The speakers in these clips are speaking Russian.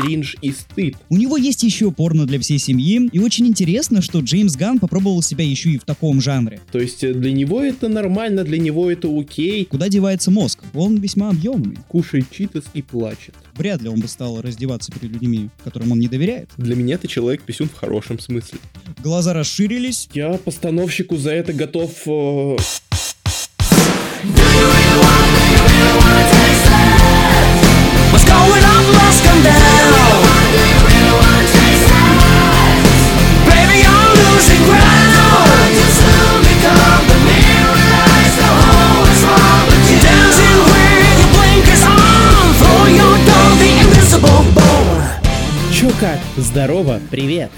кринж и стыд. У него есть еще порно для всей семьи, и очень интересно, что Джеймс Ган попробовал себя еще и в таком жанре. То есть э, для него это нормально, для него это окей. Куда девается мозг? Он весьма объемный. Кушает читас и плачет. Вряд ли он бы стал раздеваться перед людьми, которым он не доверяет. Для меня ты человек писюн в хорошем смысле. Глаза расширились. Я постановщику за это готов... э, Здорово, привет.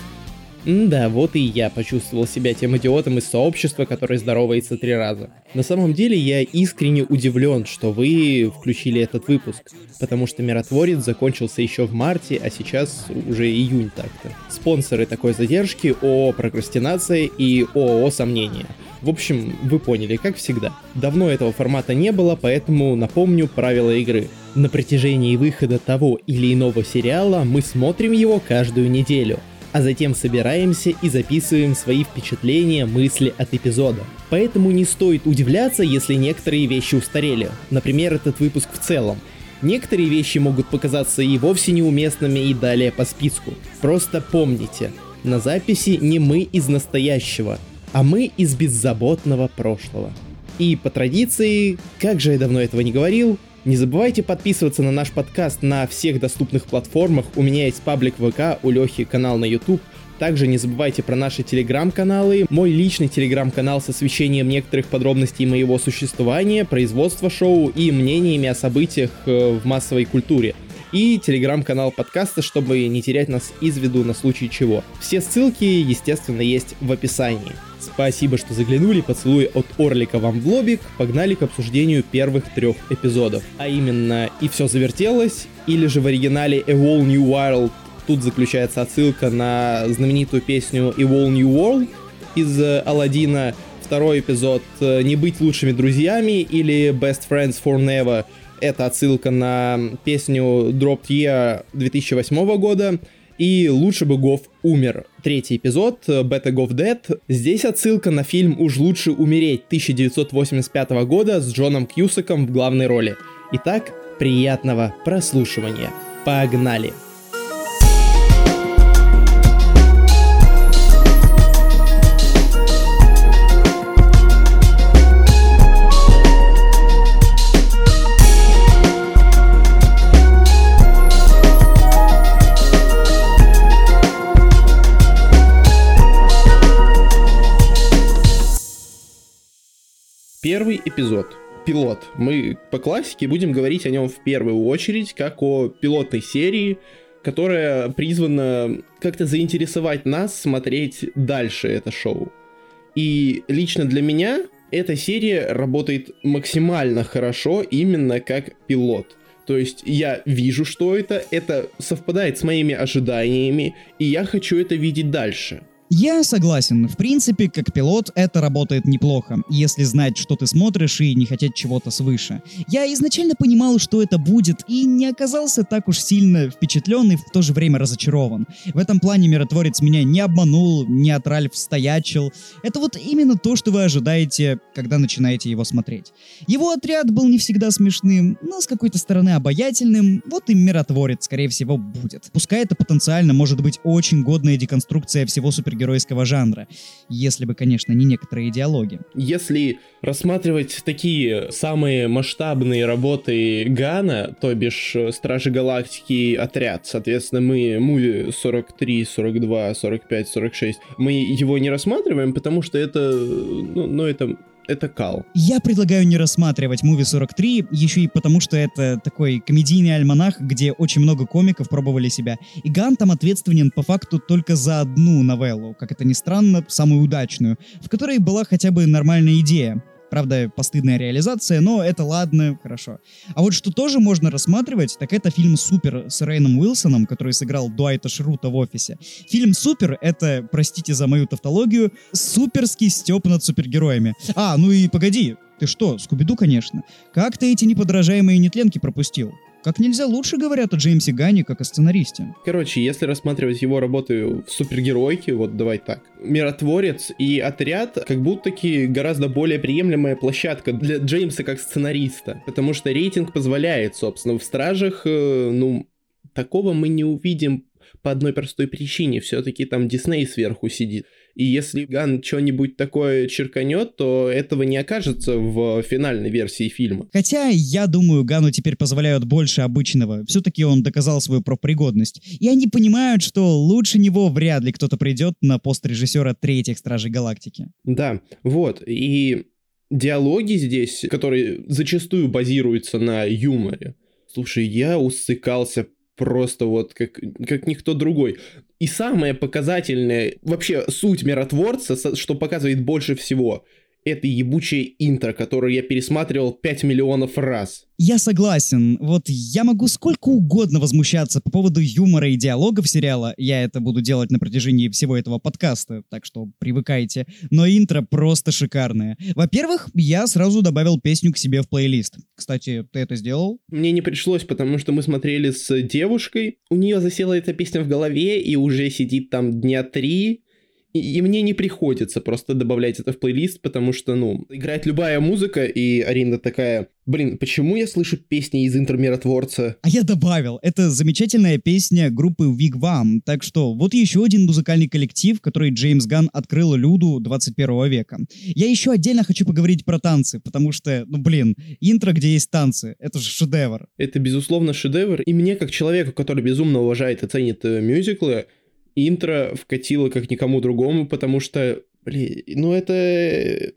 Да, вот и я почувствовал себя тем идиотом из сообщества, который здоровается три раза. На самом деле я искренне удивлен, что вы включили этот выпуск, потому что Миротворец закончился еще в марте, а сейчас уже июнь так-то. Спонсоры такой задержки ООО «Прокрастинация» и ООО «Сомнения». В общем, вы поняли, как всегда. Давно этого формата не было, поэтому напомню правила игры. На протяжении выхода того или иного сериала мы смотрим его каждую неделю, а затем собираемся и записываем свои впечатления, мысли от эпизода. Поэтому не стоит удивляться, если некоторые вещи устарели. Например, этот выпуск в целом. Некоторые вещи могут показаться и вовсе неуместными и далее по списку. Просто помните, на записи не мы из настоящего, а мы из беззаботного прошлого. И по традиции, как же я давно этого не говорил, не забывайте подписываться на наш подкаст на всех доступных платформах. У меня есть паблик ВК, у Лехи канал на YouTube. Также не забывайте про наши телеграм-каналы, мой личный телеграм-канал с освещением некоторых подробностей моего существования, производства шоу и мнениями о событиях э, в массовой культуре. И телеграм-канал подкаста, чтобы не терять нас из виду на случай чего. Все ссылки, естественно, есть в описании. Спасибо, что заглянули, поцелуй от Орлика вам в лобик, погнали к обсуждению первых трех эпизодов. А именно, и все завертелось, или же в оригинале A Whole New World Тут заключается отсылка на знаменитую песню A Whole New World из э, Алладина. Второй эпизод э, «Не быть лучшими друзьями» или «Best Friends for Never». Это отсылка на песню Dropped Year 2008 года. И «Лучше бы Гоф умер». Третий эпизод э, «Better Goff Dead». Здесь отсылка на фильм «Уж лучше умереть» 1985 года с Джоном Кьюсаком в главной роли. Итак, приятного прослушивания. Погнали! Первый эпизод. Пилот. Мы по классике будем говорить о нем в первую очередь, как о пилотной серии, которая призвана как-то заинтересовать нас смотреть дальше это шоу. И лично для меня эта серия работает максимально хорошо именно как пилот. То есть я вижу, что это, это совпадает с моими ожиданиями, и я хочу это видеть дальше. Я согласен. В принципе, как пилот, это работает неплохо, если знать, что ты смотришь и не хотеть чего-то свыше. Я изначально понимал, что это будет, и не оказался так уж сильно впечатлен и в то же время разочарован. В этом плане миротворец меня не обманул, не от Ральф стоячил. Это вот именно то, что вы ожидаете, когда начинаете его смотреть. Его отряд был не всегда смешным, но с какой-то стороны обаятельным, вот и миротворец, скорее всего, будет. Пускай это потенциально может быть очень годная деконструкция всего супергеройского жанра, если бы, конечно, не некоторые идеологии. Если рассматривать такие самые масштабные работы Гана, то бишь э, Стражи Галактики отряд, соответственно, мы муви 43, 42, 45, 46, мы его не рассматриваем, потому что это, ну, ну это это кал. Я предлагаю не рассматривать Movie 43, еще и потому, что это такой комедийный альманах, где очень много комиков пробовали себя. И Ган там ответственен по факту только за одну новеллу, как это ни странно, самую удачную, в которой была хотя бы нормальная идея. Правда, постыдная реализация, но это ладно, хорошо. А вот что тоже можно рассматривать, так это фильм «Супер» с Рейном Уилсоном, который сыграл Дуайта Шрута в офисе. Фильм «Супер» — это, простите за мою тавтологию, суперский степ над супергероями. А, ну и погоди, ты что, Скуби-Ду, конечно. Как ты эти неподражаемые нетленки пропустил? Как нельзя лучше говорят о Джеймсе Ганне как о сценаристе. Короче, если рассматривать его работы в супергеройке, вот давай так, Миротворец и Отряд как будто-таки гораздо более приемлемая площадка для Джеймса как сценариста, потому что рейтинг позволяет, собственно, в Стражах, э, ну, такого мы не увидим по одной простой причине. Все-таки там Дисней сверху сидит. И если Ган что-нибудь такое черканет, то этого не окажется в финальной версии фильма. Хотя, я думаю, Гану теперь позволяют больше обычного. Все-таки он доказал свою профпригодность. И они понимают, что лучше него вряд ли кто-то придет на пост режиссера третьих Стражей Галактики. Да, вот. И диалоги здесь, которые зачастую базируются на юморе. Слушай, я усыкался просто вот как, как никто другой. И самое показательное, вообще суть миротворца, что показывает больше всего, это ебучее интро, которое я пересматривал 5 миллионов раз. Я согласен. Вот я могу сколько угодно возмущаться по поводу юмора и диалогов сериала. Я это буду делать на протяжении всего этого подкаста, так что привыкайте. Но интро просто шикарное. Во-первых, я сразу добавил песню к себе в плейлист. Кстати, ты это сделал? Мне не пришлось, потому что мы смотрели с девушкой. У нее засела эта песня в голове и уже сидит там дня три и, и мне не приходится просто добавлять это в плейлист, потому что, ну, играет любая музыка, и Арина такая, блин, почему я слышу песни из интермиротворца? А я добавил, это замечательная песня группы Wigwam, так что вот еще один музыкальный коллектив, который Джеймс Ган открыл люду 21 века. Я еще отдельно хочу поговорить про танцы, потому что, ну блин, интро, где есть танцы, это же шедевр. Это, безусловно, шедевр, и мне, как человеку, который безумно уважает и ценит э, мюзиклы, интро вкатило как никому другому, потому что, блин, ну это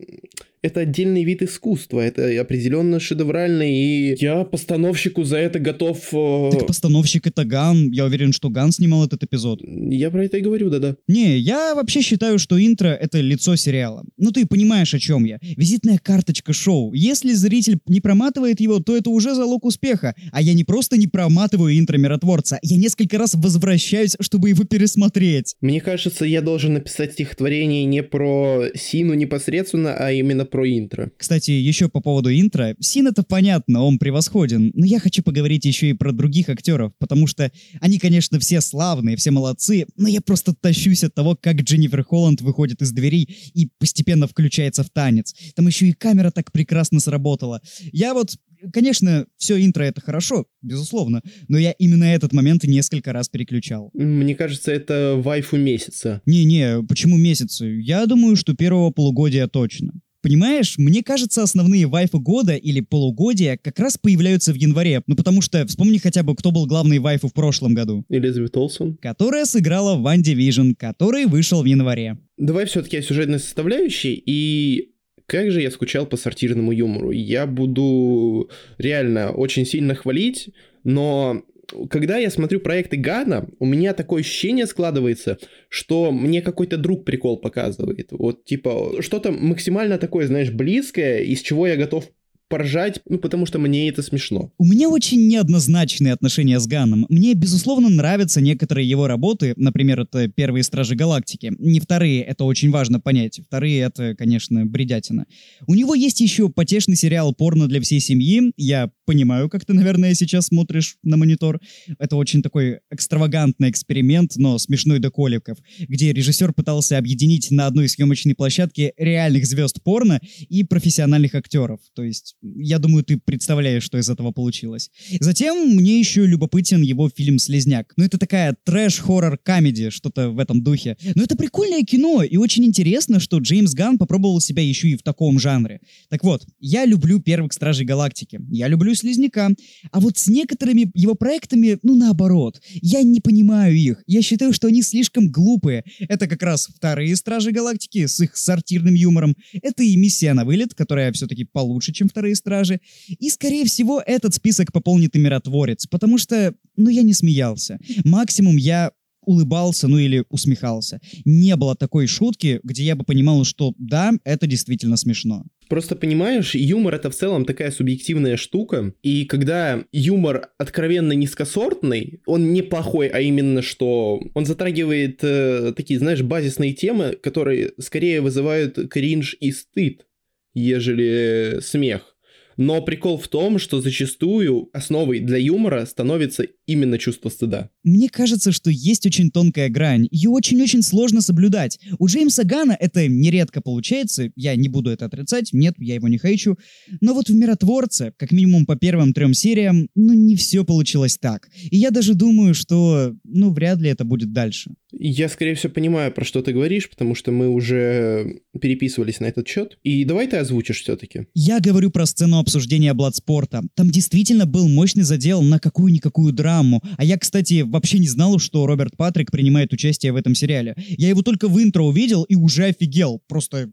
это отдельный вид искусства, это определенно шедеврально, и я постановщику за это готов... Э, так постановщик это Ган, я уверен, что Ган снимал этот эпизод. Я про это и говорю, да-да. Не, я вообще считаю, что интро — это лицо сериала. Ну ты понимаешь, о чем я. Визитная карточка шоу. Если зритель не проматывает его, то это уже залог успеха. А я не просто не проматываю интро Миротворца, я несколько раз возвращаюсь, чтобы его пересмотреть. Мне кажется, я должен написать стихотворение не про Сину непосредственно, а именно про интро. Кстати, еще по поводу интро. Син это понятно, он превосходен, но я хочу поговорить еще и про других актеров, потому что они, конечно, все славные, все молодцы, но я просто тащусь от того, как Дженнифер Холланд выходит из дверей и постепенно включается в танец. Там еще и камера так прекрасно сработала. Я вот Конечно, все интро это хорошо, безусловно, но я именно этот момент несколько раз переключал. Мне кажется, это вайфу месяца. Не-не, почему месяцы? Я думаю, что первого полугодия точно. Понимаешь, мне кажется, основные вайфы года или полугодия как раз появляются в январе. Ну потому что вспомни хотя бы, кто был главной вайфу в прошлом году. Элизабет Олсон. Которая сыграла в Ван Division, который вышел в январе. Давай все-таки о сюжетной составляющей и как же я скучал по сортирному юмору. Я буду реально очень сильно хвалить, но когда я смотрю проекты Гана, у меня такое ощущение складывается, что мне какой-то друг прикол показывает. Вот, типа, что-то максимально такое, знаешь, близкое, из чего я готов поржать, ну, потому что мне это смешно. У меня очень неоднозначные отношения с Ганном. Мне, безусловно, нравятся некоторые его работы, например, это «Первые Стражи Галактики». Не вторые, это очень важно понять. Вторые — это, конечно, бредятина. У него есть еще потешный сериал «Порно для всей семьи». Я понимаю, как ты, наверное, сейчас смотришь на монитор. Это очень такой экстравагантный эксперимент, но смешной до коликов, где режиссер пытался объединить на одной съемочной площадке реальных звезд порно и профессиональных актеров. То есть я думаю, ты представляешь, что из этого получилось. Затем мне еще любопытен его фильм «Слезняк». Ну, это такая трэш-хоррор-камеди, что-то в этом духе. Но это прикольное кино, и очень интересно, что Джеймс Ганн попробовал себя еще и в таком жанре. Так вот, я люблю «Первых Стражей Галактики», я люблю «Слезняка», а вот с некоторыми его проектами, ну, наоборот. Я не понимаю их. Я считаю, что они слишком глупые. Это как раз вторые Стражи Галактики с их сортирным юмором. Это и «Миссия на вылет», которая все-таки получше, чем вторые стражи. И, скорее всего, этот список пополнит и миротворец, потому что, ну, я не смеялся. Максимум я улыбался, ну или усмехался. Не было такой шутки, где я бы понимал, что да, это действительно смешно. Просто понимаешь, юмор это в целом такая субъективная штука, и когда юмор откровенно низкосортный, он не плохой, а именно что он затрагивает э, такие, знаешь, базисные темы, которые скорее вызывают кринж и стыд, ежели смех. Но прикол в том, что зачастую основой для юмора становится именно чувство стыда. Мне кажется, что есть очень тонкая грань. Ее очень-очень сложно соблюдать. У Джеймса Гана это нередко получается. Я не буду это отрицать. Нет, я его не хочу. Но вот в «Миротворце», как минимум по первым трем сериям, ну не все получилось так. И я даже думаю, что, ну, вряд ли это будет дальше. Я, скорее всего, понимаю, про что ты говоришь, потому что мы уже переписывались на этот счет. И давай ты озвучишь все-таки. Я говорю про сцену обсуждения Бладспорта. Там действительно был мощный задел на какую-никакую драму. А я, кстати, вообще не знал, что Роберт Патрик принимает участие в этом сериале. Я его только в интро увидел и уже офигел. Просто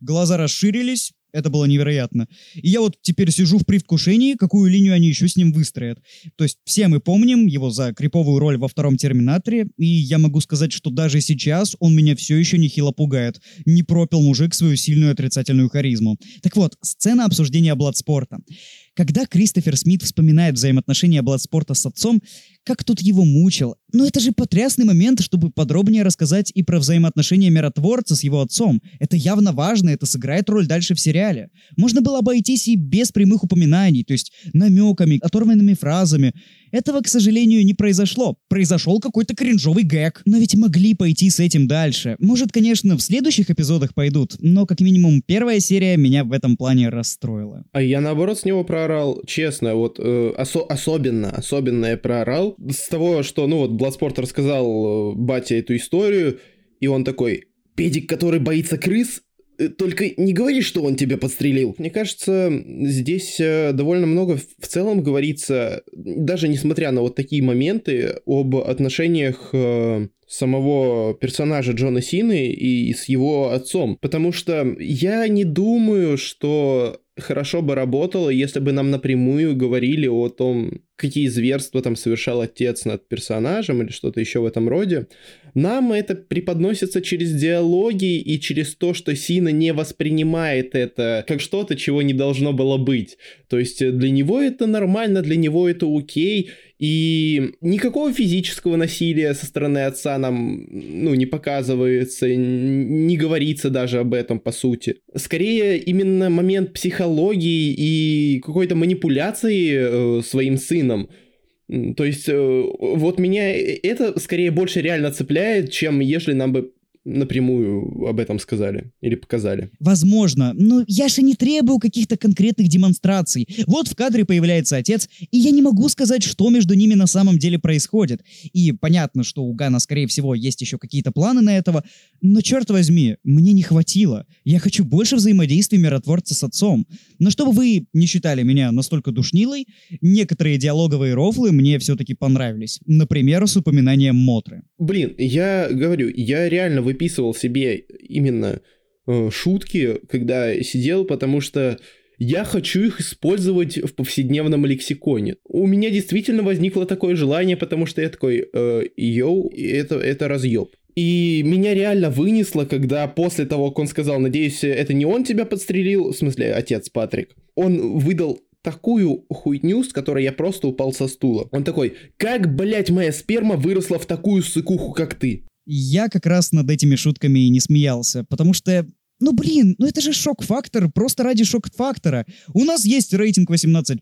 глаза расширились, это было невероятно. И я вот теперь сижу в предвкушении, какую линию они еще с ним выстроят. То есть все мы помним его за криповую роль во втором Терминаторе, и я могу сказать, что даже сейчас он меня все еще нехило пугает. Не пропил мужик свою сильную отрицательную харизму. Так вот, сцена обсуждения Бладспорта. Когда Кристофер Смит вспоминает взаимоотношения Бладспорта с отцом, как тут его мучил. Но это же потрясный момент, чтобы подробнее рассказать и про взаимоотношения миротворца с его отцом. Это явно важно, это сыграет роль дальше в сериале. Можно было обойтись и без прямых упоминаний, то есть намеками, оторванными фразами. Этого, к сожалению, не произошло. Произошел какой-то кринжовый гэг. Но ведь могли пойти с этим дальше. Может, конечно, в следующих эпизодах пойдут, но как минимум первая серия меня в этом плане расстроила. А я наоборот с него проорал, честно, вот э, осо- особенно, особенно я проорал с того, что, ну вот, Бладспорт рассказал э, батя эту историю, и он такой, педик, который боится крыс, только не говори, что он тебя подстрелил. Мне кажется, здесь э, довольно много в целом говорится, даже несмотря на вот такие моменты, об отношениях э, самого персонажа Джона Сины и с его отцом. Потому что я не думаю, что хорошо бы работало, если бы нам напрямую говорили о том, какие зверства там совершал отец над персонажем или что-то еще в этом роде. Нам это преподносится через диалоги и через то, что Сина не воспринимает это как что-то, чего не должно было быть. То есть для него это нормально, для него это окей, и никакого физического насилия со стороны отца нам, ну, не показывается, не говорится даже об этом, по сути. Скорее, именно момент психологии и какой-то манипуляции э, своим сыном. То есть, э, вот меня это скорее больше реально цепляет, чем если нам бы напрямую об этом сказали или показали. Возможно, но я же не требую каких-то конкретных демонстраций. Вот в кадре появляется отец, и я не могу сказать, что между ними на самом деле происходит. И понятно, что у Гана, скорее всего, есть еще какие-то планы на этого, но черт возьми, мне не хватило. Я хочу больше взаимодействия миротворца с отцом. Но чтобы вы не считали меня настолько душнилой, некоторые диалоговые рофлы мне все-таки понравились. Например, с упоминанием Мотры. Блин, я говорю, я реально вы выписывал себе именно э, шутки, когда сидел, потому что я хочу их использовать в повседневном лексиконе. У меня действительно возникло такое желание, потому что я такой, э, йоу, это, это разъеб. И меня реально вынесло, когда после того, как он сказал, надеюсь, это не он тебя подстрелил, в смысле, отец Патрик, он выдал такую хуйню, с которой я просто упал со стула. Он такой, как, блять, моя сперма выросла в такую сыкуху, как ты? Я как раз над этими шутками и не смеялся, потому что ну блин, ну это же шок-фактор, просто ради шок-фактора. У нас есть рейтинг 18+,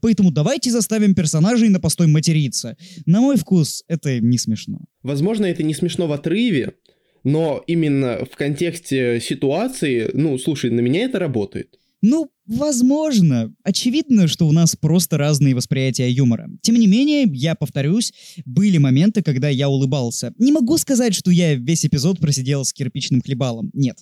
поэтому давайте заставим персонажей на постой материться. На мой вкус, это не смешно. Возможно, это не смешно в отрыве, но именно в контексте ситуации, ну, слушай, на меня это работает. Ну, возможно. Очевидно, что у нас просто разные восприятия юмора. Тем не менее, я повторюсь, были моменты, когда я улыбался. Не могу сказать, что я весь эпизод просидел с кирпичным хлебалом. Нет.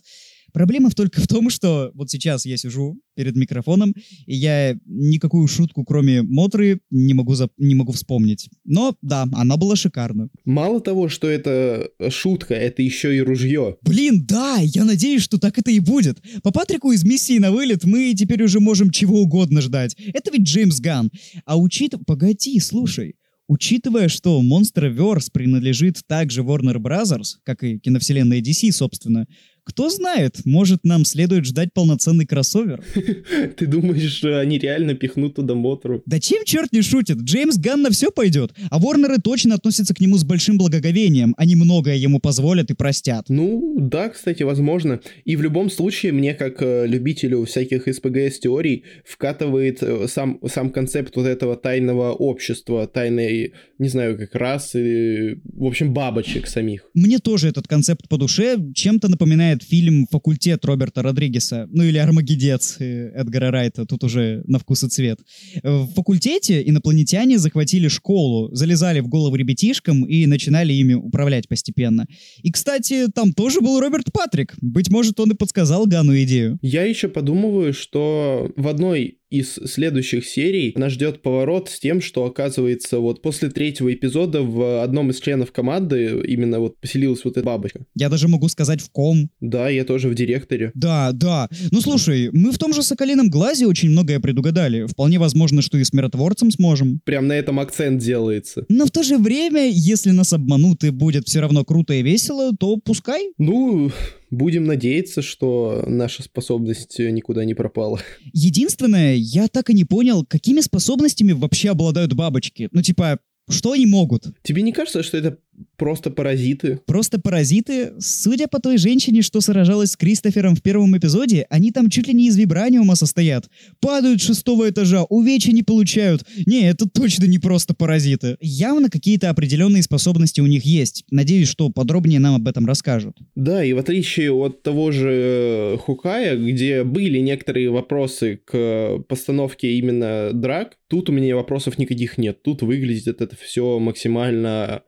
Проблема только в том, что вот сейчас я сижу перед микрофоном, и я никакую шутку, кроме Мотры, не могу, зап- не могу вспомнить. Но да, она была шикарна. Мало того, что это шутка, это еще и ружье. Блин, да, я надеюсь, что так это и будет. По Патрику из миссии на вылет мы теперь уже можем чего угодно ждать. Это ведь Джеймс Ган. А учит... Погоди, слушай. Учитывая, что Monsterverse принадлежит также Warner Bros., как и киновселенная DC, собственно, Кто знает, может нам следует ждать полноценный кроссовер? Ты думаешь, что они реально пихнут туда Мотру? Да чем черт не шутит? Джеймс Ганн на все пойдет. А Ворнеры точно относятся к нему с большим благоговением. Они многое ему позволят и простят. Ну, да, кстати, возможно. И в любом случае, мне, как э, любителю всяких СПГС-теорий, вкатывает э, сам, сам концепт вот этого тайного общества, тайной, не знаю, как расы, в общем, бабочек самих. Мне тоже этот концепт по душе чем-то напоминает фильм «Факультет» Роберта Родригеса, ну или «Армагеддец» э, Эдгара Райта, тут уже на вкус и цвет. В факультете инопланетяне захватили школу, залезали в голову ребятишкам и начинали ими управлять постепенно. И, кстати, там тоже был Роберт Патрик. Быть может, он и подсказал Гану идею. Я еще подумываю, что в одной из следующих серий нас ждет поворот с тем, что оказывается вот после третьего эпизода в одном из членов команды именно вот поселилась вот эта бабочка. Я даже могу сказать в ком. Да, я тоже в директоре. Да, да. Ну слушай, мы в том же Соколином Глазе очень многое предугадали. Вполне возможно, что и с миротворцем сможем. Прям на этом акцент делается. Но в то же время, если нас обманут и будет все равно круто и весело, то пускай. Ну, будем надеяться, что наша способность никуда не пропала. Единственное, я так и не понял, какими способностями вообще обладают бабочки. Ну типа, что они могут? Тебе не кажется, что это просто паразиты? Просто паразиты? Судя по той женщине, что сражалась с Кристофером в первом эпизоде, они там чуть ли не из вибраниума состоят. Падают с шестого этажа, увечья не получают. Не, это точно не просто паразиты. Явно какие-то определенные способности у них есть. Надеюсь, что подробнее нам об этом расскажут. Да, и в отличие от того же э, Хукая, где были некоторые вопросы к постановке именно драк, тут у меня вопросов никаких нет. Тут выглядит это все максимально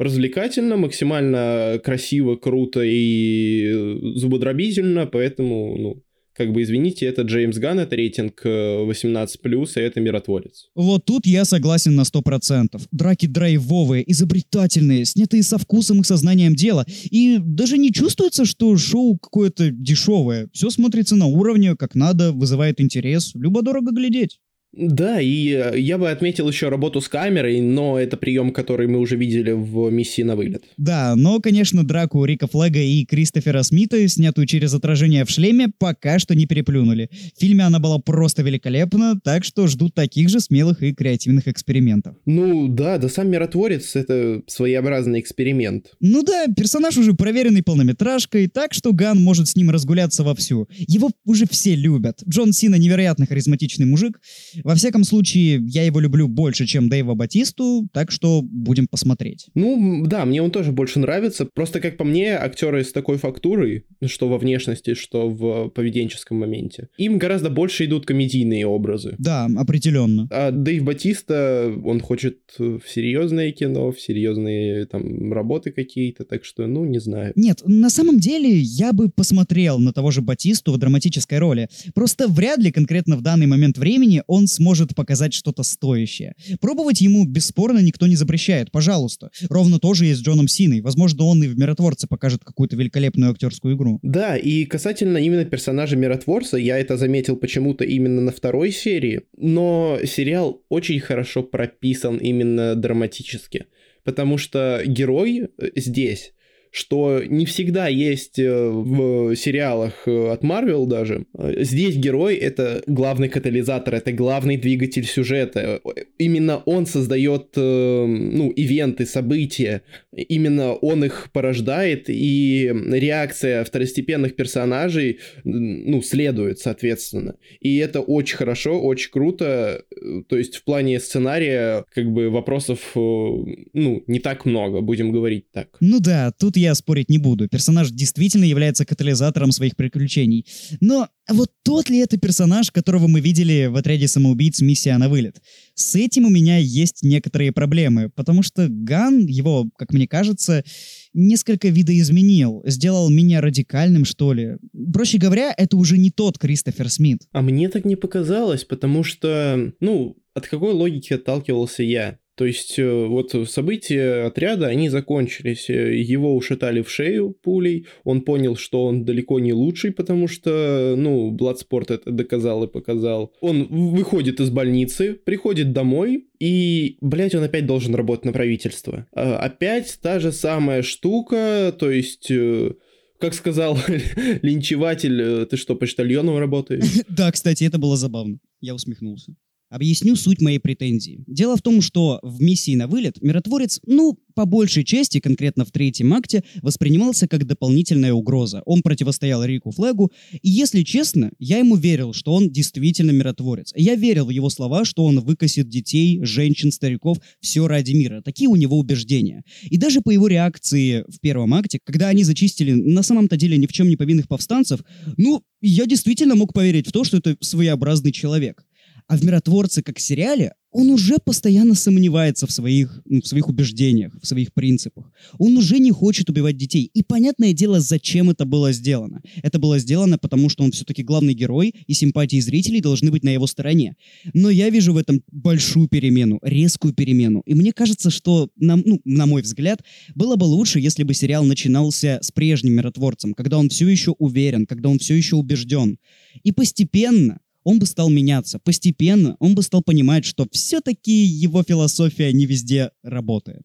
развлекательно, максимально красиво, круто и зубодробительно, поэтому, ну, как бы, извините, это Джеймс Ганн, это рейтинг 18+, и это миротворец. Вот тут я согласен на 100%. Драки драйвовые, изобретательные, снятые со вкусом и сознанием дела. И даже не чувствуется, что шоу какое-то дешевое. Все смотрится на уровне, как надо, вызывает интерес. Любо-дорого глядеть. Да, и э, я бы отметил еще работу с камерой, но это прием, который мы уже видели в миссии на вылет. Да, но, конечно, драку Рика Флега и Кристофера Смита, снятую через отражение в шлеме, пока что не переплюнули. В фильме она была просто великолепна, так что ждут таких же смелых и креативных экспериментов. Ну да, да сам Миротворец — это своеобразный эксперимент. Ну да, персонаж уже проверенный полнометражкой, так что Ган может с ним разгуляться вовсю. Его уже все любят. Джон Сина невероятно харизматичный мужик, во всяком случае, я его люблю больше, чем Дэйва Батисту, так что будем посмотреть. Ну, да, мне он тоже больше нравится. Просто, как по мне, актеры с такой фактурой, что во внешности, что в поведенческом моменте, им гораздо больше идут комедийные образы. Да, определенно. А Дэйв Батиста, он хочет в серьезное кино, в серьезные там работы какие-то, так что, ну, не знаю. Нет, на самом деле я бы посмотрел на того же Батисту в драматической роли. Просто вряд ли конкретно в данный момент времени он сможет показать что-то стоящее. Пробовать ему бесспорно никто не запрещает, пожалуйста. Ровно тоже есть с Джоном Синой. Возможно, он и в «Миротворце» покажет какую-то великолепную актерскую игру. Да, и касательно именно персонажа Миротворца, я это заметил почему-то именно на второй серии, но сериал очень хорошо прописан именно драматически, потому что герой э, здесь что не всегда есть э, в сериалах э, от Marvel даже. Здесь герой — это главный катализатор, это главный двигатель сюжета. Именно он создает, э, ну, ивенты, события. Именно он их порождает, и реакция второстепенных персонажей, ну, следует, соответственно. И это очень хорошо, очень круто. То есть в плане сценария, как бы, вопросов, ну, не так много, будем говорить так. Ну да, тут я спорить не буду. Персонаж действительно является катализатором своих приключений. Но вот тот ли это персонаж, которого мы видели в отряде самоубийц «Миссия на вылет»? С этим у меня есть некоторые проблемы, потому что Ган, его, как мне кажется, несколько видоизменил, сделал меня радикальным, что ли. Проще говоря, это уже не тот Кристофер Смит. А мне так не показалось, потому что, ну, от какой логики отталкивался я? То есть э, вот события отряда, они закончились. Э, его ушатали в шею пулей. Он понял, что он далеко не лучший, потому что, ну, Бладспорт это доказал и показал. Он выходит из больницы, приходит домой, и, блядь, он опять должен работать на правительство. А, опять та же самая штука, то есть э, Как сказал линчеватель, ты что, почтальоном работаешь? Да, кстати, это было забавно. Я усмехнулся. Объясню суть моей претензии. Дело в том, что в миссии на вылет миротворец, ну, по большей части, конкретно в третьем акте, воспринимался как дополнительная угроза. Он противостоял Рику Флегу, и если честно, я ему верил, что он действительно миротворец. Я верил в его слова, что он выкосит детей, женщин, стариков, все ради мира. Такие у него убеждения. И даже по его реакции в первом акте, когда они зачистили на самом-то деле ни в чем не повинных повстанцев, ну, я действительно мог поверить в то, что это своеобразный человек. А в «Миротворце» как сериале он уже постоянно сомневается в своих, ну, в своих убеждениях, в своих принципах. Он уже не хочет убивать детей. И понятное дело, зачем это было сделано. Это было сделано, потому что он все-таки главный герой, и симпатии зрителей должны быть на его стороне. Но я вижу в этом большую перемену, резкую перемену. И мне кажется, что, на, ну, на мой взгляд, было бы лучше, если бы сериал начинался с прежним миротворцем, когда он все еще уверен, когда он все еще убежден. И постепенно он бы стал меняться. Постепенно он бы стал понимать, что все-таки его философия не везде работает.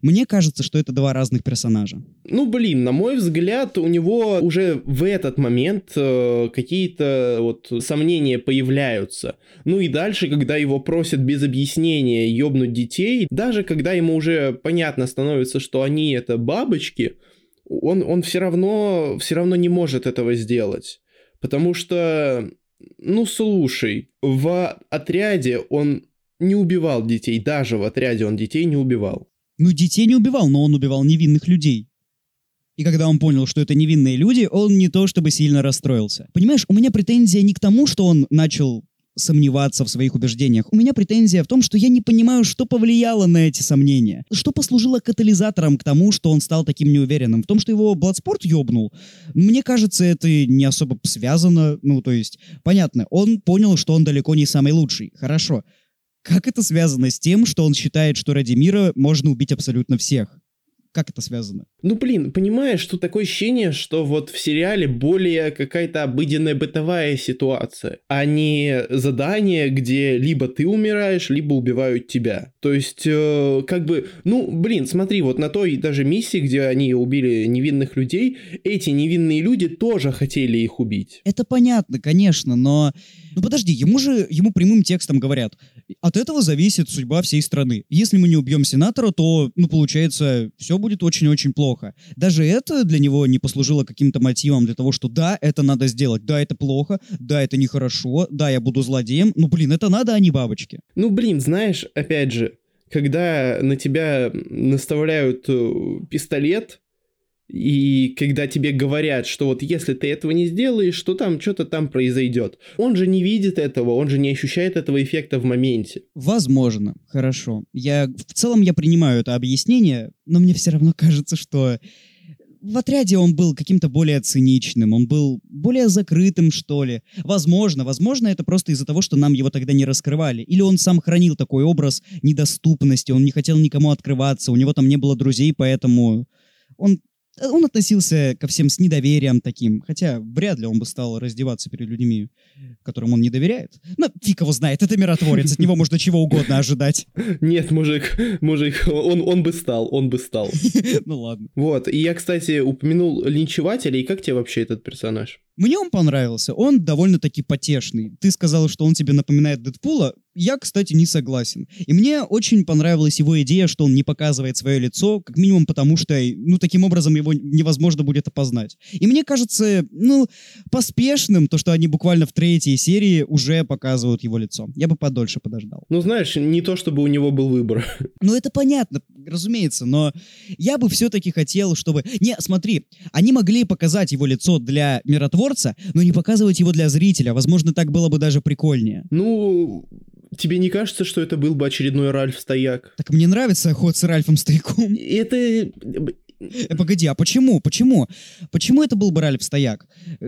Мне кажется, что это два разных персонажа. Ну, блин, на мой взгляд, у него уже в этот момент э, какие-то вот сомнения появляются. Ну и дальше, когда его просят без объяснения ёбнуть детей, даже когда ему уже понятно становится, что они это бабочки, он, он все равно, все равно не может этого сделать. Потому что ну слушай, в отряде он не убивал детей, даже в отряде он детей не убивал. Ну, детей не убивал, но он убивал невинных людей. И когда он понял, что это невинные люди, он не то чтобы сильно расстроился. Понимаешь, у меня претензия не к тому, что он начал сомневаться в своих убеждениях. У меня претензия в том, что я не понимаю, что повлияло на эти сомнения. Что послужило катализатором к тому, что он стал таким неуверенным? В том, что его Бладспорт ёбнул? Мне кажется, это не особо связано. Ну, то есть, понятно, он понял, что он далеко не самый лучший. Хорошо. Как это связано с тем, что он считает, что ради мира можно убить абсолютно всех? Как это связано? Ну, блин, понимаешь, что такое ощущение, что вот в сериале более какая-то обыденная бытовая ситуация, а не задание, где либо ты умираешь, либо убивают тебя. То есть, э, как бы, ну, блин, смотри, вот на той даже миссии, где они убили невинных людей, эти невинные люди тоже хотели их убить. Это понятно, конечно, но... Ну подожди, ему же, ему прямым текстом говорят, от этого зависит судьба всей страны. Если мы не убьем сенатора, то, ну, получается, все будет очень-очень плохо. Даже это для него не послужило каким-то мотивом для того, что да, это надо сделать, да, это плохо, да, это нехорошо, да, я буду злодеем, ну, блин, это надо, а не бабочки. Ну, блин, знаешь, опять же, когда на тебя наставляют э, пистолет, и когда тебе говорят, что вот если ты этого не сделаешь, то там что-то там произойдет. Он же не видит этого, он же не ощущает этого эффекта в моменте. Возможно, хорошо. Я в целом я принимаю это объяснение, но мне все равно кажется, что в отряде он был каким-то более циничным, он был более закрытым, что ли. Возможно, возможно, это просто из-за того, что нам его тогда не раскрывали. Или он сам хранил такой образ недоступности, он не хотел никому открываться, у него там не было друзей, поэтому он он относился ко всем с недоверием таким, хотя вряд ли он бы стал раздеваться перед людьми, которым он не доверяет. Но фиг его знает, это миротворец, от него можно чего угодно ожидать. Нет, мужик, мужик, он, он бы стал, он бы стал. Ну ладно. Вот, и я, кстати, упомянул линчевателя, и как тебе вообще этот персонаж? Мне он понравился, он довольно-таки потешный. Ты сказал, что он тебе напоминает Дэдпула, я, кстати, не согласен. И мне очень понравилась его идея, что он не показывает свое лицо, как минимум потому, что, ну, таким образом его невозможно будет опознать. И мне кажется, ну, поспешным то, что они буквально в третьей серии уже показывают его лицо. Я бы подольше подождал. Ну, знаешь, не то, чтобы у него был выбор. Ну, это понятно, разумеется, но я бы все-таки хотел, чтобы... Не, смотри, они могли показать его лицо для миротворца, но не показывать его для зрителя. Возможно, так было бы даже прикольнее. Ну, Тебе не кажется, что это был бы очередной Ральф Стояк? Так мне нравится ход с Ральфом Стояком. Это... Э, погоди, а почему? Почему? Почему это был бы Ральф Стояк?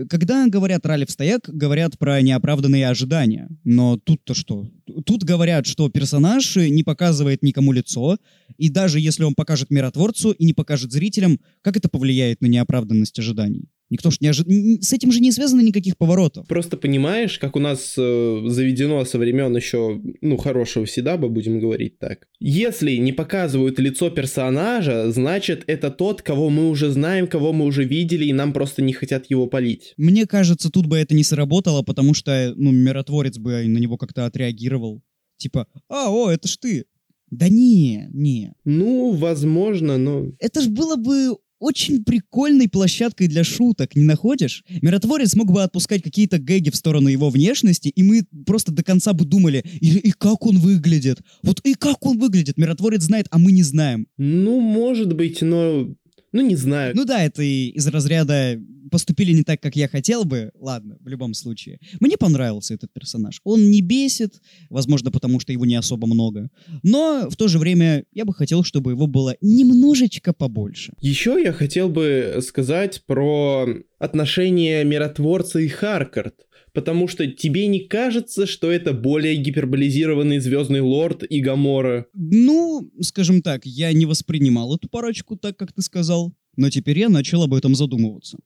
Когда говорят Ральф Стояк, говорят про неоправданные ожидания. Но тут-то что? Тут говорят, что персонаж не показывает никому лицо, и даже если он покажет миротворцу и не покажет зрителям, как это повлияет на неоправданность ожиданий? Никто ж не ожи... С этим же не связано никаких поворотов. Просто понимаешь, как у нас э, заведено со времен еще, ну, хорошего седаба, будем говорить так. Если не показывают лицо персонажа, значит, это тот, кого мы уже знаем, кого мы уже видели, и нам просто не хотят его полить. Мне кажется, тут бы это не сработало, потому что, ну, миротворец бы на него как-то отреагировал. Типа, а, о, это ж ты. Да не, не. Ну, возможно, но... Это ж было бы очень прикольной площадкой для шуток, не находишь? Миротворец мог бы отпускать какие-то гэги в сторону его внешности, и мы просто до конца бы думали, и, и как он выглядит? Вот и как он выглядит? Миротворец знает, а мы не знаем. Ну, может быть, но... Ну, не знаю. Ну да, это и из разряда поступили не так, как я хотел бы. Ладно, в любом случае. Мне понравился этот персонаж. Он не бесит, возможно, потому что его не особо много. Но в то же время я бы хотел, чтобы его было немножечко побольше. Еще я хотел бы сказать про отношения миротворца и Харкард. Потому что тебе не кажется, что это более гиперболизированный Звездный Лорд и Гамора? Ну, скажем так, я не воспринимал эту парочку так, как ты сказал, но теперь я начал об этом задумываться.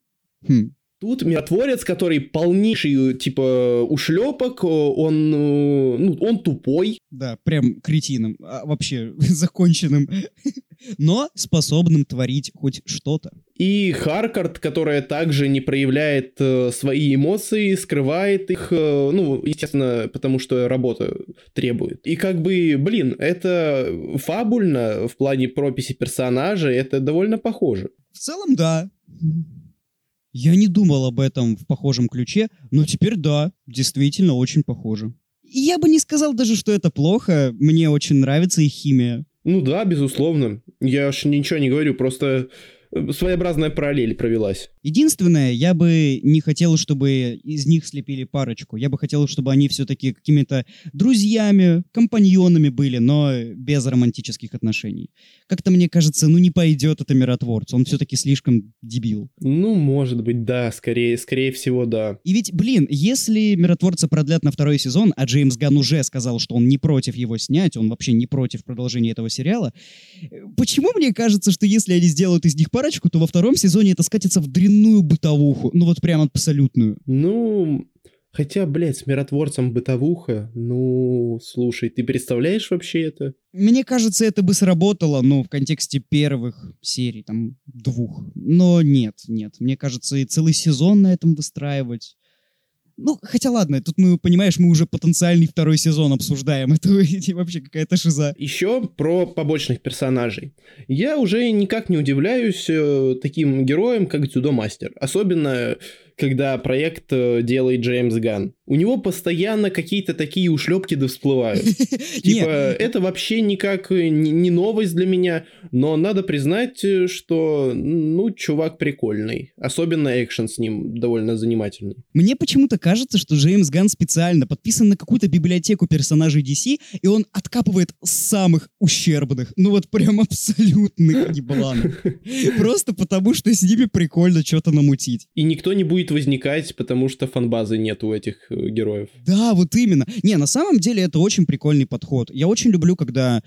Хм. Тут миротворец, который полнейший, типа, ушлепок, он, э, ну, он тупой. Да, прям кретином, а вообще законченным, но способным творить хоть что-то. И Харкард, которая также не проявляет э, свои эмоции, скрывает их, э, ну, естественно, потому что работа требует. И как бы, блин, это фабульно в плане прописи персонажа, это довольно похоже. В целом, да. Я не думал об этом в похожем ключе, но теперь да, действительно очень похоже. И я бы не сказал даже, что это плохо. Мне очень нравится их химия. Ну да, безусловно. Я ж ничего не говорю, просто своеобразная параллель провелась. Единственное, я бы не хотел, чтобы из них слепили парочку. Я бы хотел, чтобы они все-таки какими-то друзьями, компаньонами были, но без романтических отношений. Как-то мне кажется, ну не пойдет это миротворц. Он все-таки слишком дебил. Ну, может быть, да, скорее, скорее всего, да. И ведь, блин, если миротворца продлят на второй сезон, а Джеймс Ганн уже сказал, что он не против его снять, он вообще не против продолжения этого сериала, э, почему мне кажется, что если они сделают из них парочку, то во втором сезоне это скатится в дрянную бытовуху, ну вот прям абсолютную. Ну, хотя, блядь, с миротворцем бытовуха, ну, слушай, ты представляешь вообще это? Мне кажется, это бы сработало, ну, в контексте первых серий, там, двух. Но нет, нет. Мне кажется, и целый сезон на этом выстраивать. Ну, хотя ладно, тут мы, понимаешь, мы уже потенциальный второй сезон обсуждаем. Это вообще какая-то шиза. Еще про побочных персонажей. Я уже никак не удивляюсь э, таким героям, как Дзюдо Мастер. Особенно, когда проект э, делает Джеймс Ган. У него постоянно какие-то такие ушлепки да всплывают. Типа, это вообще никак э, не новость для меня, но надо признать, э, что, ну, чувак прикольный. Особенно экшен с ним довольно занимательный. Мне почему-то кажется, что Джеймс Ганн специально подписан на какую-то библиотеку персонажей DC, и он откапывает самых ущербных, ну вот прям абсолютных ебланов. Просто потому, что с ними прикольно что-то намутить. И никто не будет возникать, потому что фанбазы нет у этих э, героев. Да, вот именно. Не, на самом деле это очень прикольный подход. Я очень люблю, когда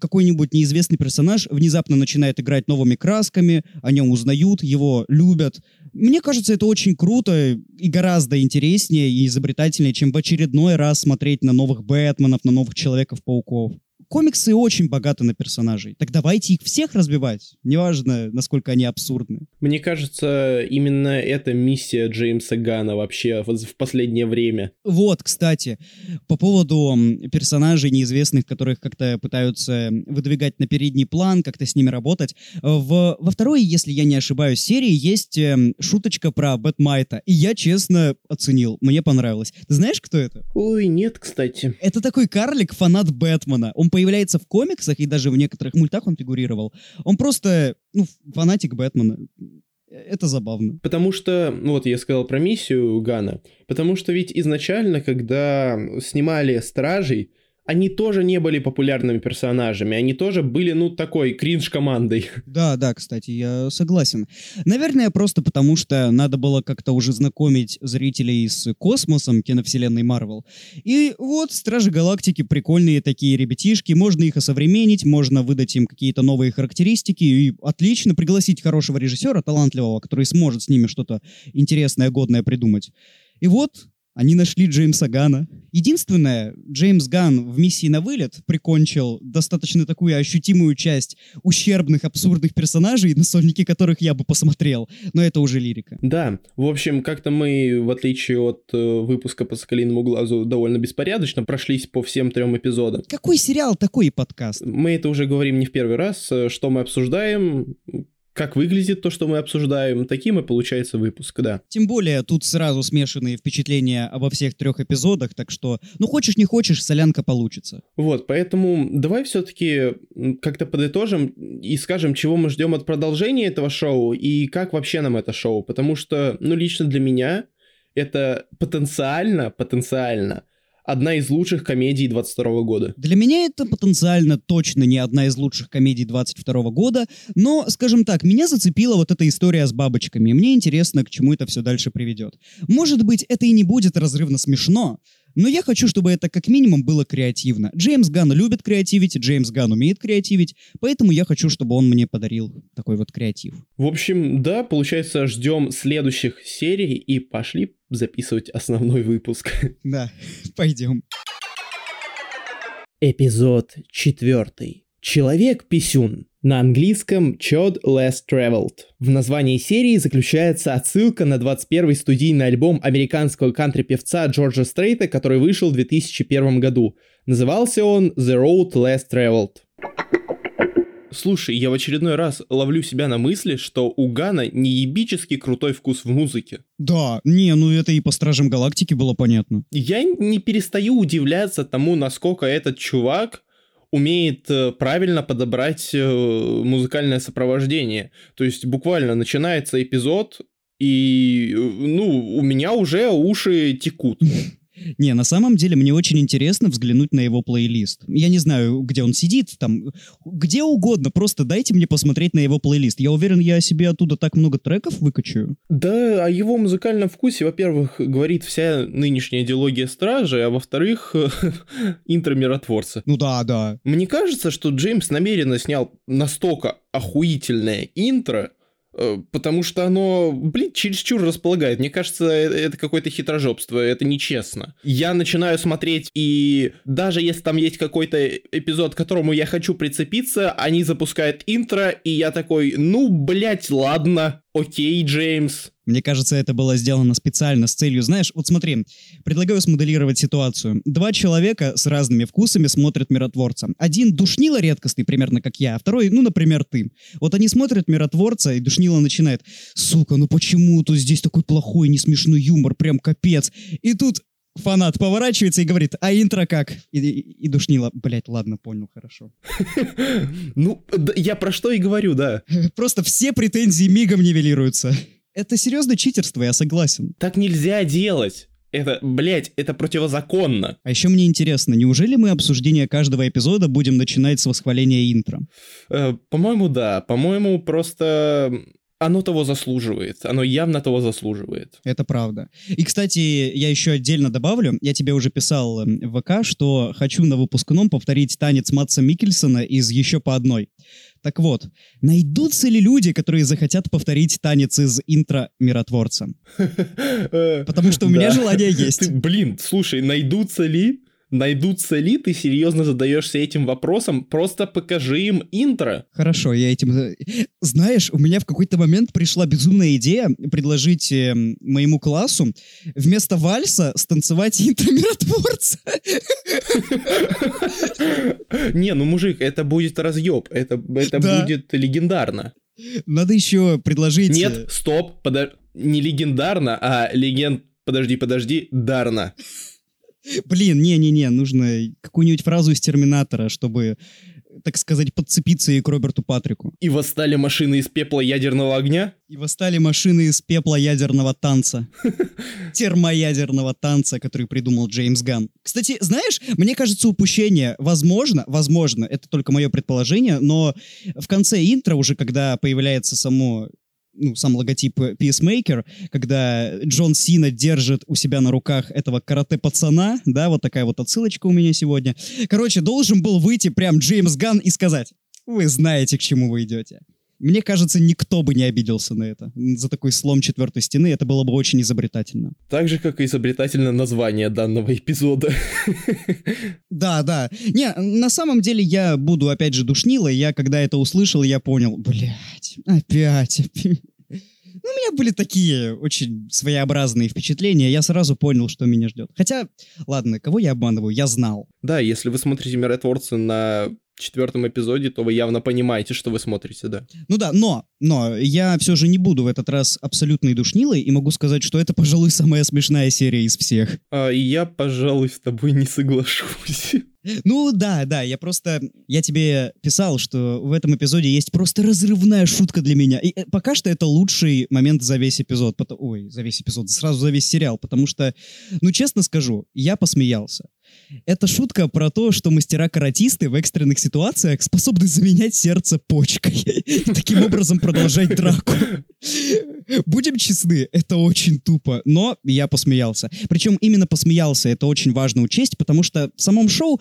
какой-нибудь неизвестный персонаж внезапно начинает играть новыми красками, о нем узнают, его любят. Мне кажется, это очень круто и гораздо интереснее и изобретательнее, чем в очередной раз смотреть на новых Бэтменов, на новых Человеков-пауков. Комиксы очень богаты на персонажей. Так давайте их всех разбивать. Неважно, насколько они абсурдны. Мне кажется, именно это миссия Джеймса Гана вообще в последнее время. Вот, кстати, по поводу персонажей неизвестных, которых как-то пытаются выдвигать на передний план, как-то с ними работать. В, во второй, если я не ошибаюсь, серии есть эм, шуточка про Бэтмайта. И я, честно, оценил. Мне понравилось. Ты знаешь, кто это? Ой, нет, кстати. Это такой карлик, фанат Бэтмена. Он появляется в комиксах, и даже в некоторых мультах он фигурировал. Он просто, ну, фанатик Бэтмена. Это забавно. Потому что, ну вот я сказал про миссию Гана, потому что ведь изначально, когда снимали Стражей, они тоже не были популярными персонажами, они тоже были, ну, такой кринж-командой. Да, да, кстати, я согласен. Наверное, просто потому, что надо было как-то уже знакомить зрителей с космосом киновселенной Марвел. И вот Стражи Галактики прикольные такие ребятишки, можно их осовременить, можно выдать им какие-то новые характеристики и отлично пригласить хорошего режиссера, талантливого, который сможет с ними что-то интересное, годное придумать. И вот они нашли Джеймса Гана. Единственное, Джеймс Ган в «Миссии на вылет» прикончил достаточно такую ощутимую часть ущербных, абсурдных персонажей, на сольники которых я бы посмотрел. Но это уже лирика. Да, в общем, как-то мы, в отличие от э, выпуска по «Соколиному глазу», довольно беспорядочно прошлись по всем трем эпизодам. Какой сериал, такой и подкаст. Мы это уже говорим не в первый раз, э, что мы обсуждаем, как выглядит то, что мы обсуждаем, таким и получается выпуск, да. Тем более тут сразу смешанные впечатления обо всех трех эпизодах, так что, ну хочешь не хочешь, солянка получится. Вот, поэтому давай все-таки как-то подытожим и скажем, чего мы ждем от продолжения этого шоу и как вообще нам это шоу, потому что, ну лично для меня это потенциально, потенциально одна из лучших комедий 22 года. Для меня это потенциально точно не одна из лучших комедий 22 года, но, скажем так, меня зацепила вот эта история с бабочками, и мне интересно, к чему это все дальше приведет. Может быть, это и не будет разрывно смешно, но я хочу, чтобы это как минимум было креативно. Джеймс Ганн любит креативить, Джеймс Ганн умеет креативить, поэтому я хочу, чтобы он мне подарил такой вот креатив. В общем, да, получается, ждем следующих серий и пошли записывать основной выпуск. Да, пойдем. Эпизод четвертый. Человек-писюн. На английском Chod Less Traveled. В названии серии заключается отсылка на 21-й студийный альбом американского кантри-певца Джорджа Стрейта, который вышел в 2001 году. Назывался он The Road Less Traveled. Слушай, я в очередной раз ловлю себя на мысли, что у Гана неебически крутой вкус в музыке. Да, не, ну это и по Стражам Галактики было понятно. Я не перестаю удивляться тому, насколько этот чувак умеет э, правильно подобрать э, музыкальное сопровождение. То есть буквально начинается эпизод, и, э, ну, у меня уже уши текут. Не, на самом деле мне очень интересно взглянуть на его плейлист. Я не знаю, где он сидит, там, где угодно, просто дайте мне посмотреть на его плейлист. Я уверен, я себе оттуда так много треков выкачу. Да, о его музыкальном вкусе, во-первых, говорит вся нынешняя идеология Стражи, а во-вторых, интро Миротворца. Ну да, да. Мне кажется, что Джеймс намеренно снял настолько охуительное интро, потому что оно, блин, чересчур располагает. Мне кажется, э, это какое-то хитрожопство, это нечестно. Я начинаю смотреть, и даже если там есть какой-то эпизод, к которому я хочу прицепиться, они запускают интро, и я такой, ну, блять, ладно, окей, Джеймс, мне кажется, это было сделано специально с целью, знаешь, вот смотри, предлагаю смоделировать ситуацию. Два человека с разными вкусами смотрят «Миротворца». Один душнило редкостный, примерно как я, а второй, ну, например, ты. Вот они смотрят «Миротворца», и душнило начинает «Сука, ну почему тут здесь такой плохой, не смешной юмор, прям капец». И тут фанат поворачивается и говорит, а интро как? И, и, и душнило, блять, ладно, понял, хорошо. Ну, я про что и говорю, да. Просто все претензии мигом нивелируются. Это серьезное читерство, я согласен. Так нельзя делать. Это, блядь, это противозаконно. А еще мне интересно, неужели мы обсуждение каждого эпизода будем начинать с восхваления интро? Э, по-моему, да. По-моему, просто оно того заслуживает. Оно явно того заслуживает. Это правда. И, кстати, я еще отдельно добавлю, я тебе уже писал эм, в ВК, что хочу на выпускном повторить танец Матса Микельсона из «Еще по одной». Так вот, найдутся ли люди, которые захотят повторить танец из интро «Миротворца»? Потому что у меня желание есть. Блин, слушай, найдутся ли? Найдутся ли, ты серьезно задаешься этим вопросом, просто покажи им интро. Хорошо, я этим... Знаешь, у меня в какой-то момент пришла безумная идея предложить э, моему классу вместо вальса станцевать интро миротворца. Не, ну, мужик, это будет разъеб, это, будет легендарно. Надо еще предложить... Нет, стоп, подожди, не легендарно, а легенд... Подожди, подожди, дарно. Блин, не-не-не, нужно какую-нибудь фразу из Терминатора, чтобы так сказать, подцепиться и к Роберту Патрику. И восстали машины из пепла ядерного огня? И восстали машины из пепла ядерного танца. Термоядерного танца, который придумал Джеймс Ган. Кстати, знаешь, мне кажется, упущение, возможно, возможно, это только мое предположение, но в конце интро уже, когда появляется само ну, сам логотип Peacemaker, когда Джон Сина держит у себя на руках этого карате-пацана, да, вот такая вот отсылочка у меня сегодня. Короче, должен был выйти прям Джеймс Ган и сказать, вы знаете, к чему вы идете. Мне кажется, никто бы не обиделся на это. За такой слом четвертой стены это было бы очень изобретательно. Так же, как и изобретательно название данного эпизода. Да, да. Не, на самом деле я буду опять же душнилой. Я когда это услышал, я понял, блядь, опять. Ну, у меня были такие очень своеобразные впечатления. Я сразу понял, что меня ждет. Хотя, ладно, кого я обманываю, я знал. Да, если вы смотрите «Миротворцы» на четвертом эпизоде, то вы явно понимаете, что вы смотрите, да. Ну да, но, но я все же не буду в этот раз абсолютной душнилой и могу сказать, что это, пожалуй, самая смешная серия из всех. А, я, пожалуй, с тобой не соглашусь. Ну да, да, я просто... Я тебе писал, что в этом эпизоде есть просто разрывная шутка для меня. И э, пока что это лучший момент за весь эпизод. пото- Ой, за весь эпизод, сразу за весь сериал. Потому что, ну честно скажу, я посмеялся. Это шутка про то, что мастера-каратисты в экстренных ситуациях способны заменять сердце почкой. И таким образом продолжать драку. Будем честны, это очень тупо, но я посмеялся. Причем именно посмеялся, это очень важно учесть, потому что в самом шоу,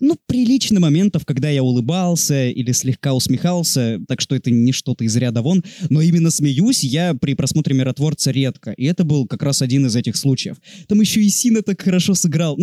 ну, прилично моментов, когда я улыбался или слегка усмехался, так что это не что-то из ряда вон, но именно смеюсь я при просмотре «Миротворца» редко, и это был как раз один из этих случаев. Там еще и Сина так хорошо сыграл.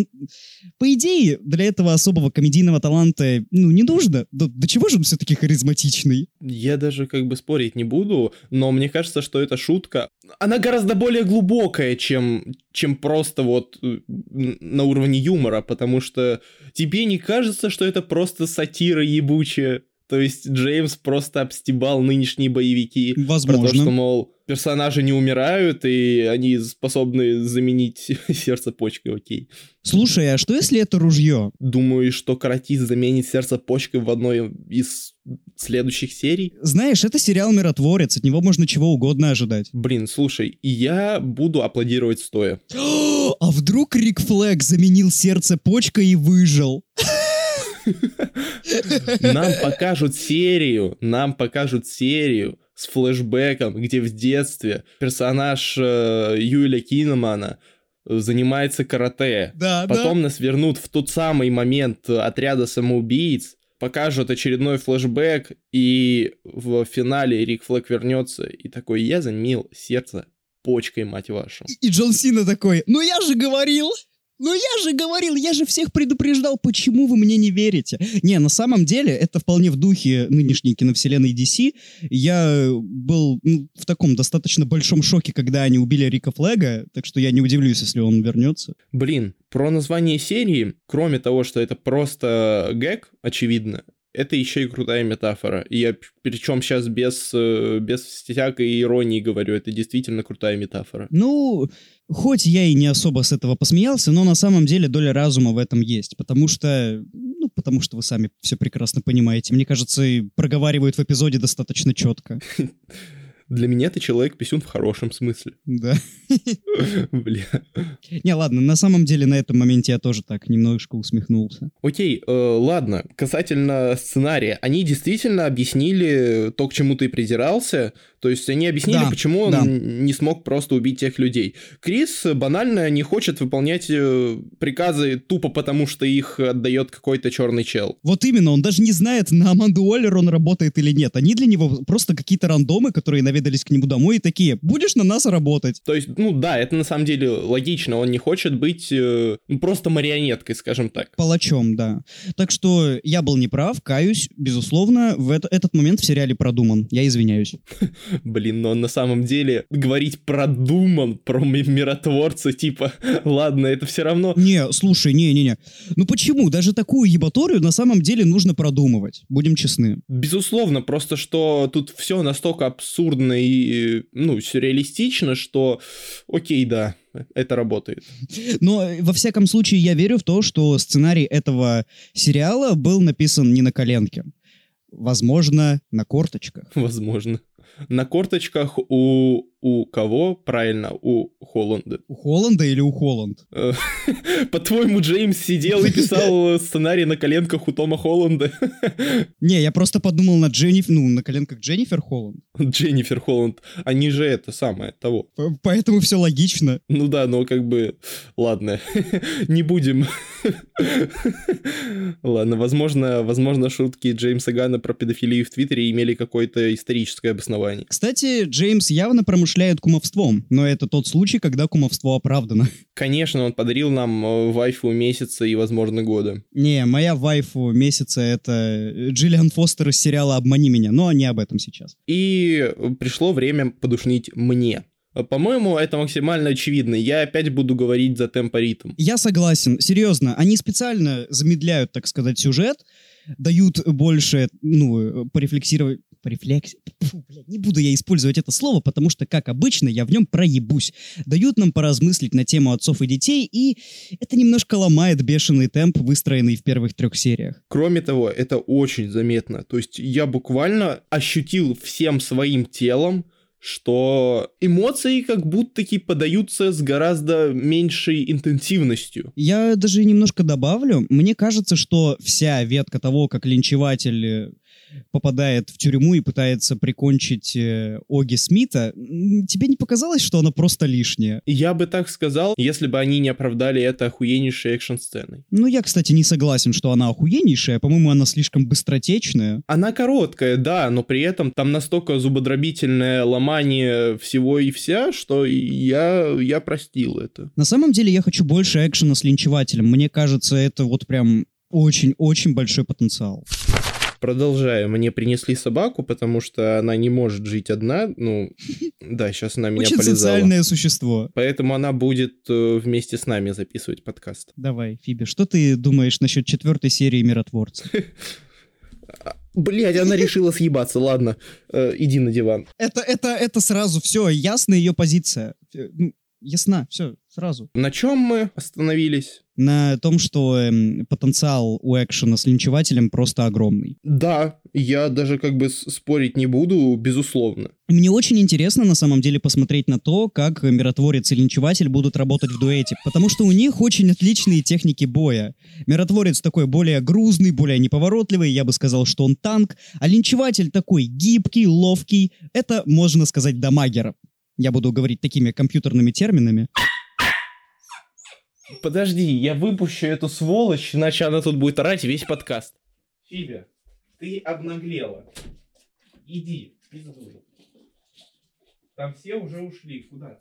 По идее, для этого особого комедийного таланта, ну, не нужно. До, до чего же он все-таки харизматичный? Я даже как бы спорить не буду, но мне кажется, что эта шутка, она гораздо более глубокая, чем, чем просто вот э, на уровне юмора, потому что тебе не кажется, что это просто сатира ебучая? То есть Джеймс просто обстебал нынешние боевики про то, Возможно. что, мол, персонажи не умирают, и они способны заменить сердце почкой, окей. Слушай, а что если это ружье? Думаю, что каратист заменит сердце почкой в одной из следующих серий. Знаешь, это сериал «Миротворец», от него можно чего угодно ожидать. Блин, слушай, я буду аплодировать стоя. А вдруг Рик Флэг заменил сердце почкой и выжил? Нам покажут серию, нам покажут серию с флешбеком, где в детстве персонаж э, Юэля Кинемана э, занимается карате. Да, Потом нас вернут в тот самый момент отряда самоубийц, покажут очередной флешбэк, и в финале Рик Флэг вернется и такой, я заменил сердце почкой, мать вашу. И Джон Сина такой, ну я же говорил! Ну я же говорил, я же всех предупреждал, почему вы мне не верите? Не, на самом деле, это вполне в духе нынешней киновселенной DC. Я был ну, в таком достаточно большом шоке, когда они убили Рика Флэга, так что я не удивлюсь, если он вернется. Блин, про название серии, кроме того, что это просто гэг, очевидно, это еще и крутая метафора. И я причем сейчас без, э, без всякой иронии говорю, это действительно крутая метафора. Ну, хоть я и не особо с этого посмеялся, но на самом деле доля разума в этом есть, потому что, ну, потому что вы сами все прекрасно понимаете. Мне кажется, проговаривают в эпизоде достаточно четко. Для меня ты человек-писюн в хорошем смысле. Да. Бля. Не, ладно, на самом деле на этом моменте я тоже так немножко усмехнулся. Окей, э, ладно. Касательно сценария. Они действительно объяснили то, к чему ты придирался. То есть они объяснили, Да, почему он да. не смог просто убить тех людей. Крис банально не хочет выполнять э, приказы тупо потому, что их отдает какой-то черный чел. Вот именно, он даже не знает, на Аманду Уоллер он работает или нет. Они для него просто какие-то рандомы, которые наведались к нему домой и такие, будешь на нас работать. То есть, ну да, это на самом деле логично. Он не хочет быть э, ну, просто марионеткой, скажем так. Палачом, да. Так что я был неправ, каюсь, безусловно, в это- этот момент в сериале продуман. Я извиняюсь. Блин, но на самом деле говорить продуман про ми- миротворца, типа, ладно, это все равно... Не, слушай, не-не-не. Ну почему? Даже такую ебаторию на самом деле нужно продумывать. Будем честны. Безусловно, просто что тут все настолько абсурдно абсурдно и, ну, сюрреалистично, что окей, да, это работает. Но, э, во всяком случае, я верю в то, что сценарий этого сериала был написан не на коленке. Возможно, на корточках. Возможно. На корточках у у кого? Правильно, у Холланда. У Холланда или у Холланд? Э, по-твоему, Джеймс сидел и писал сценарий на коленках у Тома Холланда? Не, я просто подумал на Дженнифер, ну, на коленках Дженнифер Холланд. Дженнифер Холланд. Они же это самое, того. Поэтому все логично. Ну да, но как бы... Ладно, не будем. Ладно, возможно, возможно, шутки Джеймса Гана про педофилию в Твиттере имели какое-то историческое обоснование. Кстати, Джеймс явно промышляет промышляют кумовством, но это тот случай, когда кумовство оправдано. Конечно, он подарил нам э, вайфу месяца и, возможно, года. Не, моя вайфу месяца — это Джиллиан Фостер из сериала «Обмани меня», но не об этом сейчас. И пришло время подушнить мне. По-моему, это максимально очевидно. Я опять буду говорить за темпоритм. Я согласен. Серьезно, они специально замедляют, так сказать, сюжет, дают больше, ну, порефлексировать, порефлекс... Фу, блядь, не буду я использовать это слово, потому что, как обычно, я в нем проебусь. Дают нам поразмыслить на тему отцов и детей, и это немножко ломает бешеный темп, выстроенный в первых трех сериях. Кроме того, это очень заметно. То есть я буквально ощутил всем своим телом, что эмоции как будто-таки подаются с гораздо меньшей интенсивностью. Я даже немножко добавлю. Мне кажется, что вся ветка того, как линчеватель попадает в тюрьму и пытается прикончить э, Оги Смита, тебе не показалось, что она просто лишняя? Я бы так сказал, если бы они не оправдали это охуеннейшей экшн-сценой. Ну, я, кстати, не согласен, что она охуеннейшая. По-моему, она слишком быстротечная. Она короткая, да, но при этом там настолько зубодробительное ломание всего и вся, что я, я простил это. На самом деле, я хочу больше экшена с линчевателем. Мне кажется, это вот прям очень-очень большой потенциал. Продолжаю. Мне принесли собаку, потому что она не может жить одна. Ну, да, сейчас она меня Очень полезала. социальное существо. Поэтому она будет э, вместе с нами записывать подкаст. Давай, Фиби, что ты думаешь насчет четвертой серии «Миротворца»? Блять, она решила съебаться, ладно, э, иди на диван. Это, это, это сразу все, ясна ее позиция. Ясна, все, сразу. На чем мы остановились? На том, что эм, потенциал у экшена с линчевателем просто огромный. Да, я даже как бы спорить не буду, безусловно. Мне очень интересно на самом деле посмотреть на то, как миротворец и линчеватель будут работать в дуэте, потому что у них очень отличные техники боя. Миротворец такой более грузный, более неповоротливый, я бы сказал, что он танк, а линчеватель такой гибкий, ловкий. Это, можно сказать, дамагер. Я буду говорить такими компьютерными терминами. Подожди, я выпущу эту сволочь, иначе она тут будет орать весь подкаст. Фиби, ты обнаглела. Иди, пиздуй. Там все уже ушли, куда?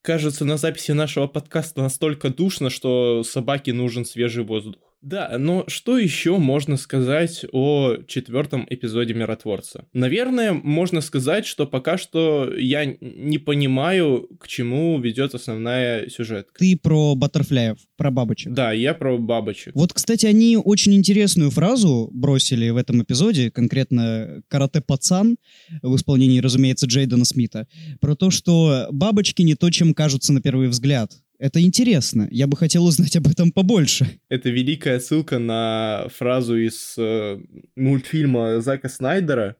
Кажется, на записи нашего подкаста настолько душно, что собаке нужен свежий воздух. Да, но что еще можно сказать о четвертом эпизоде Миротворца? Наверное, можно сказать, что пока что я не понимаю, к чему ведет основная сюжетка. Ты про баттерфляев, про бабочек. Да, я про бабочек. Вот, кстати, они очень интересную фразу бросили в этом эпизоде, конкретно «карате-пацан», в исполнении, разумеется, Джейдена Смита, про то, что бабочки не то, чем кажутся на первый взгляд. Это интересно. Я бы хотел узнать об этом побольше. Это великая ссылка на фразу из э, мультфильма Зака Снайдера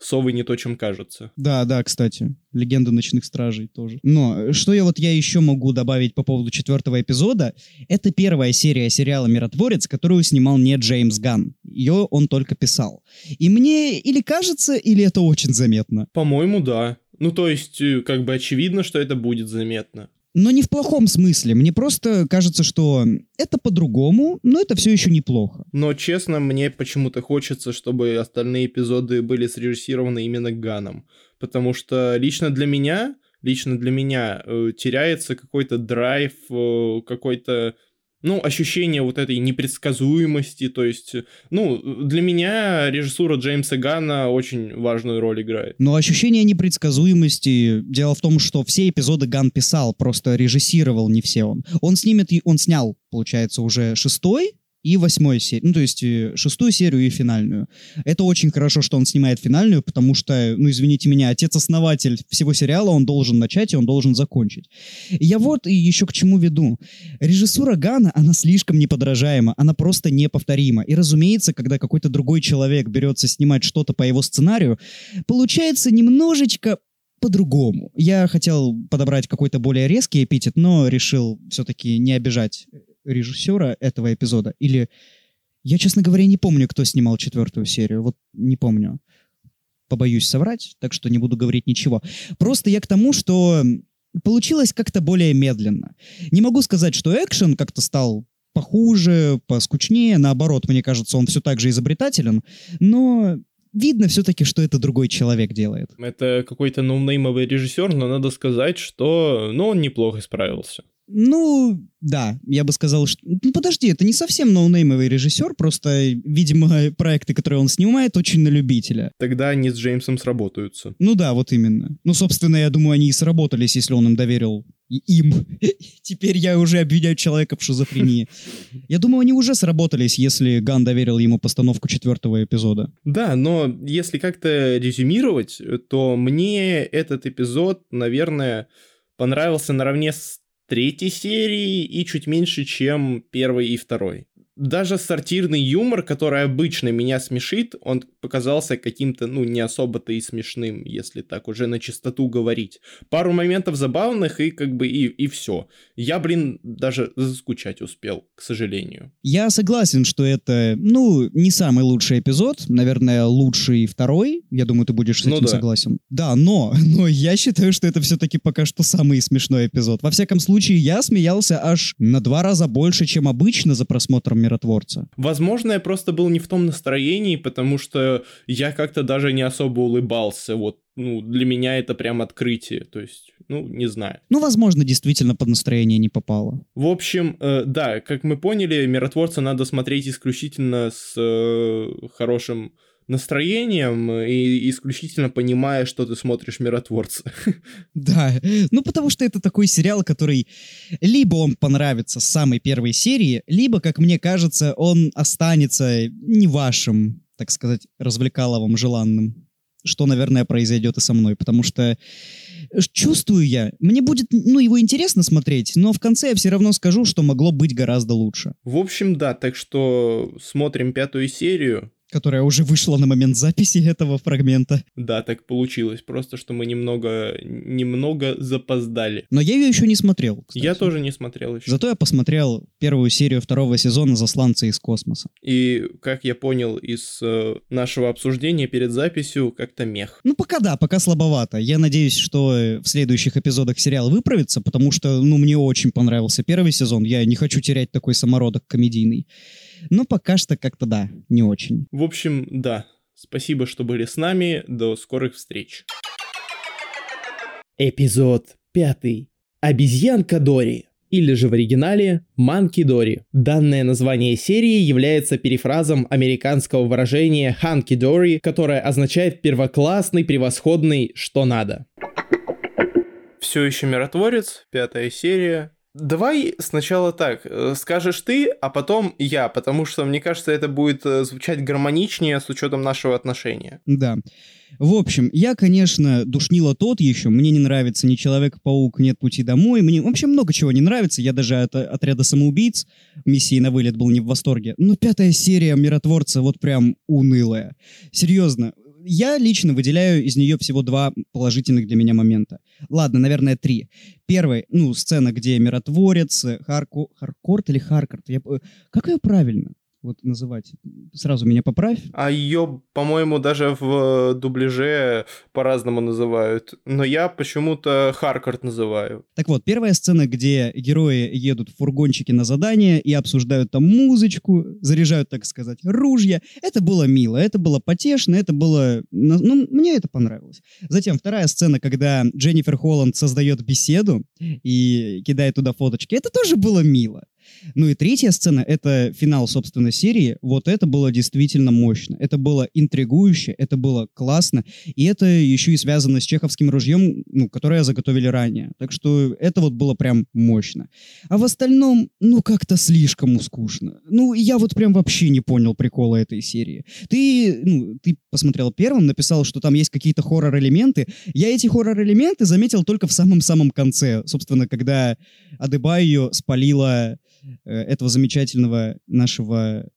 «Совы не то, чем кажется». Да, да, кстати. Легенда ночных стражей тоже. Но что я вот я еще могу добавить по поводу четвертого эпизода? Это первая серия сериала «Миротворец», которую снимал не Джеймс Ган. Ее он только писал. И мне или кажется, или это очень заметно. По-моему, да. Ну, то есть, э, как бы очевидно, что это будет заметно. Но не в плохом смысле. Мне просто кажется, что это по-другому, но это все еще неплохо. Но, честно, мне почему-то хочется, чтобы остальные эпизоды были срежиссированы именно Ганом. Потому что лично для меня, лично для меня э, теряется какой-то драйв, э, какой-то ну, ощущение вот этой непредсказуемости, то есть, ну, для меня режиссура Джеймса Ганна очень важную роль играет. Но ощущение непредсказуемости, дело в том, что все эпизоды Ган писал, просто режиссировал не все он. Он снимет, он снял, получается, уже шестой и восьмой серии, ну, то есть э, шестую серию и финальную. Это очень хорошо, что он снимает финальную, потому что, ну, извините меня, отец-основатель всего сериала, он должен начать и он должен закончить. Я вот и еще к чему веду. Режиссура Гана, она слишком неподражаема, она просто неповторима. И, разумеется, когда какой-то другой человек берется снимать что-то по его сценарию, получается немножечко по-другому. Я хотел подобрать какой-то более резкий эпитет, но решил все-таки не обижать режиссера этого эпизода. Или я, честно говоря, не помню, кто снимал четвертую серию. Вот не помню. Побоюсь соврать, так что не буду говорить ничего. Просто я к тому, что получилось как-то более медленно. Не могу сказать, что экшен как-то стал похуже, поскучнее. Наоборот, мне кажется, он все так же изобретателен. Но видно все-таки, что это другой человек делает. Это какой-то ноунеймовый режиссер, но надо сказать, что ну, он неплохо справился. Ну, да, я бы сказал, что... Ну, подожди, это не совсем ноунеймовый режиссер, просто, видимо, проекты, которые он снимает, очень на любителя. Тогда они с Джеймсом сработаются. Ну да, вот именно. Ну, собственно, я думаю, они и сработались, если он им доверил и им. Теперь я уже обвиняю человека в шизофрении. Я думаю, они уже сработались, если Ган доверил ему постановку четвертого эпизода. Да, но если как-то резюмировать, то мне этот эпизод, наверное, понравился наравне с третьей серии и чуть меньше, чем первой и второй даже сортирный юмор, который обычно меня смешит, он показался каким-то, ну, не особо-то и смешным, если так уже на чистоту говорить. Пару моментов забавных и как бы и, и все. Я, блин, даже заскучать успел, к сожалению. Я согласен, что это, ну, не самый лучший эпизод, наверное, лучший второй. Я думаю, ты будешь с ну этим да. согласен. Да, но, но я считаю, что это все-таки пока что самый смешной эпизод. Во всяком случае, я смеялся аж на два раза больше, чем обычно за просмотром миротворца. Возможно, я просто был не в том настроении, потому что я как-то даже не особо улыбался. Вот, ну, для меня это прям открытие. То есть, ну, не знаю. Ну, возможно, действительно под настроение не попало. В общем, э, да, как мы поняли, миротворца надо смотреть исключительно с э, хорошим настроением и исключительно понимая, что ты смотришь «Миротворца». Да, ну потому что это такой сериал, который либо он понравится с самой первой серии, либо, как мне кажется, он останется не вашим, так сказать, развлекаловым, желанным что, наверное, произойдет и со мной, потому что чувствую я, мне будет, ну, его интересно смотреть, но в конце я все равно скажу, что могло быть гораздо лучше. В общем, да, так что смотрим пятую серию, которая уже вышла на момент записи этого фрагмента. Да, так получилось. Просто, что мы немного, немного запоздали. Но я ее еще не смотрел, кстати. Я тоже не смотрел еще. Зато я посмотрел первую серию второго сезона «Засланцы из космоса». И, как я понял из э, нашего обсуждения перед записью, как-то мех. Ну, пока да, пока слабовато. Я надеюсь, что в следующих эпизодах сериал выправится, потому что, ну, мне очень понравился первый сезон. Я не хочу терять такой самородок комедийный. Но пока что как-то, да, не очень. В общем, да. Спасибо, что были с нами. До скорых встреч. Эпизод пятый. Обезьянка Дори или же в оригинале Манки Дори. Данное название серии является перефразом американского выражения Ханки Дори, которое означает первоклассный, превосходный, что надо. Все еще миротворец, пятая серия, Давай сначала так, э, скажешь ты, а потом я, потому что, мне кажется, это будет э, звучать гармоничнее с учетом нашего отношения. Да. В общем, я, конечно, душнила тот еще. Мне не нравится ни Человек-паук, нет пути домой. Мне вообще много чего не нравится. Я даже от отряда самоубийц миссии на вылет был не в восторге. Но пятая серия Миротворца вот прям унылая. Серьезно, я лично выделяю из нее всего два положительных для меня момента. Ладно, наверное, три. Первый, ну, сцена, где миротворец, Харку... Харкорт или Харкарт? Я... Как ее правильно? Вот называть. Сразу меня поправь. А ее, по-моему, даже в дубляже по-разному называют. Но я почему-то Харкарт называю. Так вот, первая сцена, где герои едут в фургончике на задание и обсуждают там музычку, заряжают, так сказать, ружья. Это было мило, это было потешно, это было... Ну, мне это понравилось. Затем вторая сцена, когда Дженнифер Холланд создает беседу и кидает туда фоточки. Это тоже было мило. Ну и третья сцена — это финал, собственно, серии. Вот это было действительно мощно. Это было интригующе, это было классно. И это еще и связано с чеховским ружьем, ну, которое заготовили ранее. Так что это вот было прям мощно. А в остальном, ну, как-то слишком скучно. Ну, я вот прям вообще не понял прикола этой серии. Ты, ну, ты посмотрел первым, написал, что там есть какие-то хоррор-элементы. Я эти хоррор-элементы заметил только в самом-самом конце. Собственно, когда Адебайо спалила этого замечательного нашего...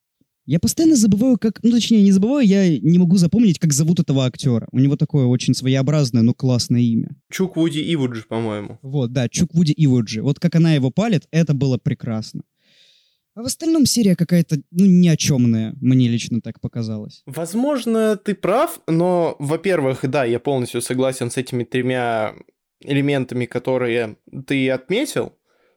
Я постоянно забываю, как... Ну, точнее, не забываю, я не могу запомнить, как зовут этого актера. У него такое очень своеобразное, но классное имя. Чук Вуди Ивуджи, по-моему. Вот, да, Чуквуди Ивуджи. Вот как она его палит, это было прекрасно. А в остальном серия какая-то, ну, ни о чемная, мне лично так показалось. Возможно, ты прав, но, во-первых, да, я полностью согласен с этими тремя элементами, которые ты отметил,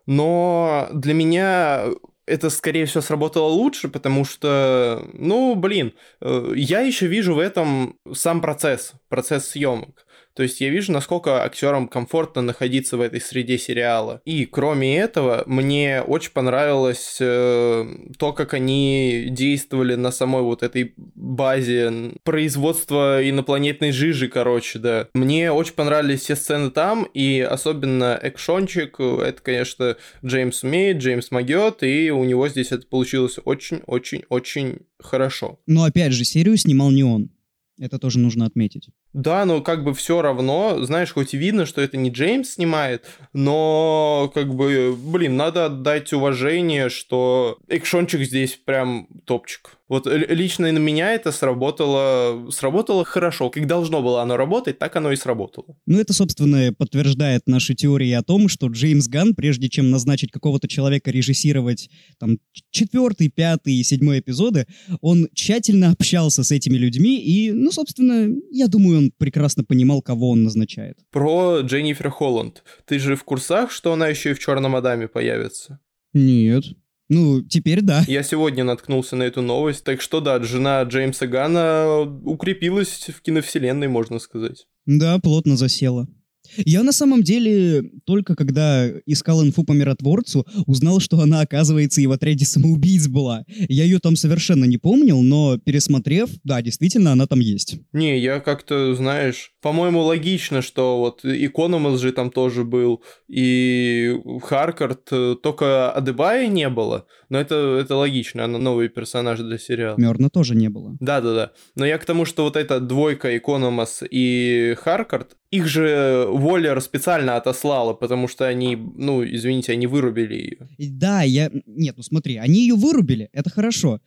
но для меня это, скорее всего, сработало лучше, потому что, ну, блин, э, я еще вижу в этом сам процесс, процесс съемок. То есть я вижу, насколько актерам комфортно находиться в этой среде сериала. И кроме этого, мне очень понравилось э, то, как они действовали на самой вот этой базе производства инопланетной жижи, короче, да. Мне очень понравились все сцены там, и особенно экшончик, это, конечно, Джеймс умеет, Джеймс могет, и у него здесь это получилось очень-очень-очень хорошо. Но опять же, серию снимал не он. Это тоже нужно отметить. Да, но как бы все равно, знаешь, хоть и видно, что это не Джеймс снимает, но как бы, блин, надо отдать уважение, что экшончик здесь прям топчик. Вот лично на меня это сработало, сработало хорошо. Как должно было оно работать, так оно и сработало. Ну, это, собственно, подтверждает наши теории о том, что Джеймс Ганн, прежде чем назначить какого-то человека режиссировать там четвертый, пятый и седьмой эпизоды, он тщательно общался с этими людьми, и, ну, собственно, я думаю, он прекрасно понимал, кого он назначает. Про Дженнифер Холланд. Ты же в курсах, что она еще и в Черном Адаме появится? Нет. Ну, теперь да. Я сегодня наткнулся на эту новость, так что да, жена Джеймса Гана укрепилась в киновселенной, можно сказать. Да, плотно засела. Я на самом деле только когда искал инфу по миротворцу, узнал, что она, оказывается, и в отряде самоубийц была. Я ее там совершенно не помнил, но пересмотрев, да, действительно, она там есть. Не, я как-то, знаешь, по-моему, логично, что вот Икономас же там тоже был, и Харкард, э, только Адебая не было, но это, это логично, она новый персонаж для сериала. Мерна тоже не было. Да-да-да. Но я к тому, что вот эта двойка Икономас и Харкард, их же Воллер специально отослала, потому что они, ну, извините, они вырубили ее. Да, я... Нет, ну смотри, они ее вырубили, это хорошо.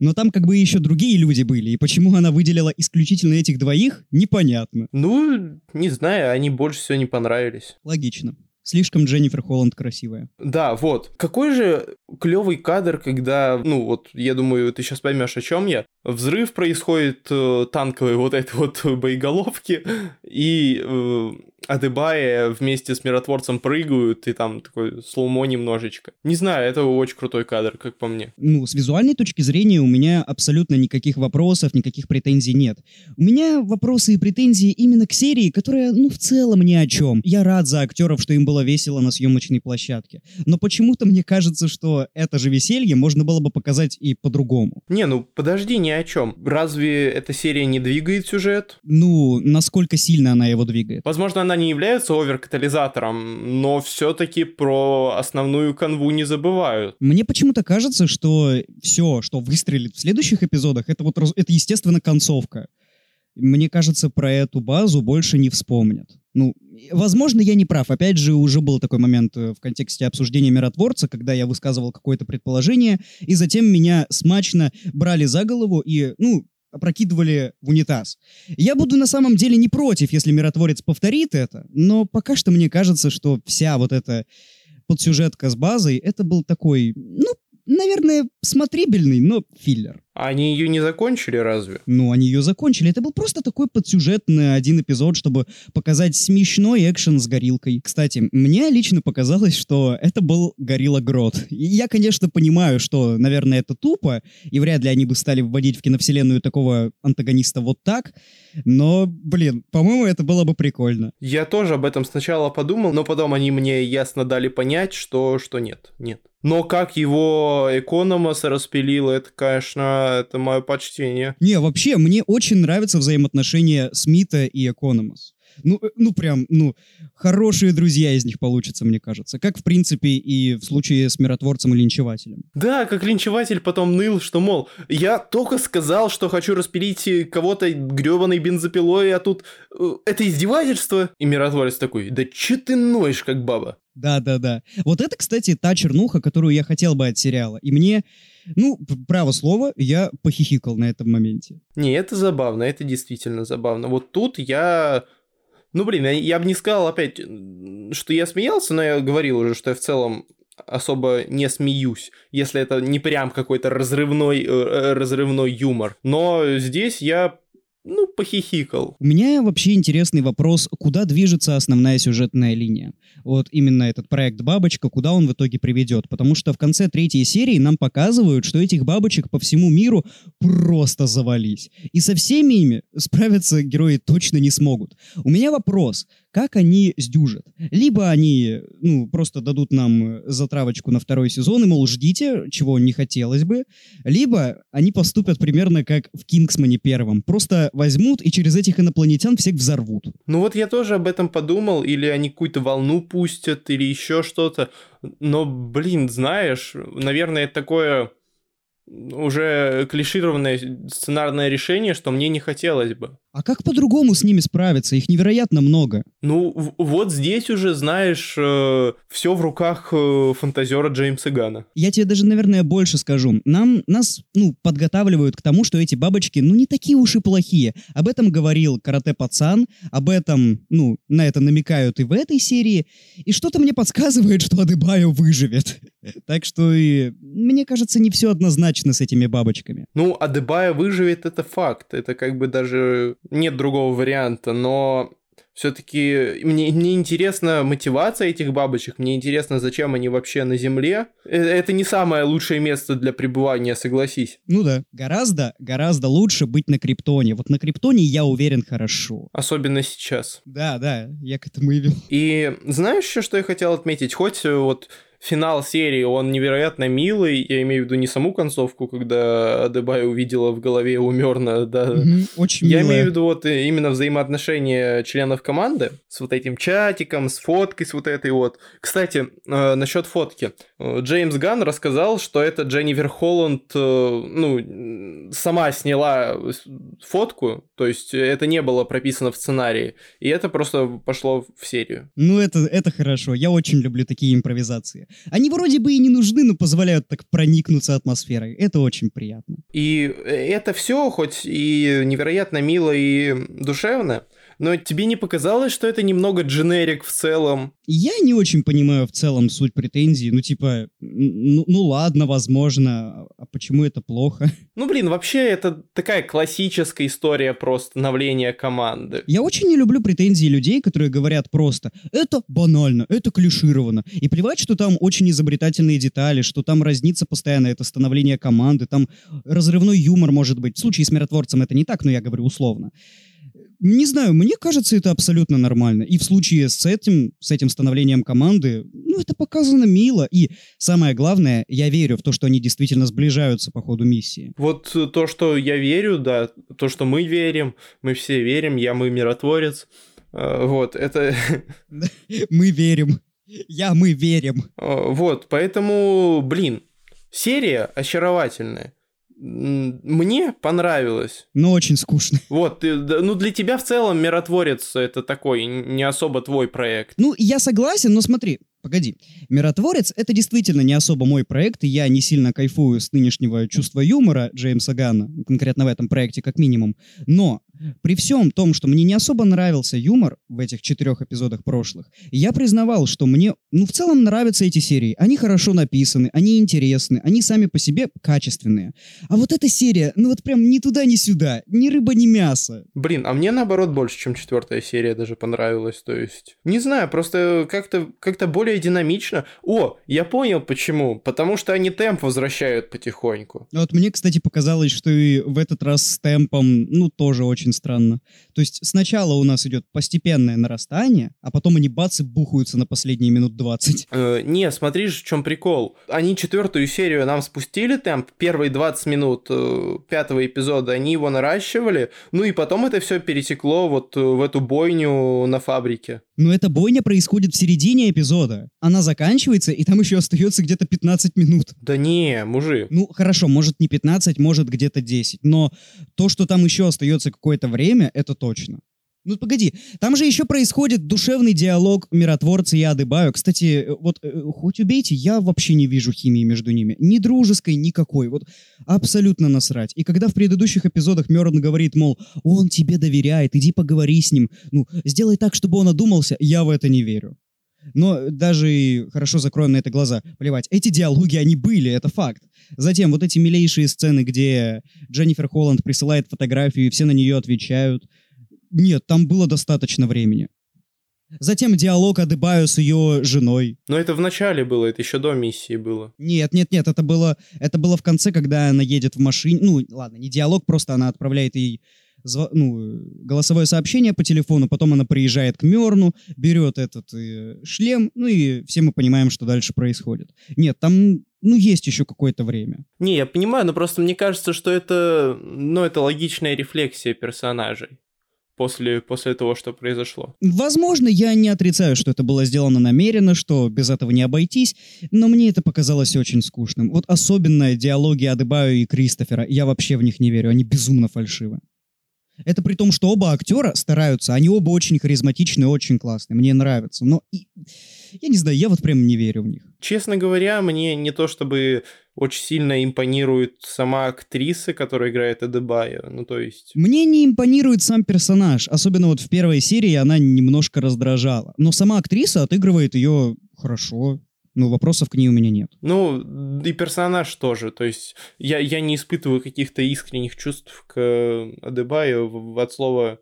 Но там как бы еще другие люди были, и почему она выделила исключительно этих двоих, непонятно. Ну, не знаю, они больше всего не понравились. Логично. Слишком Дженнифер Холланд красивая. Да, вот. Какой же клевый кадр, когда, ну вот, я думаю, ты сейчас поймешь, о чем я. Взрыв происходит э, танковой вот этой вот боеголовки, и э, Адебая вместе с миротворцем прыгают, и там такой слоумо немножечко. Не знаю, это очень крутой кадр, как по мне. Ну, с визуальной точки зрения у меня абсолютно никаких вопросов, никаких претензий нет. У меня вопросы и претензии именно к серии, которая, ну, в целом ни о чем. Я рад за актеров, что им было весело на съемочной площадке. Но почему-то мне кажется, что это же веселье можно было бы показать и по-другому. Не, ну подожди, ни о чем. Разве эта серия не двигает сюжет? Ну, насколько сильно она его двигает. Возможно, она не является оверкатализатором, но все-таки про основную канву не забывают. Мне почему-то кажется, что все, что выстрелит в следующих эпизодах, это вот, это, естественно, концовка. Мне кажется, про эту базу больше не вспомнят. Ну, возможно, я не прав. Опять же, уже был такой момент э, в контексте обсуждения миротворца, когда я высказывал какое-то предположение, и затем меня смачно брали за голову и, ну, опрокидывали в унитаз. Я буду на самом деле не против, если миротворец повторит это, но пока что мне кажется, что вся вот эта подсюжетка с базой, это был такой, ну, наверное, смотрибельный, но филлер. Они ее не закончили разве? Ну, они ее закончили. Это был просто такой подсюжетный один эпизод, чтобы показать смешной экшен с горилкой. Кстати, мне лично показалось, что это был Горилла Грот. И я, конечно, понимаю, что, наверное, это тупо, и вряд ли они бы стали вводить в киновселенную такого антагониста вот так, но, блин, по-моему, это было бы прикольно. Я тоже об этом сначала подумал, но потом они мне ясно дали понять, что, что нет, нет. Но как его Экономос распилил, это, конечно, это мое почтение. Не, вообще, мне очень нравятся взаимоотношения Смита и Экономос. Ну, э, ну прям, ну, хорошие друзья из них получатся, мне кажется. Как, в принципе, и в случае с миротворцем и линчевателем. Да, как линчеватель потом ныл, что, мол, я только сказал, что хочу распилить кого-то гребаной бензопилой, а тут э, это издевательство. И миротворец такой, да че ты ноешь, как баба? Да-да-да. Вот это, кстати, та чернуха, которую я хотел бы от сериала. И мне, ну, право слово, я похихикал на этом моменте. Не, это забавно, это действительно забавно. Вот тут я... Ну, блин, я, я бы не сказал опять, что я смеялся, но я говорил уже, что я в целом особо не смеюсь, если это не прям какой-то разрывной, э, э, разрывной юмор. Но здесь я, ну, похихикал. У меня вообще интересный вопрос, куда движется основная сюжетная линия? Вот именно этот проект «Бабочка», куда он в итоге приведет? Потому что в конце третьей серии нам показывают, что этих бабочек по всему миру просто завались. И со всеми ими справиться герои точно не смогут. У меня вопрос, как они сдюжат? Либо они, ну, просто дадут нам затравочку на второй сезон, и, мол, ждите, чего не хотелось бы, либо они поступят примерно как в «Кингсмане» первом. Просто возьмут и через этих инопланетян всех взорвут. Ну вот я тоже об этом подумал, или они какую-то волну пустят, или еще что-то. Но, блин, знаешь, наверное, это такое уже клишированное сценарное решение, что мне не хотелось бы. А как по-другому с ними справиться? Их невероятно много. Ну, вот здесь уже, знаешь, все в руках э, фантазера Джеймса Гана. Я тебе даже, наверное, больше скажу. Нам, нас, ну, подготавливают к тому, что эти бабочки, ну, не такие уж и плохие. Об этом говорил Карате-пацан, об этом, ну, на это намекают и в этой серии. И что-то мне подсказывает, что Адебайо выживет. Так что и, мне кажется, не все однозначно с этими бабочками. Ну, Адебая выживет, это факт. Это как бы даже нет другого варианта, но все-таки мне, мне интересна мотивация этих бабочек, мне интересно, зачем они вообще на Земле. Э, Это не самое лучшее место для пребывания, согласись. Ну да, гораздо, гораздо лучше быть на Криптоне. Вот на Криптоне, я уверен, хорошо. Особенно сейчас. Да, да, я к этому и вел. И знаешь еще, что я хотел отметить? Хоть э, вот финал серии, он невероятно милый, я имею в виду не саму концовку, когда Адебай увидела в голове у Мёрна, да, Очень Я милая. имею в виду вот именно взаимоотношения членов команды с вот этим чатиком, с фоткой, с вот этой вот. Кстати, э, насчет фотки. Э, Джеймс Ганн рассказал, что это Дженнифер Холланд, э, ну, сама сняла фотку, то есть это не было прописано в сценарии, и это просто пошло в серию. Ну, это, это хорошо. Я очень люблю такие импровизации. Они вроде бы и не нужны, но позволяют так проникнуться атмосферой. Это очень приятно. И это все, хоть и невероятно мило и душевно, но тебе не показалось, что это немного дженерик в целом? Я не очень понимаю в целом суть претензий. Ну, типа, ну, ну ладно, возможно, а почему это плохо? Ну, блин, вообще это такая классическая история про становление команды. Я очень не люблю претензии людей, которые говорят просто «это банально, это клишировано». И плевать, что там очень изобретательные детали, что там разнится постоянно это становление команды, там разрывной юмор может быть. В случае с миротворцем это не так, но я говорю условно. Не знаю, мне кажется, это абсолютно нормально. И в случае с этим, с этим становлением команды, ну, это показано мило. И самое главное, я верю в то, что они действительно сближаются по ходу миссии. Вот то, что я верю, да, то, что мы верим, мы все верим, я мы миротворец. Э, Вот, это... Мы верим. Я, мы верим. э, Вот, поэтому, блин, серия очаровательная. Мне понравилось. Но очень скучно. Вот, ты- ну для тебя в целом миротворец это такой не особо твой проект. Ну, я согласен, но смотри, погоди. «Миротворец» — это действительно не особо мой проект, и я не сильно кайфую с нынешнего чувства юмора Джеймса Ганна, конкретно в этом проекте как минимум. Но при всем том, что мне не особо нравился юмор в этих четырех эпизодах прошлых, я признавал, что мне, ну, в целом нравятся эти серии. Они хорошо написаны, они интересны, они сами по себе качественные. А вот эта серия, ну вот прям ни туда, ни сюда, ни рыба, ни мясо. Блин, а мне наоборот больше, чем четвертая серия даже понравилась. То есть, не знаю, просто как-то как более более динамично. О, я понял почему. Потому что они темп возвращают потихоньку. Вот мне, кстати, показалось, что и в этот раз с темпом, ну, тоже очень странно. То есть сначала у нас идет постепенное нарастание, а потом они бац и бухаются на последние минут 20. Э, не, смотри же, в чем прикол. Они четвертую серию нам спустили темп, первые 20 минут э, пятого эпизода, они его наращивали, ну и потом это все пересекло вот э, в эту бойню на фабрике. Но эта бойня происходит в середине эпизода. Она заканчивается, и там еще остается где-то 15 минут. Да не, мужик. Ну, хорошо, может не 15, может где-то 10. Но то, что там еще остается какое-то время, это точно. Ну, погоди, там же еще происходит душевный диалог миротворца и Адыбаю. Кстати, э, вот э, хоть убейте, я вообще не вижу химии между ними. Ни дружеской, никакой. Вот абсолютно насрать. И когда в предыдущих эпизодах Мёрн говорит, мол, он тебе доверяет, иди поговори с ним, ну, сделай так, чтобы он одумался, я в это не верю. Но даже и хорошо закроем на это глаза. Плевать, эти диалоги, они были, это факт. Затем вот эти милейшие сцены, где Дженнифер Холланд присылает фотографию, и все на нее отвечают. Нет, там было достаточно времени. Затем диалог Адебаю с ее женой. Но это в начале было, это еще до миссии было. Нет, нет, нет, это было, это было в конце, когда она едет в машине. Ну, ладно, не диалог, просто она отправляет ей ну, голосовое сообщение по телефону, потом она приезжает к Мерну, берет этот э, шлем, ну и все мы понимаем, что дальше происходит. Нет, там, ну, есть еще какое-то время. Не, я понимаю, но просто мне кажется, что это, ну, это логичная рефлексия персонажей после, после того, что произошло. Возможно, я не отрицаю, что это было сделано намеренно, что без этого не обойтись, но мне это показалось очень скучным. Вот особенно диалоги Адебаю и Кристофера, я вообще в них не верю, они безумно фальшивы. Это при том, что оба актера стараются, они оба очень харизматичные, очень классные, мне нравятся, но и- я не знаю, я вот прям не верю в них. Честно говоря, мне не то чтобы очень сильно импонирует сама актриса, которая играет Эдебая. Ну, то есть... Мне не импонирует сам персонаж, особенно вот в первой серии она немножко раздражала. Но сама актриса отыгрывает ее хорошо. Ну, вопросов к ней у меня нет. Ну, и персонаж тоже. То есть я, я не испытываю каких-то искренних чувств к Адебаю в- от слова...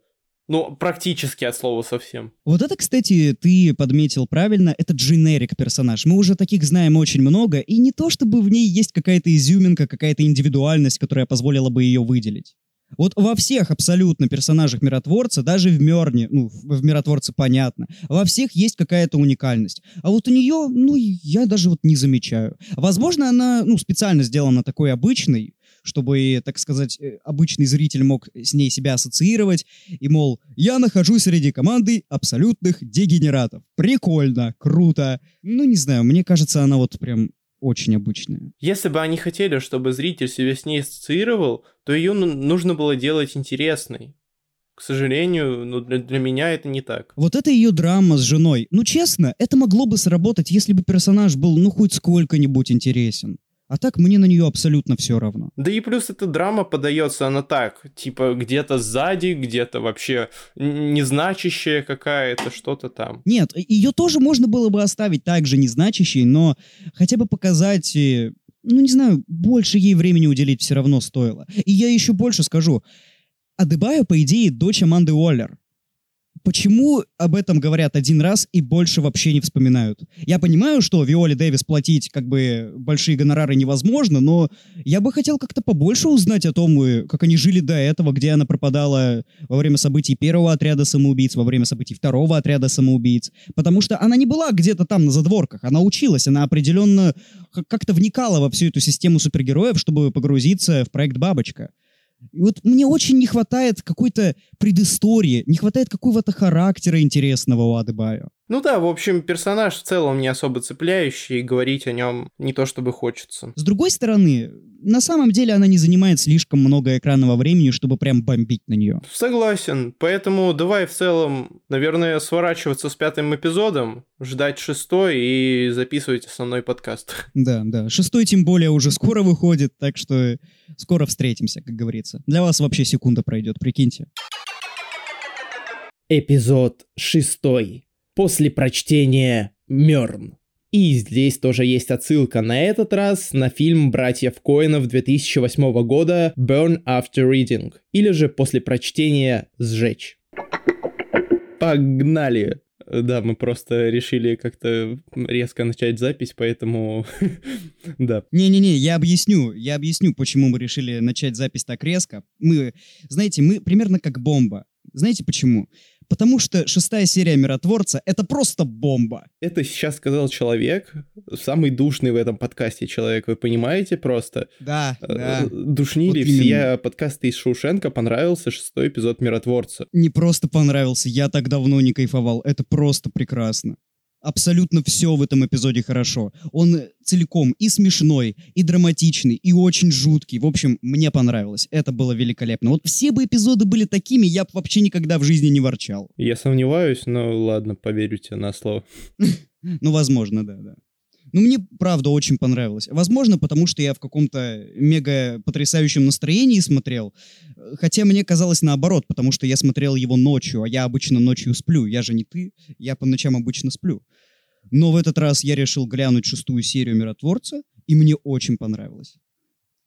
Ну, практически от слова совсем. Вот это, кстати, ты подметил правильно, это дженерик персонаж. Мы уже таких знаем очень много, и не то чтобы в ней есть какая-то изюминка, какая-то индивидуальность, которая позволила бы ее выделить. Вот во всех абсолютно персонажах миротворца, даже в Мерне, ну, в миротворце понятно, во всех есть какая-то уникальность. А вот у нее, ну, я даже вот не замечаю. Возможно, она, ну, специально сделана такой обычной, чтобы, так сказать, э, обычный зритель мог с ней себя ассоциировать, и, мол, я нахожусь среди команды абсолютных дегенератов. Прикольно, круто. Ну, не знаю, мне кажется, она вот прям очень обычная. Если бы они хотели, чтобы зритель себя с ней ассоциировал, то ее ну- нужно было делать интересной. К сожалению, ну, для, для меня это не так. Вот это ее драма с женой. Ну, честно, это могло бы сработать, если бы персонаж был, ну, хоть сколько-нибудь интересен. А так мне на нее абсолютно все равно. Да и плюс эта драма подается она так, типа где-то сзади, где-то вообще незначащая какая-то, что-то там. Нет, ее тоже можно было бы оставить также незначащей, но хотя бы показать, э, ну, не знаю, больше ей времени уделить все равно стоило. И я еще больше скажу. Адебая, по идее, дочь Аманды Уоллер. Почему об этом говорят один раз и больше вообще не вспоминают? Я понимаю, что Виоле Дэвис платить как бы большие гонорары невозможно, но я бы хотел как-то побольше узнать о том, э, как они жили до этого, где она пропадала во время событий первого отряда самоубийц, во время событий второго отряда самоубийц. Потому что она не была где-то там на задворках, она училась, она определенно как-то вникала во всю эту систему супергероев, чтобы погрузиться в проект «Бабочка». И вот мне очень не хватает какой-то предыстории, не хватает какого-то характера интересного у Адебайо. Ну да, в общем, персонаж в целом не особо цепляющий, и говорить о нем не то чтобы хочется. С другой стороны, на самом деле она не занимает слишком много экранного времени, чтобы прям бомбить на нее. Согласен, поэтому давай в целом, наверное, сворачиваться с пятым эпизодом, ждать шестой и записывать основной подкаст. Да, да. Шестой тем более уже скоро выходит, так что скоро встретимся, как говорится. Для вас вообще секунда пройдет, прикиньте. Эпизод шестой. После прочтения Мёрн. И здесь тоже есть отсылка на этот раз на фильм братьев Коинов 2008 года Burn After Reading, или же после прочтения «Сжечь». Погнали! Да, мы просто решили как-то резко начать запись, поэтому да. Не-не-не, я объясню, я объясню, почему мы решили начать запись так резко. Мы, знаете, мы примерно как бомба. Знаете почему? Потому что шестая серия Миротворца — это просто бомба. Это сейчас сказал человек, самый душный в этом подкасте человек, вы понимаете просто? Да, Э, да. Душнили Вот именно. все подкасты из Шоушенка, понравился шестой эпизод Миротворца. Не просто понравился, я так давно не кайфовал. Это просто прекрасно. Абсолютно все в этом эпизоде хорошо. Он целиком и смешной, и драматичный, и очень жуткий. В общем, мне понравилось. Это было великолепно. Вот все бы эпизоды были такими, я бы вообще никогда в жизни не ворчал. Я сомневаюсь, но ладно, поверю тебе на слово. Ну, возможно, да, да. Ну, мне, правда, очень понравилось. Возможно, потому что я в каком-то мега потрясающем настроении смотрел. Хотя мне казалось наоборот, потому что я смотрел его ночью, а я обычно ночью сплю. Я же не ты, я по ночам обычно сплю. Но в этот раз я решил глянуть шестую серию «Миротворца», и мне очень понравилось.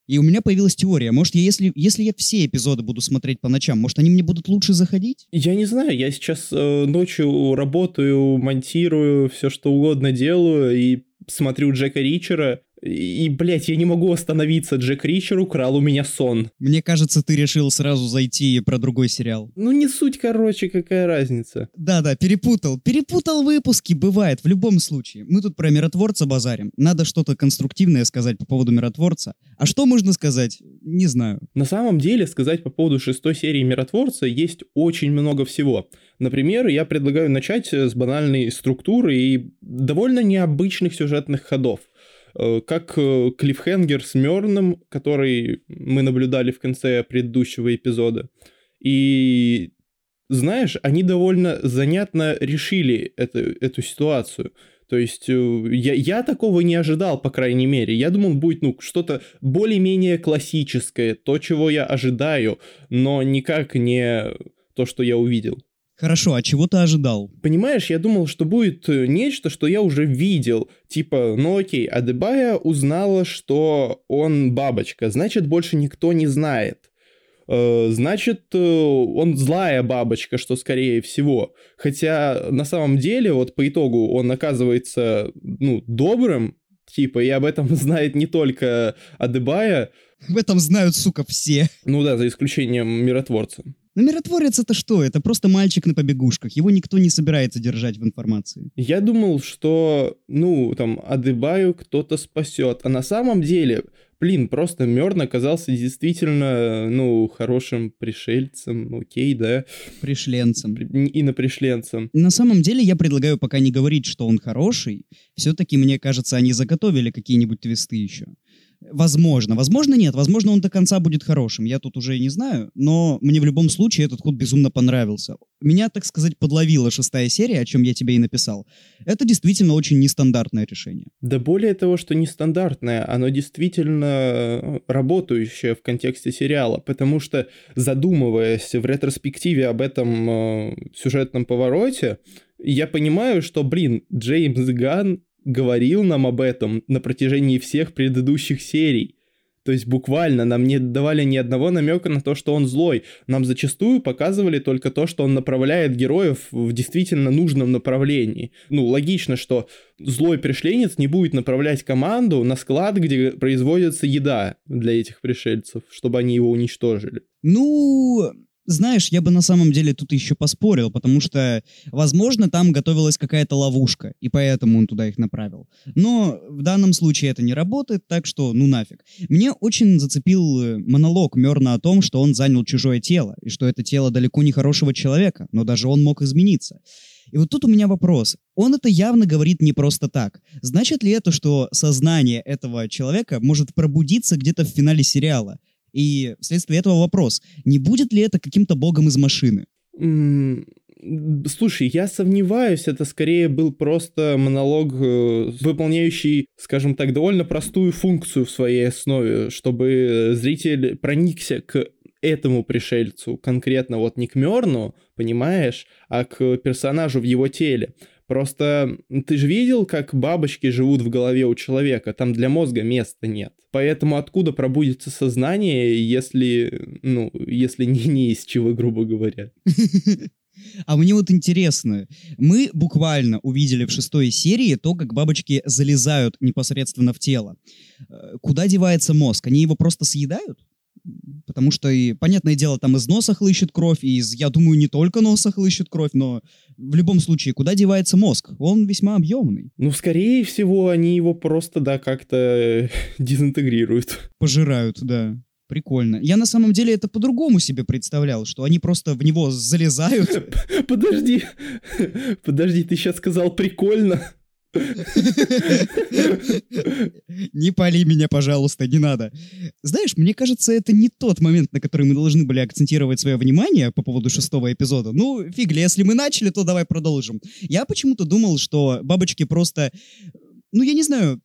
И у меня появилась теория. Может, я, если, если я все эпизоды буду смотреть по ночам, может, они мне будут лучше заходить? Я не знаю, я сейчас э, ночью работаю, монтирую, все что угодно делаю и смотрю Джека Ричера. И, блядь, я не могу остановиться. Джек Ричер украл у меня сон. Мне кажется, ты решил сразу зайти про другой сериал. Ну не суть, короче, какая разница. Да-да, перепутал. Перепутал выпуски, бывает, в любом случае. Мы тут про миротворца базарим. Надо что-то конструктивное сказать по поводу миротворца. А что можно сказать? Не знаю. На самом деле, сказать по поводу шестой серии Миротворца есть очень много всего. Например, я предлагаю начать с банальной структуры и довольно необычных сюжетных ходов. Э, Как э, клиффхенгер с Мёрном, который мы наблюдали в конце предыдущего эпизода. И знаешь, они довольно занятно решили это, эту ситуацию. То есть э, я, я такого не ожидал, по крайней мере. Я думал, будет ну, что-то более-менее классическое, то, чего я ожидаю, но никак не то, что я увидел. Хорошо, а чего ты ожидал? Понимаешь, я думал, что будет э, нечто, что я уже видел. Типа, ну окей, Адебая узнала, что он бабочка, значит, больше никто не знает. Э, Значит, э, он злая бабочка, что скорее всего. Хотя на самом деле, вот по итогу, он оказывается, ну, добрым, типа, и об этом знает не только Адебая, В этом знают, сука, все. ну да, за исключением миротворца. Но миротворец это что? Это просто мальчик на побегушках. Его никто не собирается держать в информации. Я думал, что, ну, там, Адыбаю кто-то спасет. А на самом деле, блин, просто Мёрн оказался действительно, ну, хорошим пришельцем, окей, да, Пришленцем. при- инопришленцем. На самом деле я предлагаю пока не говорить, что он хороший. Все-таки, мне кажется, они заготовили какие-нибудь твисты еще. Возможно. Возможно, нет. Возможно, он до конца будет хорошим. Я тут уже и не знаю. Но мне в любом случае этот ход безумно понравился. Меня, так сказать, подловила шестая серия, о чем я тебе и написал. Это действительно очень нестандартное решение. Да более того, что нестандартное, оно действительно э, работающее в контексте сериала, потому что, задумываясь в ретроспективе об этом э, сюжетном повороте, я понимаю, что, блин, Джеймс Ган говорил нам об этом на протяжении всех предыдущих серий. То есть буквально нам не давали ни одного намека на то, что он злой. Нам зачастую показывали только то, что он направляет героев в действительно нужном направлении. Ну, логично, что злой пришленец не будет направлять команду на склад, где производится еда для этих пришельцев, чтобы они его уничтожили. Ну, знаешь, я бы на самом деле тут еще поспорил, потому что, возможно, там готовилась какая-то ловушка, и поэтому он туда их направил. Но в данном случае это не работает, так что ну нафиг. Мне очень зацепил э, монолог Мерна о том, что он занял чужое тело, и что это тело далеко не хорошего человека, но даже он мог измениться. И вот тут у меня вопрос. Он это явно говорит не просто так. Значит ли это, что сознание этого человека может пробудиться где-то в финале сериала? И вследствие этого вопрос, не будет ли это каким-то богом из машины? Слушай, я сомневаюсь, это скорее был просто монолог, э, выполняющий, скажем так, довольно простую функцию в своей основе, чтобы зритель проникся к этому пришельцу, конкретно вот не к Мёрну, понимаешь, а к персонажу в его теле. Просто ты же видел, как бабочки живут в голове у человека, там для мозга места нет. Поэтому откуда пробудится сознание, если, ну, если не, не из чего, грубо говоря. А мне вот интересно, мы буквально увидели в шестой серии то, как бабочки залезают непосредственно в тело. Э, Куда девается мозг? Они его просто съедают? Потому что, и, понятное дело, там из носа хлыщет кровь, и из, я думаю, не только носа хлыщет кровь, но в любом случае, куда девается мозг? Он весьма объемный. Ну, скорее всего, они его просто, да, как-то э, дезинтегрируют. Пожирают, да. Прикольно. Я на самом деле это по-другому себе представлял, что они просто в него залезают. Подожди, подожди, ты сейчас сказал прикольно. Не пали меня, пожалуйста, не надо. Знаешь, мне кажется, это не тот момент, на который мы должны были акцентировать свое внимание по поводу шестого эпизода. Ну, фигли, если мы начали, то давай продолжим. Я почему-то думал, что бабочки просто, ну, я не знаю,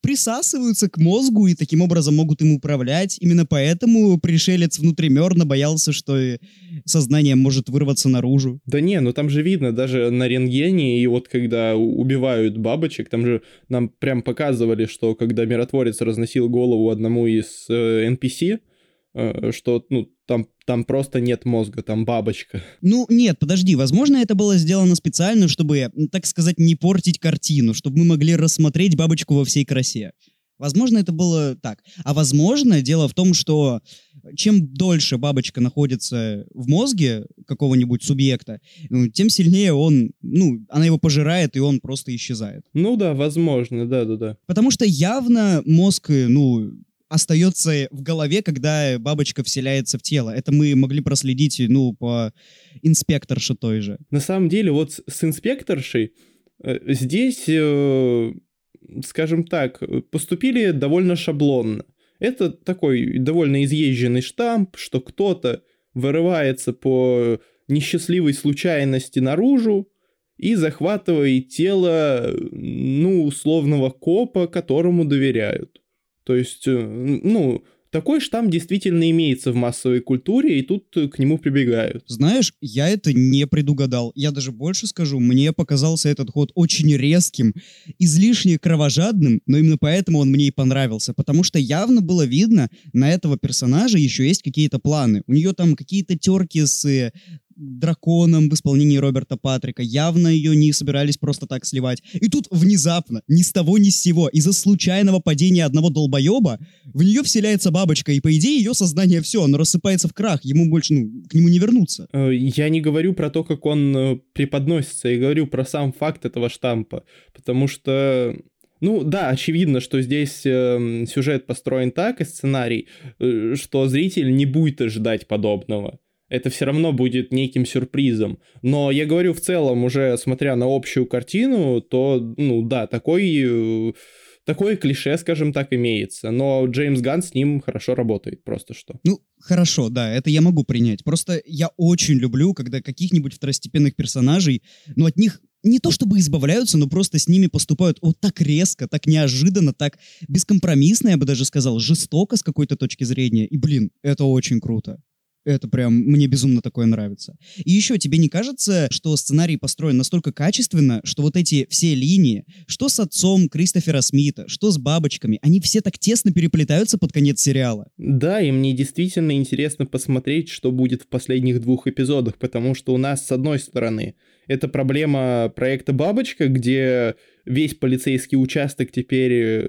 присасываются к мозгу и таким образом могут им управлять. Именно поэтому пришелец внутримерно боялся, что сознание может вырваться наружу. Да не, ну там же видно, даже на рентгене, и вот когда убивают бабочек, там же нам прям показывали, что когда миротворец разносил голову одному из э, NPC, э, что, ну, там, там просто нет мозга, там бабочка. Ну, нет, подожди, возможно, это было сделано специально, чтобы, так сказать, не портить картину, чтобы мы могли рассмотреть бабочку во всей красе. Возможно, это было так. А возможно, дело в том, что чем дольше бабочка находится в мозге какого-нибудь субъекта, ну, тем сильнее он, ну, она его пожирает, и он просто исчезает. Ну да, возможно, да-да-да. Потому что явно мозг, э, ну, остается в голове, когда бабочка вселяется в тело. Это мы могли проследить, ну, по инспекторше той же. На самом деле, вот с- инспекторшей э, здесь, э, скажем так, поступили довольно шаблонно. Это такой довольно изъезженный штамп, что кто-то вырывается по несчастливой случайности наружу и захватывает тело, ну, условного копа, которому доверяют. То есть, э, ну, такой штамп действительно имеется в массовой культуре, и тут э, к нему прибегают. Знаешь, я это не предугадал. Я даже больше скажу, мне показался этот ход очень резким, излишне кровожадным, но именно поэтому он мне и понравился, потому что явно было видно, на этого персонажа еще есть какие-то планы. У нее там какие-то терки с э, драконом в исполнении Роберта Патрика. Явно ее не собирались просто так сливать. И тут внезапно, ни с того ни с сего, из-за случайного падения одного долбоеба, в нее вселяется бабочка, и по идее ее сознание все, оно рассыпается в крах, ему больше, ну, к нему не вернуться. Э, Я не говорю про то, как он э, преподносится, я говорю про сам факт этого штампа, потому что, ну да, очевидно, что здесь эм, сюжет построен так и сценарий, э, что зритель не будет ждать подобного. Это все равно будет неким сюрпризом. Но я говорю в целом, уже смотря на общую картину, то, ну да, такой, э, такое клише, скажем так, имеется. Но Джеймс Ганн с ним хорошо работает, просто что. Ну, хорошо, да, это я могу принять. Просто я очень люблю, когда каких-нибудь второстепенных персонажей, ну, от них не то чтобы избавляются, но просто с ними поступают вот так резко, так неожиданно, так бескомпромиссно, я бы даже сказал, жестоко с какой-то точки зрения. И, блин, это очень круто. Это прям, мне безумно такое нравится. И еще, тебе не кажется, что сценарий построен настолько качественно, что вот эти все линии, что с отцом Кристофера Смита, что с бабочками, они все так тесно переплетаются под конец сериала? Да, и мне действительно интересно посмотреть, что будет в последних двух эпизодах, потому что у нас, с одной стороны, это проблема проекта «Бабочка», где весь полицейский участок теперь, э,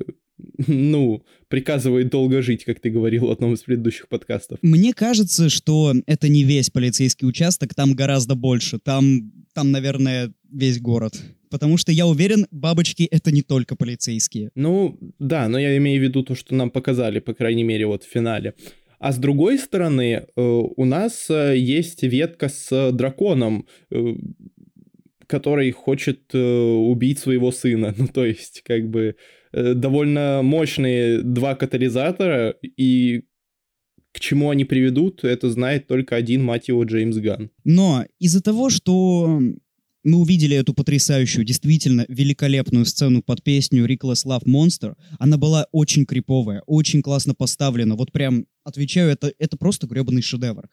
ну, приказывает долго жить, как ты говорил в одном из предыдущих подкастов. Мне кажется, что это не весь полицейский участок, там гораздо больше. Там, там, наверное, весь город. Потому что я уверен, бабочки — это не только полицейские. Ну, да, но я имею в виду то, что нам показали, по крайней мере, вот в финале. А с другой стороны, э, у нас э, есть ветка с драконом, э, который хочет убить своего сына. Ну, то есть, как бы, довольно мощные два катализатора, и к чему они приведут, это знает только один, мать его, Джеймс Ганн. Но из-за того, что мы увидели эту потрясающую, действительно великолепную сцену под песню Reckless Love Monster, она была очень криповая, очень классно поставлена. Вот прям, отвечаю, это, это просто гребаный шедевр.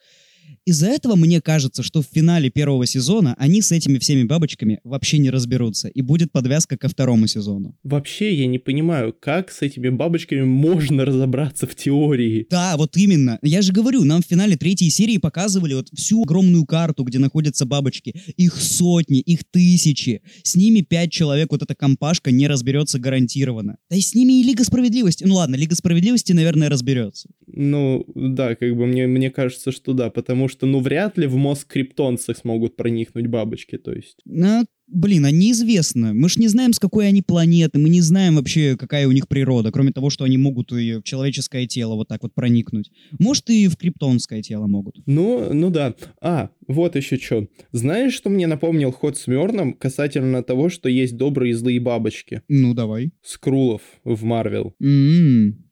Из-за этого мне кажется, что в финале первого сезона они с этими всеми бабочками вообще не разберутся, и будет подвязка ко второму сезону. Вообще, я не понимаю, как с этими бабочками можно разобраться в теории. Да, вот именно. Я же говорю, нам в финале третьей серии показывали вот всю огромную карту, где находятся бабочки. Их сотни, их тысячи. С ними пять человек, вот эта компашка не разберется гарантированно. Да и с ними и Лига Справедливости. Ну ладно, Лига Справедливости, наверное, разберется. Ну, да, как бы мне, мне кажется, что да, потому что, ну, вряд ли в мозг криптонцев смогут проникнуть бабочки, то есть. А, блин, а неизвестно. Мы ж не знаем, с какой они планеты, мы не знаем вообще, какая у них природа, кроме того, что они могут и в человеческое тело вот так вот проникнуть. Может, и в криптонское тело могут. Ну, ну да. А, вот еще что. Знаешь, что мне напомнил ход с Мёрном касательно того, что есть добрые и злые бабочки? Ну, давай. Скрулов в Марвел. М.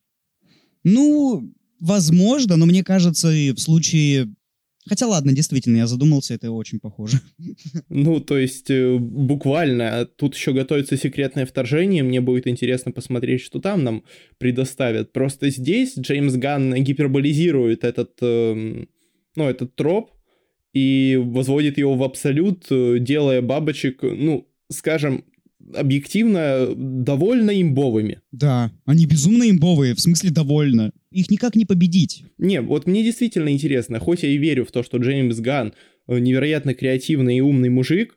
Ну, возможно, но мне кажется, и в случае... Хотя ладно, действительно, я задумался, это очень похоже. Ну, то есть, э, буквально, тут еще готовится секретное вторжение, мне будет интересно посмотреть, что там нам предоставят. Просто здесь Джеймс Ганн гиперболизирует этот, эм, ну, этот троп и возводит его в абсолют, э, делая бабочек, ну, скажем, объективно довольно имбовыми. Да, они безумно имбовые, в смысле довольно. Их никак не победить. Не, вот мне действительно интересно, хоть я и верю в то, что Джеймс Ган невероятно креативный и умный мужик,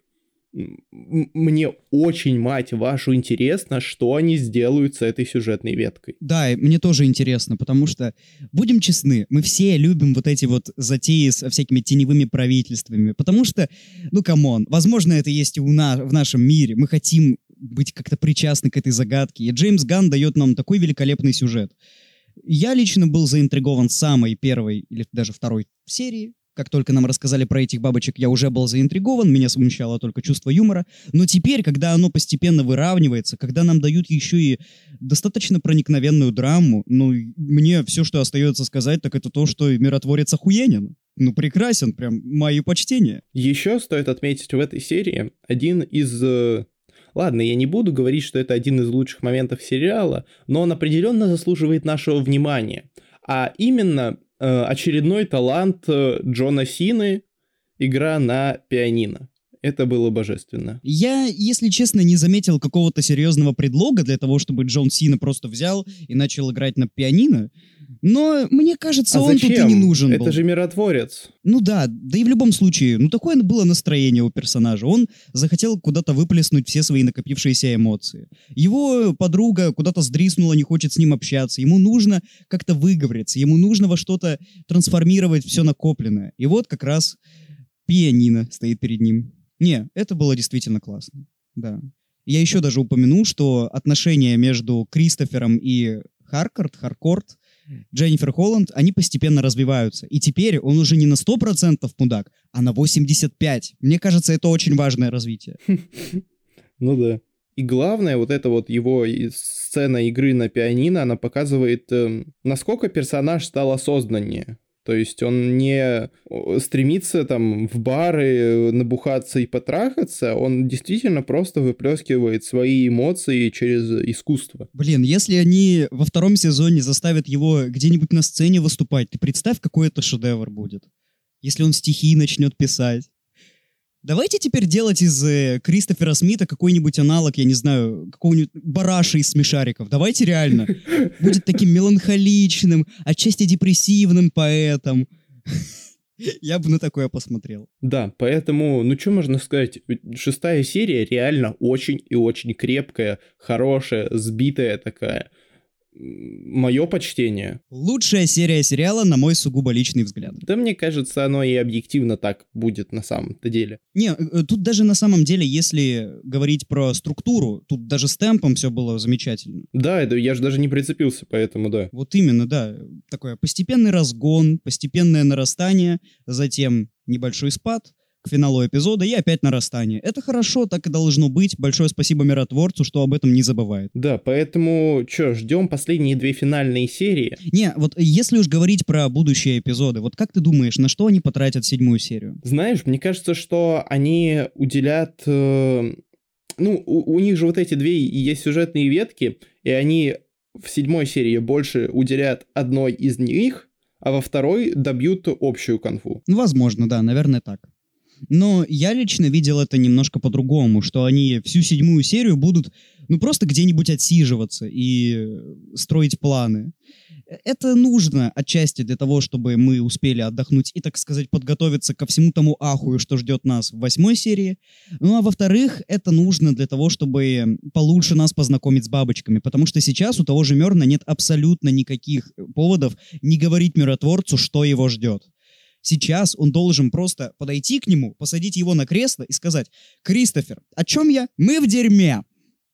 мне очень, мать вашу, интересно, что они сделают с этой сюжетной веткой. Да, и мне тоже интересно, потому что, будем честны, мы все любим вот эти вот затеи со всякими теневыми правительствами, потому что, ну, come on, возможно, это есть и у на, в нашем мире, мы хотим быть как-то причастны к этой загадке, и Джеймс Ганн дает нам такой великолепный сюжет. Я лично был заинтригован самой первой или даже второй серии, как только нам рассказали про этих бабочек, я уже был заинтригован, меня смущало только чувство юмора. Но теперь, когда оно постепенно выравнивается, когда нам дают еще и достаточно проникновенную драму, ну, мне все, что остается сказать, так это то, что миротворец охуенен. Ну, прекрасен, прям мои почтения. Еще стоит отметить в этой серии один из... э, Ладно, я не буду говорить, что это один из лучших моментов сериала, но он определенно заслуживает нашего внимания. А именно очередной талант э, Джона Сины, игра на пианино. Это было божественно. Я, если честно, не заметил какого-то серьезного предлога для того, чтобы Джон Сина просто взял и начал играть на пианино. Но мне кажется, а он зачем? тут и не нужен Это был. же миротворец. Ну да, да и в любом случае, ну такое было настроение у персонажа. Он захотел куда-то выплеснуть все свои накопившиеся эмоции. Его подруга куда-то сдриснула, не хочет с ним общаться. Ему нужно как-то выговориться, ему нужно во что-то трансформировать все накопленное. И вот как раз пианино стоит перед ним. Не, это было действительно классно. Да. Я еще даже упомяну, что отношения между Кристофером и Харкард, Харкорт, Дженнифер Холланд, они постепенно развиваются. И теперь он уже не на 100% мудак, а на 85%. Мне кажется, это очень важное развитие. Ну да. И главное, вот эта вот его сцена игры на пианино, она показывает, эм, насколько персонаж стал осознаннее. То есть он не стремится там в бары э, набухаться и потрахаться, он действительно просто выплескивает свои эмоции через искусство. Блин, если они во втором сезоне заставят его где-нибудь на сцене выступать, ты представь, какой это шедевр будет. Если он стихи начнет писать. Давайте теперь делать из э, Кристофера Смита какой-нибудь аналог, я не знаю, какого-нибудь бараша из смешариков. Давайте реально. Будет таким меланхоличным, отчасти депрессивным поэтом. Я бы на такое посмотрел. Да, поэтому, ну что можно сказать, шестая серия реально очень и очень крепкая, хорошая, сбитая такая. Мое почтение. Лучшая серия сериала, на мой сугубо личный взгляд. Да мне кажется, оно и объективно так будет на самом-то деле. Не, э, тут даже на самом деле, если говорить про структуру, тут даже с темпом все было замечательно. Да, это я же даже не прицепился, поэтому да. Вот именно, да. Такой постепенный разгон, постепенное нарастание, затем небольшой спад к финалу эпизода и опять нарастание. Это хорошо, так и должно быть. Большое спасибо миротворцу, что об этом не забывает. Да, поэтому, что, ждем последние две финальные серии. Не, вот если уж говорить про будущие эпизоды, вот как ты думаешь, на что они потратят седьмую серию? Знаешь, мне кажется, что они уделят... э, ну, у, у них же вот эти две есть сюжетные ветки, и они в седьмой серии больше уделят одной из них, а во второй добьют общую конфу. Ну, возможно, да, наверное, так. Но я лично видел это немножко по-другому, что они всю седьмую серию будут, ну, просто где-нибудь отсиживаться и э, строить планы. Э, Это нужно отчасти для того, чтобы мы успели отдохнуть и, так сказать, подготовиться ко всему тому ахую, что ждет нас в восьмой серии. Ну, а во-вторых, это нужно для того, чтобы получше нас познакомить с бабочками, потому что сейчас у того же Мерна нет абсолютно никаких поводов не говорить миротворцу, что его ждет. Сейчас он должен просто подойти к нему, посадить его на кресло и сказать, «Кристофер, о чем я? Мы в дерьме!»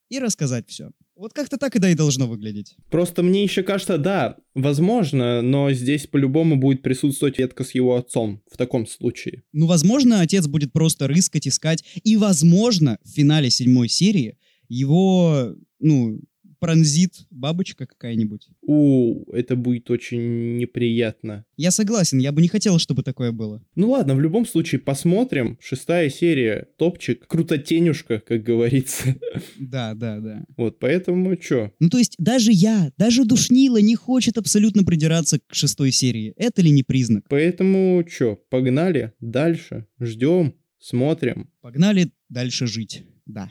И рассказать все. Вот как-то так это и должно выглядеть. Просто мне еще кажется, да, возможно, но здесь по-любому будет присутствовать ветка с его отцом в таком случае. Ну, возможно, отец будет просто рыскать, искать, и, возможно, в финале седьмой серии его, ну, пронзит бабочка какая-нибудь. У, это будет очень неприятно. Я согласен, я бы не хотел, чтобы такое было. Ну ладно, в любом случае посмотрим. Шестая серия, топчик, крутотенюшка, как говорится. Да, да, да. Вот, поэтому чё? Ну, то есть даже я, даже Душнила не хочет абсолютно придираться к шестой серии. Это ли не признак? Поэтому чё, погнали дальше, ждем, смотрим. Погнали дальше жить. Да.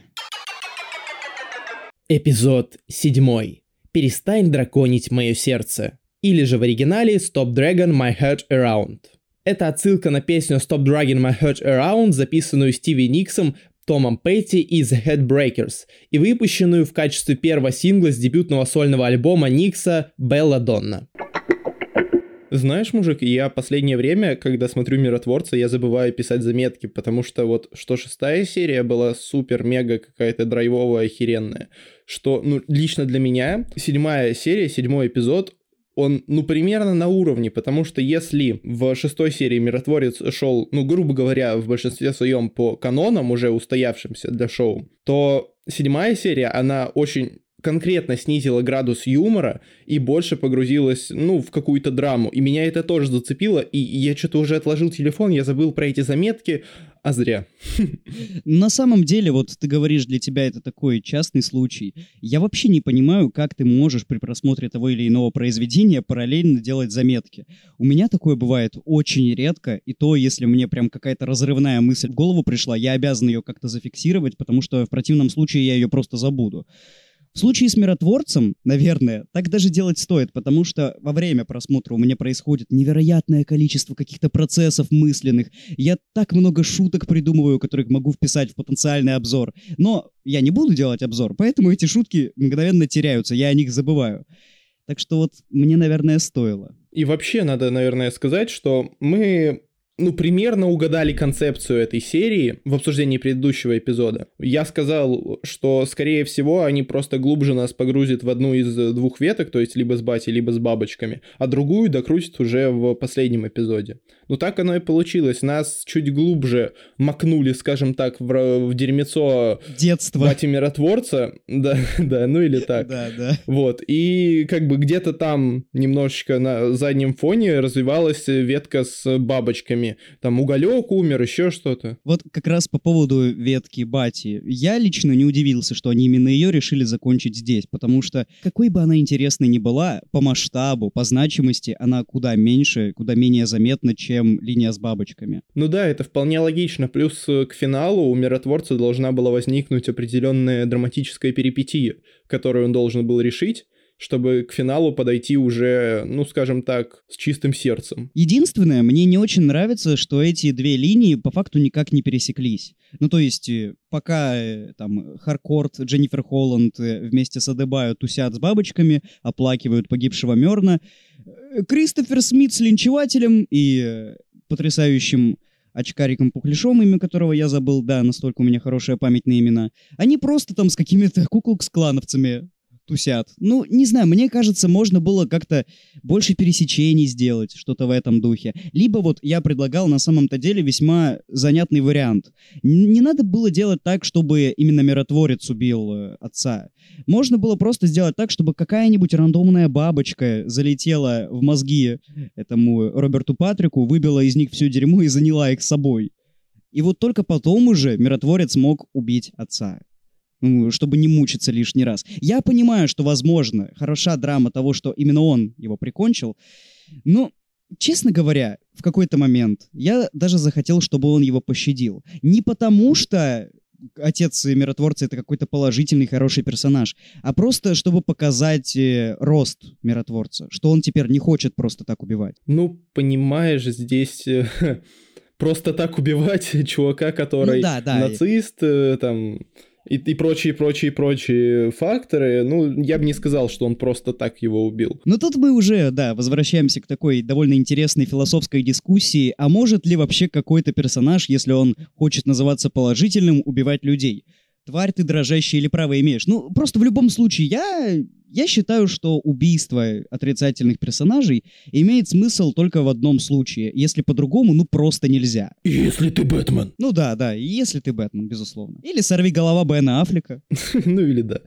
Эпизод 7. Перестань драконить мое сердце. Или же в оригинале Stop Dragon My Heart Around. Это отсылка на песню Stop Dragging My Heart Around, записанную Стиви Никсом, Томом Петти и The Headbreakers, и выпущенную в качестве первого сингла с дебютного сольного альбома Никса «Белла Донна». Знаешь, мужик, я последнее время, когда смотрю «Миротворца», я забываю писать заметки, потому что вот что шестая серия была супер-мега какая-то драйвовая, охеренная, что, ну, лично для меня седьмая серия, седьмой эпизод, он, ну, примерно на уровне, потому что если в шестой серии Миротворец шел, ну, грубо говоря, в большинстве своем по канонам, уже устоявшимся для шоу, то седьмая серия, она очень конкретно снизила градус юмора и больше погрузилась, ну, в какую-то драму. И меня это тоже зацепило, и я что-то уже отложил телефон, я забыл про эти заметки, а зря. На самом деле, вот ты говоришь, для тебя это такой частный случай. Я вообще не понимаю, как ты можешь при просмотре того или иного произведения параллельно делать заметки. У меня такое бывает очень редко, и то, если мне прям какая-то разрывная мысль в голову пришла, я обязан ее как-то зафиксировать, потому что в противном случае я ее просто забуду. В случае с миротворцем, наверное, так даже делать стоит, потому что во время просмотра у меня происходит невероятное количество каких-то процессов мысленных. Я так много шуток придумываю, которые могу вписать в потенциальный обзор. Но я не буду делать обзор, поэтому эти шутки мгновенно теряются, я о них забываю. Так что вот мне, наверное, стоило. И вообще надо, наверное, сказать, что мы ну, примерно угадали концепцию этой серии в обсуждении предыдущего эпизода. Я сказал, что, скорее всего, они просто глубже нас погрузят в одну из двух веток, то есть либо с батей, либо с бабочками, а другую докрутят уже в последнем эпизоде. Ну, так оно и получилось. Нас чуть глубже макнули, скажем так, в, в дерьмецо Детство. бати-миротворца. Да, да, ну или так. Да, да. Вот, и как бы где-то там немножечко на заднем фоне развивалась ветка с бабочками. Там уголек умер, еще что-то. Вот как раз по поводу ветки Бати. Я лично не удивился, что они именно ее решили закончить здесь, потому что какой бы она интересной ни была, по масштабу, по значимости, она куда меньше, куда менее заметна, чем линия с бабочками. Ну да, это вполне логично. Плюс э, к финалу у миротворца должна была возникнуть определенная драматическая перипетия, которую он должен был решить, чтобы к финалу подойти уже, ну, скажем так, с чистым сердцем. Единственное, мне не очень нравится, что эти две линии по факту никак не пересеклись. Ну, то есть, э, пока э, там Харкорт, Дженнифер Холланд э, вместе с Адебаю тусят с бабочками, оплакивают погибшего Мерна, Кристофер Смит с линчевателем и потрясающим очкариком Пухляшом, имя которого я забыл, да, настолько у меня хорошая память на имена, они просто там с какими-то куклукс-клановцами тусят. Ну, не знаю, мне кажется, можно было как-то больше пересечений сделать, что-то в этом духе. Либо вот я предлагал на самом-то деле весьма занятный вариант. Не надо было делать так, чтобы именно миротворец убил э, отца. Можно было просто сделать так, чтобы какая-нибудь рандомная бабочка залетела в мозги этому Роберту Патрику, выбила из них все дерьмо и заняла их с собой. И вот только потом уже миротворец мог убить отца чтобы не мучиться лишний раз. Я понимаю, что, возможно, хороша драма того, что именно он его прикончил, но честно говоря, в какой-то момент я даже захотел, чтобы он его пощадил. Не потому что отец миротворца это какой-то положительный, хороший персонаж, а просто чтобы показать э, рост миротворца, что он теперь не хочет просто так убивать. Ну, понимаешь, здесь э, просто так убивать чувака, который Ну да, да. нацист, э, там, и, и прочие, прочие, прочие факторы, ну, я бы не сказал, что он просто так его убил. Но тут мы уже, да, возвращаемся к такой довольно интересной философской дискуссии, а может ли вообще какой-то персонаж, если он хочет называться положительным, убивать людей? Тварь ты дрожащая или право имеешь? Ну, просто в любом случае, я, я считаю, что убийство отрицательных персонажей имеет смысл только в одном случае, если по-другому, ну, просто нельзя. Если ты Бэтмен. Ну да, да, если ты Бэтмен, безусловно. Или сорви голова Бена Аффлека. ну или да.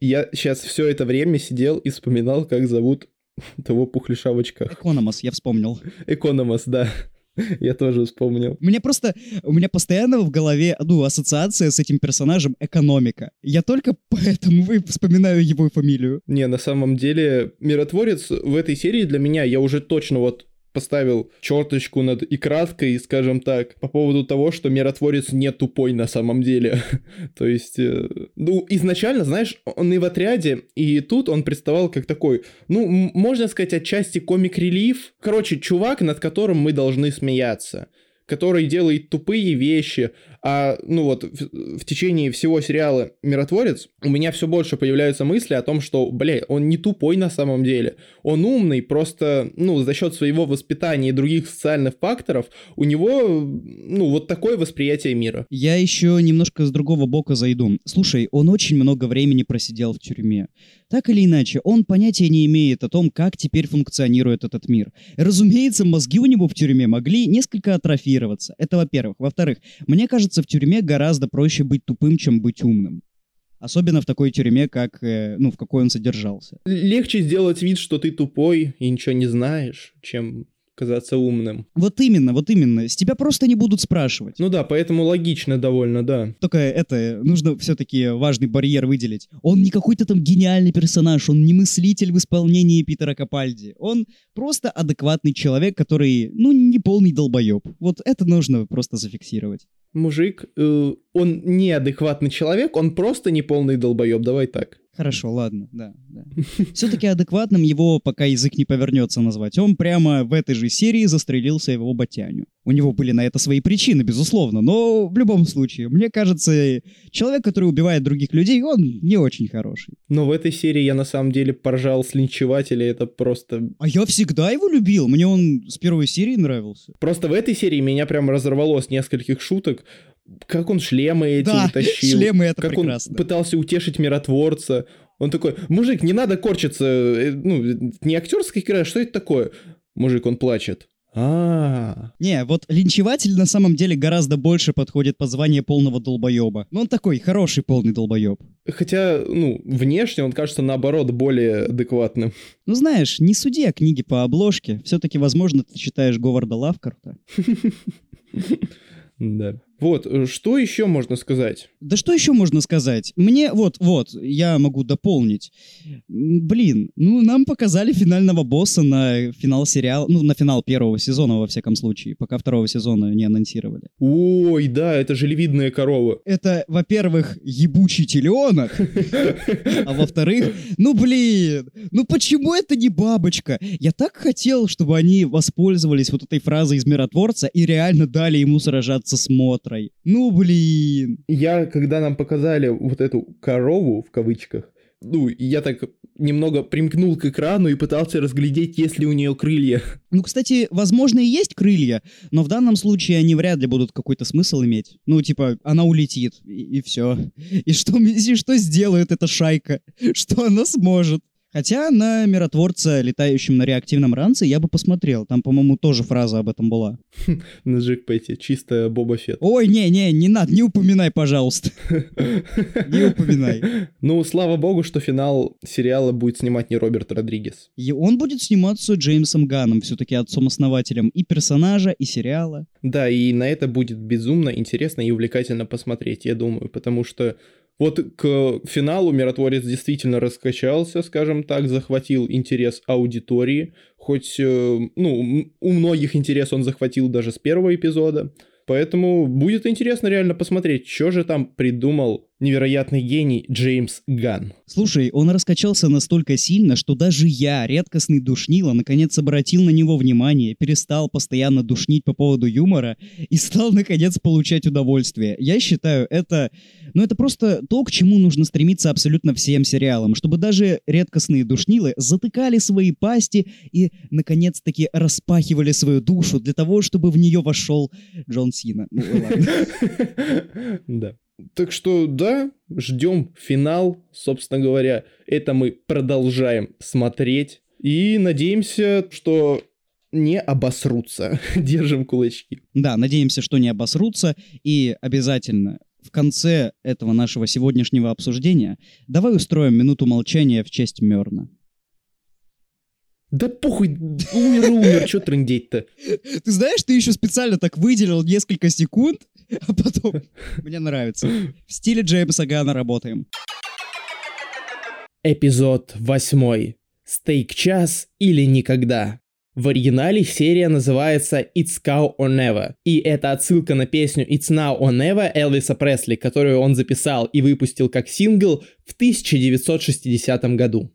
Я сейчас все это время сидел и вспоминал, как зовут того пухлиша в очках. Экономос, я вспомнил. Экономос, да. Я тоже вспомнил. У меня просто, у меня постоянно в голове, ну, ассоциация с этим персонажем экономика. Я только поэтому и вспоминаю его фамилию. Не, на самом деле, миротворец в этой серии для меня, я уже точно вот поставил черточку над и краткой, скажем так, по поводу того, что миротворец не тупой на самом деле. То есть, э, ну, изначально, знаешь, он и в отряде, и тут он представал как такой, ну, можно сказать, отчасти комик-релив. Короче, чувак, над которым мы должны смеяться который делает тупые вещи, а, ну вот, в, в течение всего сериала «Миротворец» у меня все больше появляются мысли о том, что, бля, он не тупой на самом деле, он умный, просто, ну, за счет своего воспитания и других социальных факторов у него, ну, вот такое восприятие мира. Я еще немножко с другого бока зайду. Слушай, он очень много времени просидел в тюрьме. Так или иначе, он понятия не имеет о том, как теперь функционирует этот мир. Разумеется, мозги у него в тюрьме могли несколько атрофироваться. Это во-первых. Во-вторых, мне кажется, в тюрьме гораздо проще быть тупым, чем быть умным. Особенно в такой тюрьме, как, э, ну, в какой он содержался. Легче сделать вид, что ты тупой и ничего не знаешь, чем казаться умным. Вот именно, вот именно. С тебя просто не будут спрашивать. Ну да, поэтому логично довольно, да. Только это, нужно все-таки важный барьер выделить. Он не какой-то там гениальный персонаж, он не мыслитель в исполнении Питера Капальди. Он просто адекватный человек, который, ну, не полный долбоеб. Вот это нужно просто зафиксировать. Мужик, э, он неадекватный человек, он просто не полный долбоеб, давай так. Хорошо, ладно, да, да. Все-таки адекватным его, пока язык не повернется назвать. Он прямо в этой же серии застрелился его батяню. У него были на это свои причины, безусловно, но в любом случае, мне кажется, человек, который убивает других людей, он не очень хороший. Но в этой серии я на самом деле поржал с линчевателя, это просто... А я всегда его любил, мне он с первой серии нравился. Просто в этой серии меня прям разорвало с нескольких шуток, как он шлемы эти Да, тащил. шлемы это как прекрасно. он пытался утешить миротворца. Он такой, мужик, не надо корчиться, э, ну, не актерская игра, что это такое? Мужик, он плачет. А, Не, вот линчеватель на самом деле гораздо больше подходит под звание полного долбоеба. Но он такой хороший полный долбоеб. хотя, ну, внешне он кажется наоборот более адекватным. Ну знаешь, не суди о книге по обложке. Все-таки, возможно, ты читаешь Говарда Лавкарта. Да. Вот, э, что еще можно сказать? Да что еще можно сказать? Мне, вот, вот, я могу дополнить. Блин, ну нам показали финального босса на финал сериала, ну на финал первого сезона во всяком случае, пока второго сезона не анонсировали. Ой, да, это же львиная корова. Это, во-первых, ебучий теленок, а во-вторых, ну блин, ну почему это не бабочка? Я так хотел, чтобы они воспользовались вот этой фразой из Миротворца и реально дали ему сражаться с Мотрой. Ну блин. Я, когда нам показали вот эту корову, в кавычках, ну, я так немного примкнул к экрану и пытался разглядеть, есть ли у нее крылья. Ну, кстати, возможно, и есть крылья, но в данном случае они вряд ли будут какой-то смысл иметь. Ну, типа, она улетит, и, все. И что, и что сделает эта шайка? Что она сможет? Хотя на миротворца, летающем на реактивном ранце, я бы посмотрел. Там, по-моему, тоже фраза об этом была. На джекпете, чисто Боба Фетт. Ой, не-не, не надо, не упоминай, пожалуйста. Не упоминай. Ну, слава богу, что финал сериала будет снимать не Роберт Родригес. И он будет сниматься Джеймсом Ганном, все-таки отцом-основателем и персонажа, и сериала. Да, и на это будет безумно интересно и увлекательно посмотреть, я думаю, потому что Вот к финалу миротворец действительно раскачался, скажем так, захватил интерес аудитории, хоть, э, ну, у многих интерес он захватил даже с первого эпизода. Поэтому будет интересно реально посмотреть, что же там придумал невероятный гений Джеймс Ган. Слушай, он раскачался настолько сильно, что даже я, редкостный душнило, наконец обратил на него внимание, перестал постоянно душнить по поводу юмора и стал, наконец, получать удовольствие. Я считаю, это... Ну, это просто то, к чему нужно стремиться абсолютно всем сериалам, чтобы даже редкостные душнилы затыкали свои пасти и, наконец-таки, распахивали свою душу для того, чтобы в нее вошел Джон Сина. Ну, ладно. Да. Так что, да, ждем финал, собственно говоря. Это мы продолжаем смотреть. И надеемся, что не обосрутся. Держим кулачки. Да, надеемся, что не обосрутся. И обязательно в конце этого нашего сегодняшнего обсуждения давай устроим минуту молчания в честь Мерна. Да похуй, умер, умер, что трындеть-то? Ты знаешь, ты еще специально так выделил несколько секунд, а потом... Мне нравится. В стиле Джеймса Гана работаем. Эпизод 8. Стейк-час или никогда. В оригинале серия называется It's Cow or Never, и это отсылка на песню It's Now or Never Элвиса Пресли, которую он записал и выпустил как сингл в 1960 году.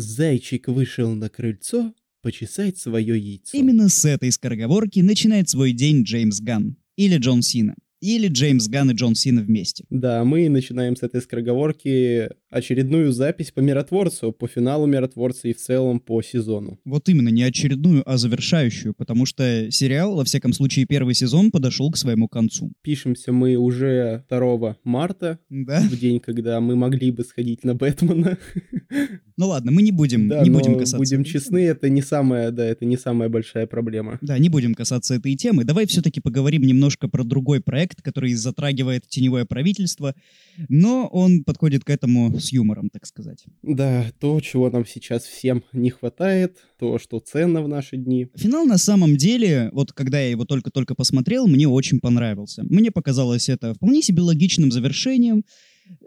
Зайчик вышел на крыльцо почесать свое яйцо. Именно с этой скороговорки начинает свой день Джеймс Ган. Или Джон Сина. Или Джеймс Ган и Джон Сина вместе. Да, мы начинаем с этой скороговорки очередную запись по миротворцу, по финалу миротворца и в целом по сезону. Вот именно, не очередную, а завершающую, потому что сериал, во всяком случае первый сезон, подошел к своему концу. Пишемся мы уже 2 марта, Да? в день, когда мы могли бы сходить на Бэтмена. Ну ладно, мы не будем, Да, не будем касаться. будем честны, это не самая, да, это не самая большая проблема. Да, не будем касаться этой темы. Давай все-таки поговорим немножко про другой проект, который затрагивает теневое правительство, но он подходит к этому с юмором, так сказать. Да, то, чего нам сейчас всем не хватает, то, что ценно в наши дни. Финал на самом деле, вот когда я его только-только посмотрел, мне очень понравился. Мне показалось это вполне себе логичным завершением.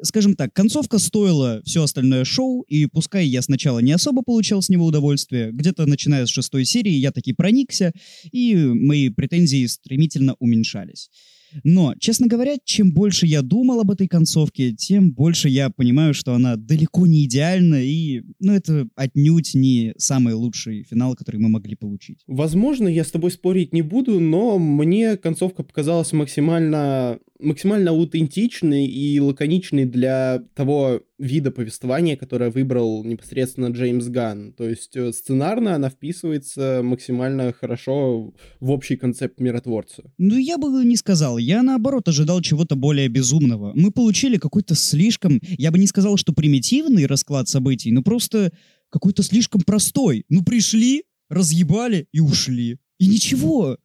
Скажем так, концовка стоила все остальное шоу, и пускай я сначала не особо получал с него удовольствие, где-то начиная с шестой серии я таки проникся, и мои претензии стремительно уменьшались. Но, честно говоря, чем больше я думал об этой концовке, тем больше я понимаю, что она далеко не идеальна, и, ну, это отнюдь не самый лучший финал, который мы могли получить. Возможно, я с тобой спорить не буду, но мне концовка показалась максимально, максимально аутентичной и лаконичной для того вида повествования, которое выбрал непосредственно Джеймс Ганн. То есть э, сценарно она вписывается максимально хорошо в общий концепт миротворца. Ну, я бы не сказал. Я, наоборот, ожидал чего-то более безумного. Мы получили какой-то слишком... Я бы не сказал, что примитивный расклад событий, но просто какой-то слишком простой. Ну, пришли, разъебали и ушли. И ничего.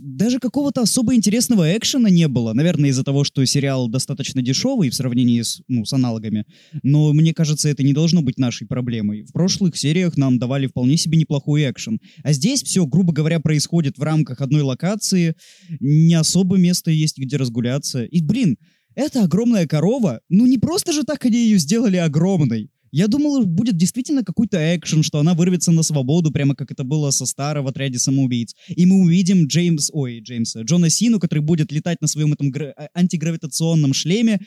Даже какого-то особо интересного экшена не было. Наверное, из-за того, что сериал достаточно дешевый в сравнении с, ну, с аналогами. Но мне кажется, это не должно быть нашей проблемой. В прошлых сериях нам давали вполне себе неплохой экшен. А здесь все, грубо говоря, происходит в рамках одной локации. Не особо место есть, где разгуляться. И, блин, эта огромная корова, ну не просто же так они ее сделали огромной. Я думал, будет действительно какой-то экшен, что она вырвется на свободу, прямо как это было со старого в отряде самоубийц. И мы увидим Джеймс, ой, Джеймса, Джона Сину, который будет летать на своем этом гра- а- антигравитационном шлеме.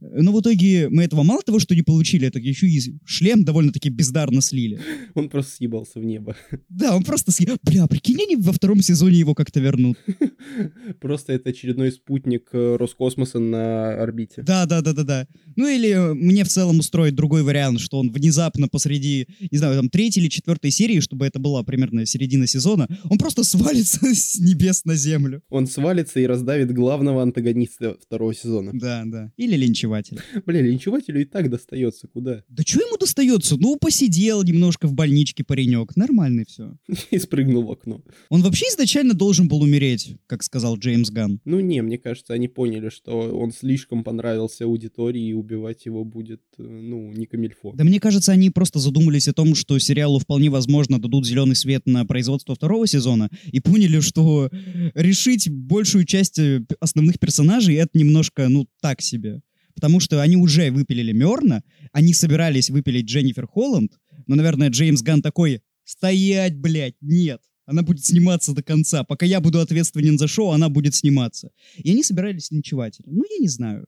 Но в итоге мы этого мало того, что не получили, так еще и шлем довольно-таки бездарно слили. Он просто съебался в небо. Да, он просто съел. Бля, прикинь, они во втором сезоне его как-то вернут. Просто это очередной спутник э, Роскосмоса на орбите. Да, да, да, да, да. Ну или э, мне в целом устроить другой вариант, что он внезапно посреди, не знаю, там третьей или четвертой серии, чтобы это была примерно середина сезона, он просто свалится с небес на землю. Он свалится и раздавит главного антагониста второго сезона. Да, да. Или линчеватель. Бля, линчевателю и так достается куда. Да что ему достается? Ну, посидел немножко в больничке паренек. Нормальный все. И спрыгнул в окно. Он вообще изначально должен был умереть, как сказал Джеймс Ган. Ну не, мне кажется, они поняли, что он слишком понравился аудитории, и убивать его будет, э, ну, не камильфо. Да мне кажется, они просто задумались о том, что сериалу вполне возможно дадут зеленый свет на производство второго сезона и поняли, что решить большую часть э, основных персонажей это немножко, ну, так себе. Потому что они уже выпилили Мерна, они собирались выпилить Дженнифер Холланд, но, наверное, Джеймс Ган такой, стоять, блядь, нет. Она будет сниматься до конца. Пока я буду ответственен за шоу, она будет сниматься. И они собирались линчевать. Ну, я не знаю.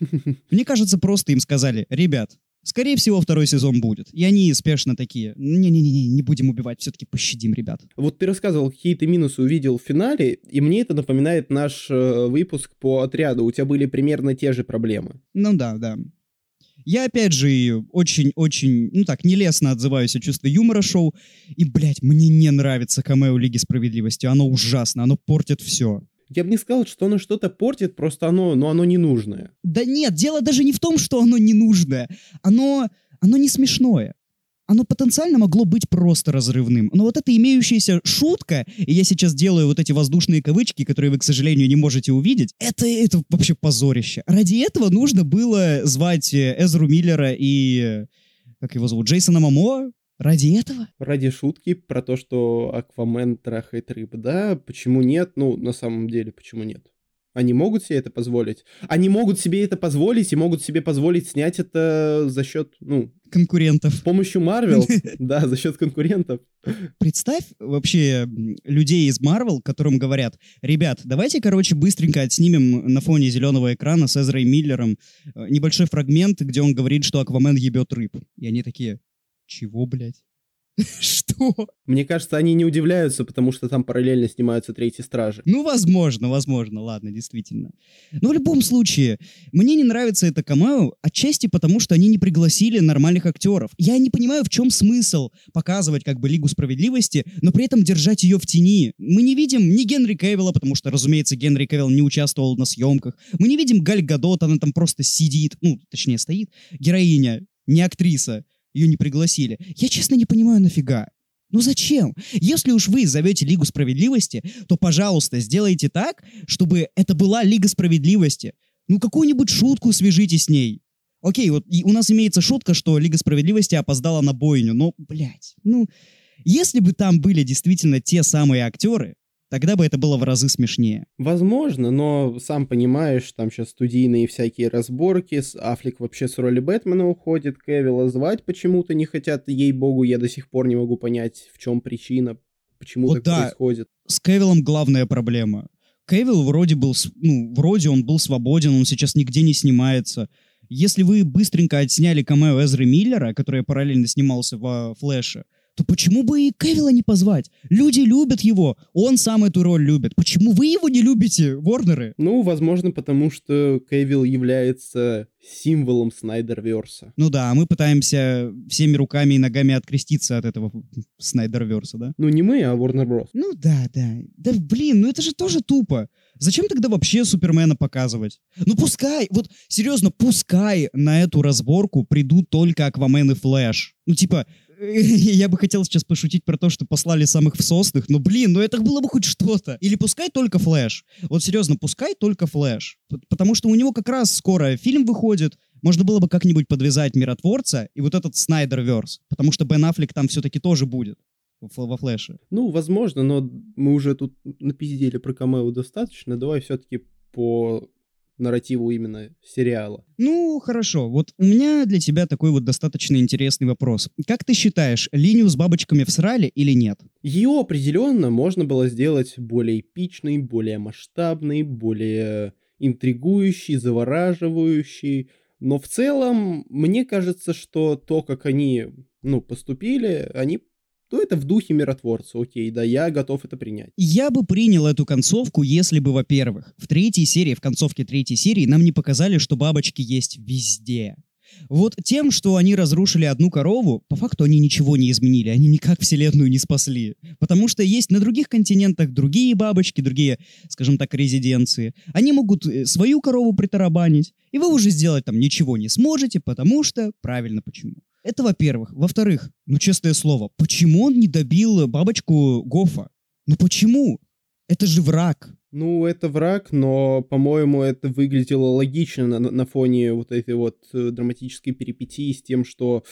Мне кажется, просто им сказали, ребят, скорее всего, второй сезон будет. И они спешно такие, не-не-не, не будем убивать, все-таки пощадим ребят. Вот ты рассказывал, какие ты минусы увидел в финале, и мне это напоминает наш э, выпуск по отряду. У тебя были примерно те же проблемы. Ну да, да. Я, опять же, очень-очень, ну так, нелестно отзываюсь о чувстве юмора шоу. И, блядь, мне не нравится камео Лиги Справедливости. Оно ужасно, оно портит все. Я бы не сказал, что оно что-то портит, просто оно, но оно не нужное. Да нет, дело даже не в том, что оно не нужное. Оно, оно не смешное. Оно потенциально могло быть просто разрывным. Но вот эта имеющаяся шутка, и я сейчас делаю вот эти воздушные кавычки, которые вы, к сожалению, не можете увидеть, это, это вообще позорище. Ради этого нужно было звать э, Эзру Миллера и... э, Как его зовут? Джейсона Мамо? Ради этого? Ради шутки про то, что Аквамен трахает рыб, да, почему нет? Ну, на самом деле, почему нет? Они могут себе это позволить? Они могут себе это позволить и могут себе позволить снять это за счет, ну, Конкурентов. с помощью Марвел, да, за счет конкурентов. Представь вообще людей из Marvel, которым говорят, ребят, давайте, короче, быстренько отснимем на фоне зеленого экрана с Эзрой Миллером э, небольшой фрагмент, где он говорит, что Аквамен ебет рыб. И они такие, чего, блядь? Что? Мне кажется, они не удивляются, потому что там параллельно снимаются третьи стражи. Ну, возможно, возможно, ладно, действительно. Но в любом случае, мне не нравится это камео, отчасти потому, что они не пригласили нормальных актеров. Я не понимаю, в чем смысл показывать как бы Лигу Справедливости, но при этом держать ее в тени. Мы не видим ни Генри Кевилла, потому что, разумеется, Генри Кевилл не участвовал на съемках. Мы не видим Галь Гадот, она там просто сидит, ну, точнее, стоит. Героиня, не актриса. Ее не пригласили. Я, честно, не понимаю, нафига. Ну зачем? Если уж вы зовете Лигу Справедливости, то, пожалуйста, сделайте так, чтобы это была Лига Справедливости. Ну, какую-нибудь шутку свяжите с ней. Окей, вот у нас имеется шутка, что Лига Справедливости опоздала на бойню, но, блядь, ну, если бы там были действительно те самые актеры, тогда бы это было в разы смешнее. Возможно, но сам понимаешь, там сейчас студийные всякие разборки, с Аффлек вообще с роли Бэтмена уходит, Кевилла звать почему-то не хотят, ей-богу, я до сих пор не могу понять, в чем причина, почему Вот так да. происходит. С Кевиллом главная проблема. Кевилл вроде был, ну, вроде он был свободен, он сейчас нигде не снимается. Если вы быстренько отсняли камео Эзры Миллера, который параллельно снимался во Флэше, то почему бы и Кевилла не позвать? Люди любят его, он сам эту роль любит. Почему вы его не любите, Ворнеры? Ну, возможно, потому что Кевилл является символом Снайдерверса. Ну да, мы пытаемся всеми руками и ногами откреститься от этого Снайдерверса, да? Ну, не мы, а Warner Bros. Ну да, да. Да блин, ну это же тоже тупо. Зачем тогда вообще Супермена показывать? Ну пускай, вот серьезно, пускай на эту разборку придут только Аквамен и Флэш. Ну типа, я бы хотел сейчас пошутить про то, что послали самых всосных, но блин, ну это было бы хоть что-то. Или пускай только Флэш. Вот серьезно, пускай только Флэш. Потому что у него как раз скоро фильм выходит, можно было бы как-нибудь подвязать Миротворца и вот этот Снайдерверс, потому что Бен Аффлек там все-таки тоже будет во Флэше. Ну, возможно, но мы уже тут напиздели про камео достаточно. Давай все-таки по нарративу именно сериала. Ну, хорошо. Вот у меня для тебя такой вот достаточно интересный вопрос. Как ты считаешь, линию с бабочками всрали или нет? Ее определенно можно было сделать более эпичной, более масштабной, более интригующей, завораживающей. Но в целом, мне кажется, что то, как они, ну, поступили, они то это в духе миротворца, окей, да, я готов это принять. Я бы принял эту концовку, если бы, во-первых, в третьей серии, в концовке третьей серии нам не показали, что бабочки есть везде. Вот тем, что они разрушили одну корову, по факту они ничего не изменили, они никак вселенную не спасли. Потому что есть на других континентах другие бабочки, другие, скажем так, резиденции. Они могут э, свою корову притарабанить, и вы уже сделать там ничего не сможете, потому что... Правильно, почему? Это во-первых. Во-вторых, ну честное слово, почему он не добил бабочку Гофа? Ну почему? Это же враг. Ну, это враг, но, по-моему, это выглядело логично на, на фоне вот этой вот э, драматической перипетии с тем, что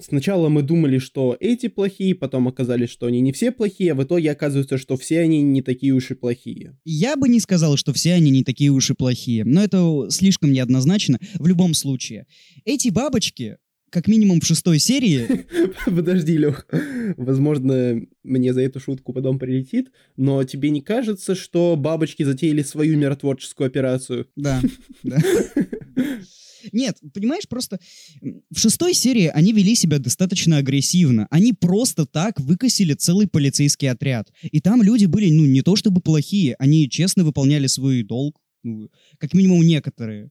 Сначала мы думали, что эти плохие, потом оказались, что они не все плохие, а в итоге оказывается, что все они не такие уж и плохие. Я бы не сказал, что все они не такие уж и плохие, но это слишком неоднозначно в любом случае. Эти бабочки, как минимум в шестой серии, Подожди, Лех. Возможно, мне за эту шутку потом прилетит, но тебе не кажется, что бабочки затеяли свою миротворческую операцию? да, да. Нет, понимаешь, просто в шестой серии они вели себя достаточно агрессивно. Они просто так выкосили целый полицейский отряд. И там люди были, ну, не то чтобы плохие, они честно выполняли свой долг, ну, как минимум некоторые.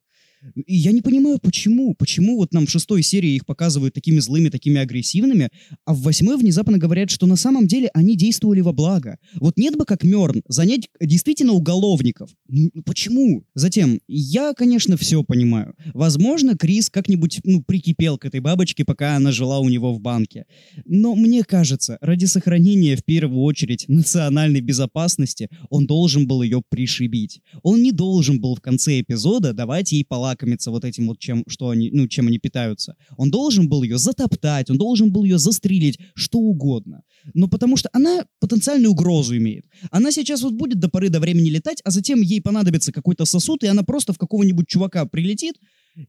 И я не понимаю, почему. Почему вот нам в шестой серии их показывают такими злыми, такими агрессивными, а в восьмой внезапно говорят, что на самом деле они действовали во благо. Вот нет бы как Мёрн занять действительно уголовников. Ну, ну почему? Затем, я, конечно, все понимаю. Возможно, Крис как-нибудь, ну, прикипел к этой бабочке, пока она жила у него в банке. Но мне кажется, ради сохранения в первую очередь национальной безопасности он должен был ее пришибить. Он не должен был в конце эпизода давать ей полакомиться вот этим вот, чем, что они, ну, чем они питаются. Он должен был ее затоптать, он должен был ее застрелить, что угодно. Но потому что она потенциальную угрозу имеет. Она сейчас вот будет до поры до времени летать, а затем ей понадобится какой-то сосуд, и она просто в какого-нибудь чувака прилетит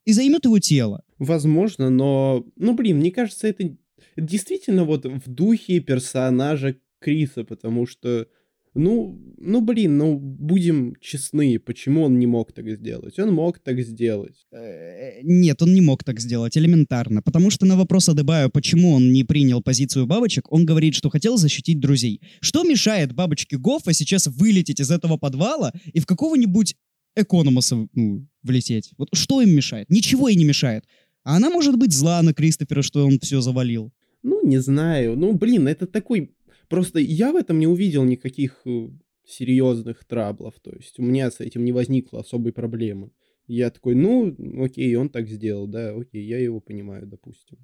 и займет его тело. Возможно, но, ну блин, мне кажется, это действительно вот в духе персонажа Криса, потому что, ну, ну блин, ну будем честны, почему он не мог так сделать? Он мог так сделать. Э, Нет, он не мог так сделать, элементарно. Потому что на вопрос Адебаю, почему он не принял позицию бабочек, он говорит, что хотел защитить друзей. Что мешает бабочке Гоффа сейчас вылететь из этого подвала и в какого-нибудь Экономоса ну, влететь? Вот что им мешает? Ничего ей не мешает. А она может быть зла на Кристофера, что он все завалил. Ну, не знаю. Ну, блин, это такой... Просто я в этом не увидел никаких э, серьезных траблов. То есть у меня с этим не возникло особой проблемы. Я такой, ну, окей, он так сделал, да, окей, я его понимаю, допустим.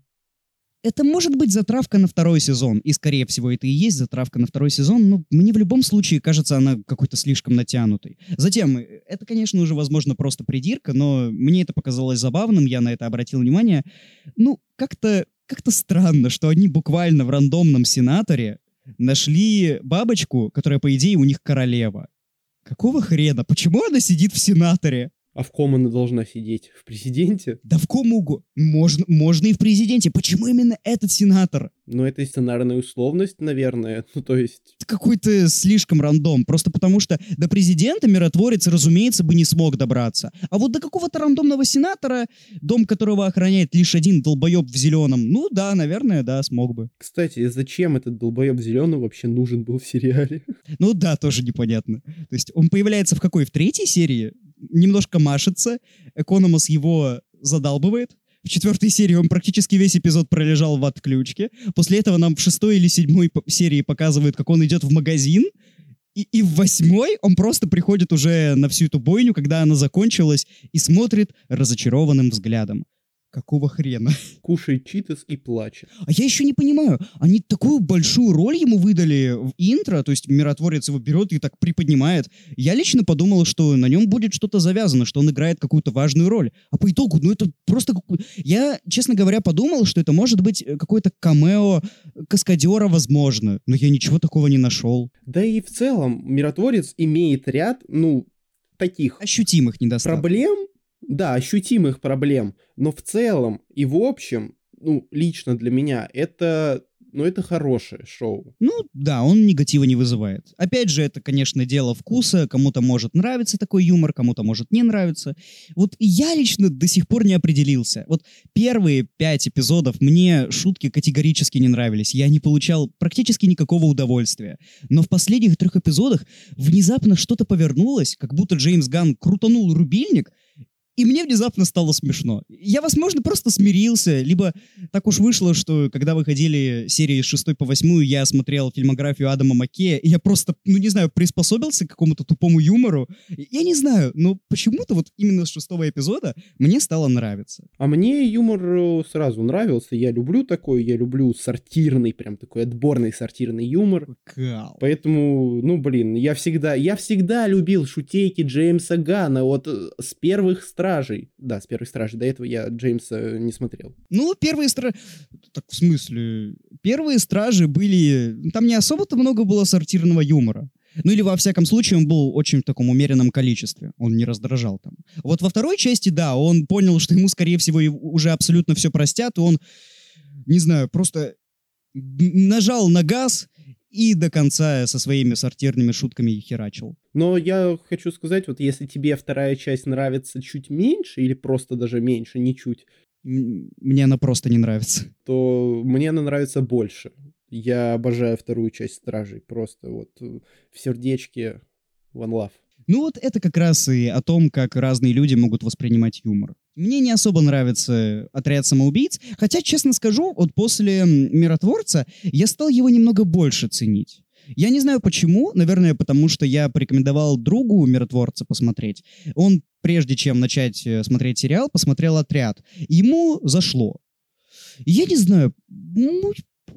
Это может быть затравка на второй сезон, и, скорее всего, это и есть затравка на второй сезон, но мне в любом случае кажется она какой-то слишком натянутой. Затем, э, это, конечно, уже, возможно, просто придирка, но мне это показалось забавным, я на это обратил внимание. Ну, как-то как-то странно, что они буквально в рандомном сенаторе нашли бабочку, которая, по идее, у них королева. Какого хрена? Почему она сидит в сенаторе? А в ком она должна сидеть? В президенте? Да в ком угодно. Можно, можно и в президенте. Почему именно этот сенатор? Ну, это сценарная условность, наверное. Ну, то есть... Это какой-то слишком рандом. Просто потому что до президента миротворец, разумеется, бы не смог добраться. А вот до какого-то рандомного сенатора, дом которого охраняет лишь один долбоеб в зеленом, ну да, наверное, да, смог бы. Кстати, зачем этот долбоеб зеленый вообще нужен был в сериале? Ну да, тоже непонятно. То есть он появляется в какой? В третьей серии? Немножко машется, Экономос его задалбывает. В четвертой серии он практически весь эпизод пролежал в отключке. После этого нам в шестой или седьмой серии показывают, как он идет в магазин. И, и в восьмой он просто приходит уже на всю эту бойню, когда она закончилась, и смотрит разочарованным взглядом. Какого хрена? Кушает читас и плачет. А я еще не понимаю, они такую большую роль ему выдали в интро, то есть миротворец его берет и так приподнимает. Я лично подумал, что на нем будет что-то завязано, что он играет какую-то важную роль. А по итогу, ну это просто... Я, честно говоря, подумал, что это может быть э, какое-то камео каскадера, возможно. Но я ничего такого не нашел. Да и в целом, миротворец имеет ряд, ну, таких Ощутимых недостатков. проблем, да, ощутимых проблем, но в целом и в общем, ну, лично для меня, это, ну, это хорошее шоу. Ну, да, он негатива не вызывает. Опять же, это, конечно, дело вкуса. Кому-то может нравиться такой юмор, кому-то может не нравиться. Вот я лично до сих пор не определился. Вот первые пять эпизодов мне шутки категорически не нравились. Я не получал практически никакого удовольствия. Но в последних трех эпизодах внезапно что-то повернулось, как будто Джеймс Ганн крутанул рубильник, и мне внезапно стало смешно. Я, возможно, просто смирился, либо так уж вышло, что когда выходили серии с 6 по 8, я смотрел фильмографию Адама Маккея, и я просто, ну не знаю, приспособился к какому-то тупому юмору. Я не знаю, но почему-то вот именно с шестого эпизода мне стало нравиться. А мне юмор э, сразу нравился, я люблю такой, я люблю сортирный, прям такой отборный сортирный юмор. Кал. Поэтому, ну, блин, я всегда, я всегда любил шутейки Джеймса Гана вот э, с первых стражей. Да, с первых стражей. До этого я Джеймса не смотрел. Ну, первые стражи стра... Так, в смысле, первые стражи были... Там не особо-то много было сортирного юмора. Ну или, во всяком случае, он был очень в таком умеренном количестве. Он не раздражал там. Вот во второй части, да, он понял, что ему, скорее всего, уже абсолютно все простят, и он, не знаю, просто нажал на газ и до конца со своими сортирными шутками херачил. Но я хочу сказать, вот если тебе вторая часть нравится чуть меньше, или просто даже меньше, не чуть, Мне она просто не нравится. то мне она нравится больше. Я обожаю вторую часть Стражей. Просто вот э, в сердечке One Love. Ну вот это как раз и о том, как разные люди могут воспринимать юмор. Мне не особо нравится «Отряд самоубийц», хотя, честно скажу, вот после «Миротворца» я стал его немного больше ценить. Я не знаю почему, наверное, потому что я порекомендовал другу «Миротворца» посмотреть. Он, прежде чем начать э, смотреть сериал, посмотрел «Отряд». Ему зашло. Я не знаю, ну,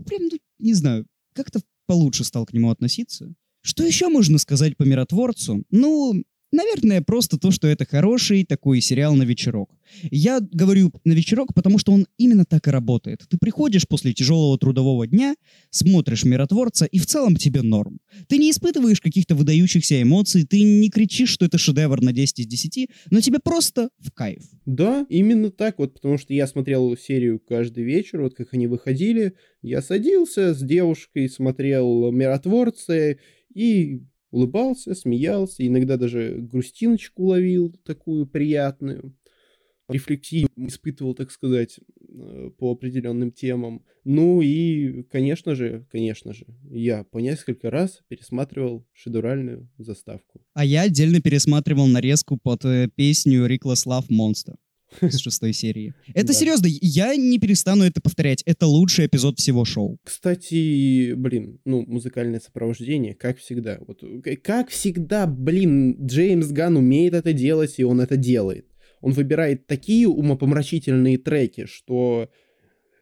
прям, ну, не знаю, как-то получше стал к нему относиться. Что еще можно сказать по «Миротворцу»? Ну, наверное, просто то, что это хороший такой сериал на вечерок. Я говорю на вечерок, потому что он именно так и работает. Ты приходишь после тяжелого трудового дня, смотришь «Миротворца», и в целом тебе норм. Ты не испытываешь каких-то выдающихся эмоций, ты не кричишь, что это шедевр на 10 из 10, но тебе просто в кайф. Да, именно так вот, потому что я смотрел серию каждый вечер, вот как они выходили, я садился с девушкой, смотрел «Миротворцы» и улыбался, смеялся, иногда даже грустиночку ловил такую приятную, рефлексию испытывал, так сказать, э, по определенным темам. Ну и, конечно же, конечно же, я по несколько раз пересматривал шедуральную заставку. А я отдельно пересматривал нарезку под э, песню «Reckless Love Monster» с шестой серии. Это Да. серьезно, я не перестану это повторять. Это лучший эпизод всего шоу. Кстати, блин, ну, музыкальное сопровождение, как всегда. Вот, э, как всегда, блин, Джеймс Ган умеет это делать, и он это делает. Он выбирает такие умопомрачительные треки, что,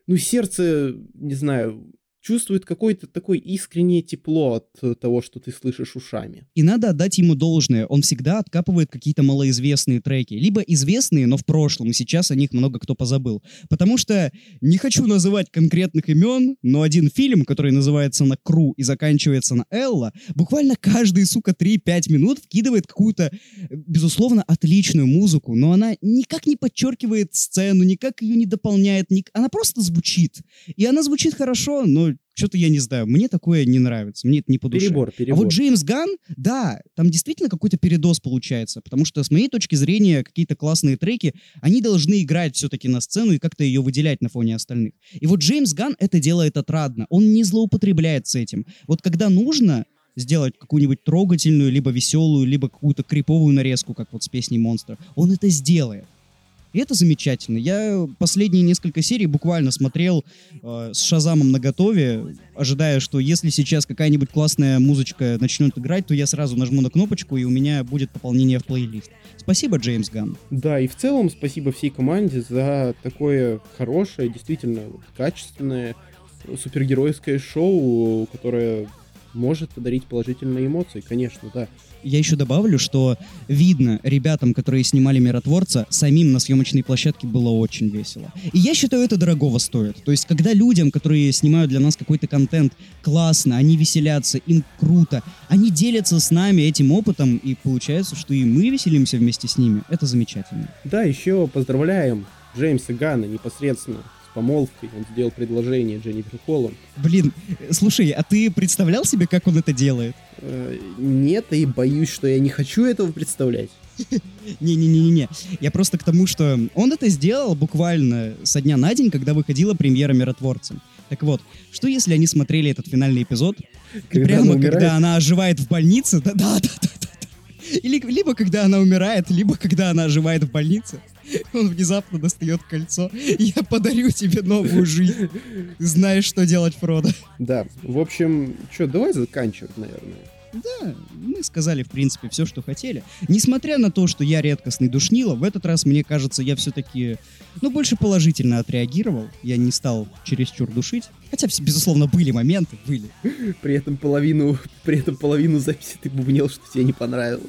ну, сердце, не знаю, чувствует какое-то такое искреннее тепло от э, того, что ты слышишь ушами. И надо отдать ему должное. Он всегда откапывает какие-то малоизвестные треки. Либо известные, но в прошлом, и сейчас о них много кто позабыл. Потому что не хочу называть конкретных имен, но один фильм, который называется «На Кру» и заканчивается на «Элла», буквально каждые, сука, 3-5 минут вкидывает какую-то, э, безусловно, отличную музыку, но она никак не подчеркивает сцену, никак ее не дополняет, ник- она просто звучит. И она звучит хорошо, но что-то я не знаю, мне такое не нравится, мне это не по душе. Перебор, А перебор. вот Джеймс Ган, да, там действительно какой-то передоз получается, потому что, с моей точки зрения, какие-то классные треки, они должны играть все-таки на сцену и как-то ее выделять на фоне остальных. И вот Джеймс Ган это делает отрадно, он не злоупотребляет с этим. Вот когда нужно сделать какую-нибудь трогательную, либо веселую, либо какую-то криповую нарезку, как вот с песней «Монстр», он это сделает. И это замечательно. Я последние несколько серий буквально смотрел э, с Шазамом на готове, ожидая, что если сейчас какая-нибудь классная музычка начнет играть, то я сразу нажму на кнопочку, и у меня будет пополнение в плейлист. Спасибо, Джеймс Ган. Да, и в целом спасибо всей команде за такое хорошее, действительно качественное супергеройское шоу, которое может подарить положительные эмоции, конечно, да. Я еще добавлю, что видно ребятам, которые снимали «Миротворца», самим на съемочной площадке было очень весело. И я считаю, это дорогого стоит. То есть, когда людям, которые снимают для нас какой-то контент, классно, они веселятся, им круто, они делятся с нами этим опытом, и получается, что и мы веселимся вместе с ними. Это замечательно. Да, еще поздравляем Джеймса Гана непосредственно помолвкой. Он сделал предложение Дженнифер Холланд. Блин, слушай, а ты представлял себе, как он это делает? Э, Нет, и боюсь, что я не хочу этого представлять. Не-не-не-не. Я просто к тому, что он это сделал буквально со дня на день, когда выходила премьера «Миротворца». Так вот, что если они смотрели этот финальный эпизод, Когда прямо она когда она оживает в больнице, да, Или либо когда она умирает, либо когда она оживает в больнице, он внезапно достает кольцо. Я подарю тебе новую жизнь. Знаешь, что делать, Фродо. Да, в общем, что, давай заканчивать, наверное. Да, мы сказали, в принципе, все, что хотели. Несмотря на то, что я редкостный душнило, в этот раз, мне кажется, я все-таки, ну, больше положительно отреагировал. Я не стал чересчур душить. Хотя, безусловно, были моменты, были. При этом половину, при этом половину записи ты бубнил, что тебе не понравилось.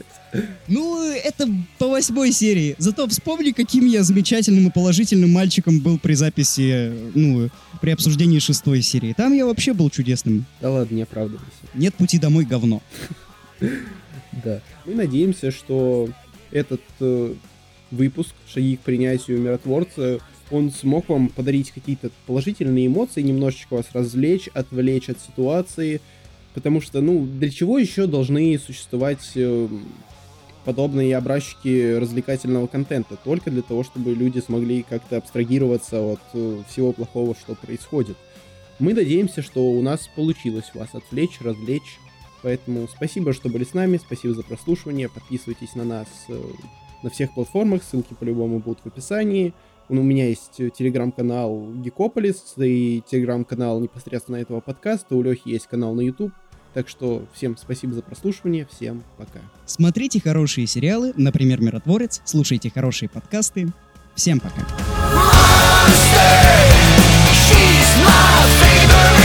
Ну, это по восьмой серии. Зато вспомни, каким я замечательным и положительным мальчиком был при записи, ну, при обсуждении шестой серии. Там я вообще был чудесным. Да ладно, не оправдывайся. Нет пути домой, говно. Да. Мы надеемся, что этот э, выпуск «Шаги к принятию миротворца» он смог вам подарить какие-то положительные эмоции, немножечко вас развлечь, отвлечь от ситуации, потому что, ну, для чего еще должны существовать э, подобные образчики развлекательного контента? Только для того, чтобы люди смогли как-то абстрагироваться от э, всего плохого, что происходит. Мы надеемся, что у нас получилось вас отвлечь, развлечь, Поэтому спасибо, что были с нами, спасибо за прослушивание, подписывайтесь на нас э, на всех платформах, ссылки по-любому будут в описании. У меня есть телеграм-канал Гикополис и телеграм-канал непосредственно этого подкаста, у Лехи есть канал на YouTube. Так что всем спасибо за прослушивание, всем пока. Смотрите хорошие сериалы, например, «Миротворец», слушайте хорошие подкасты. Всем пока. Monster, she's my.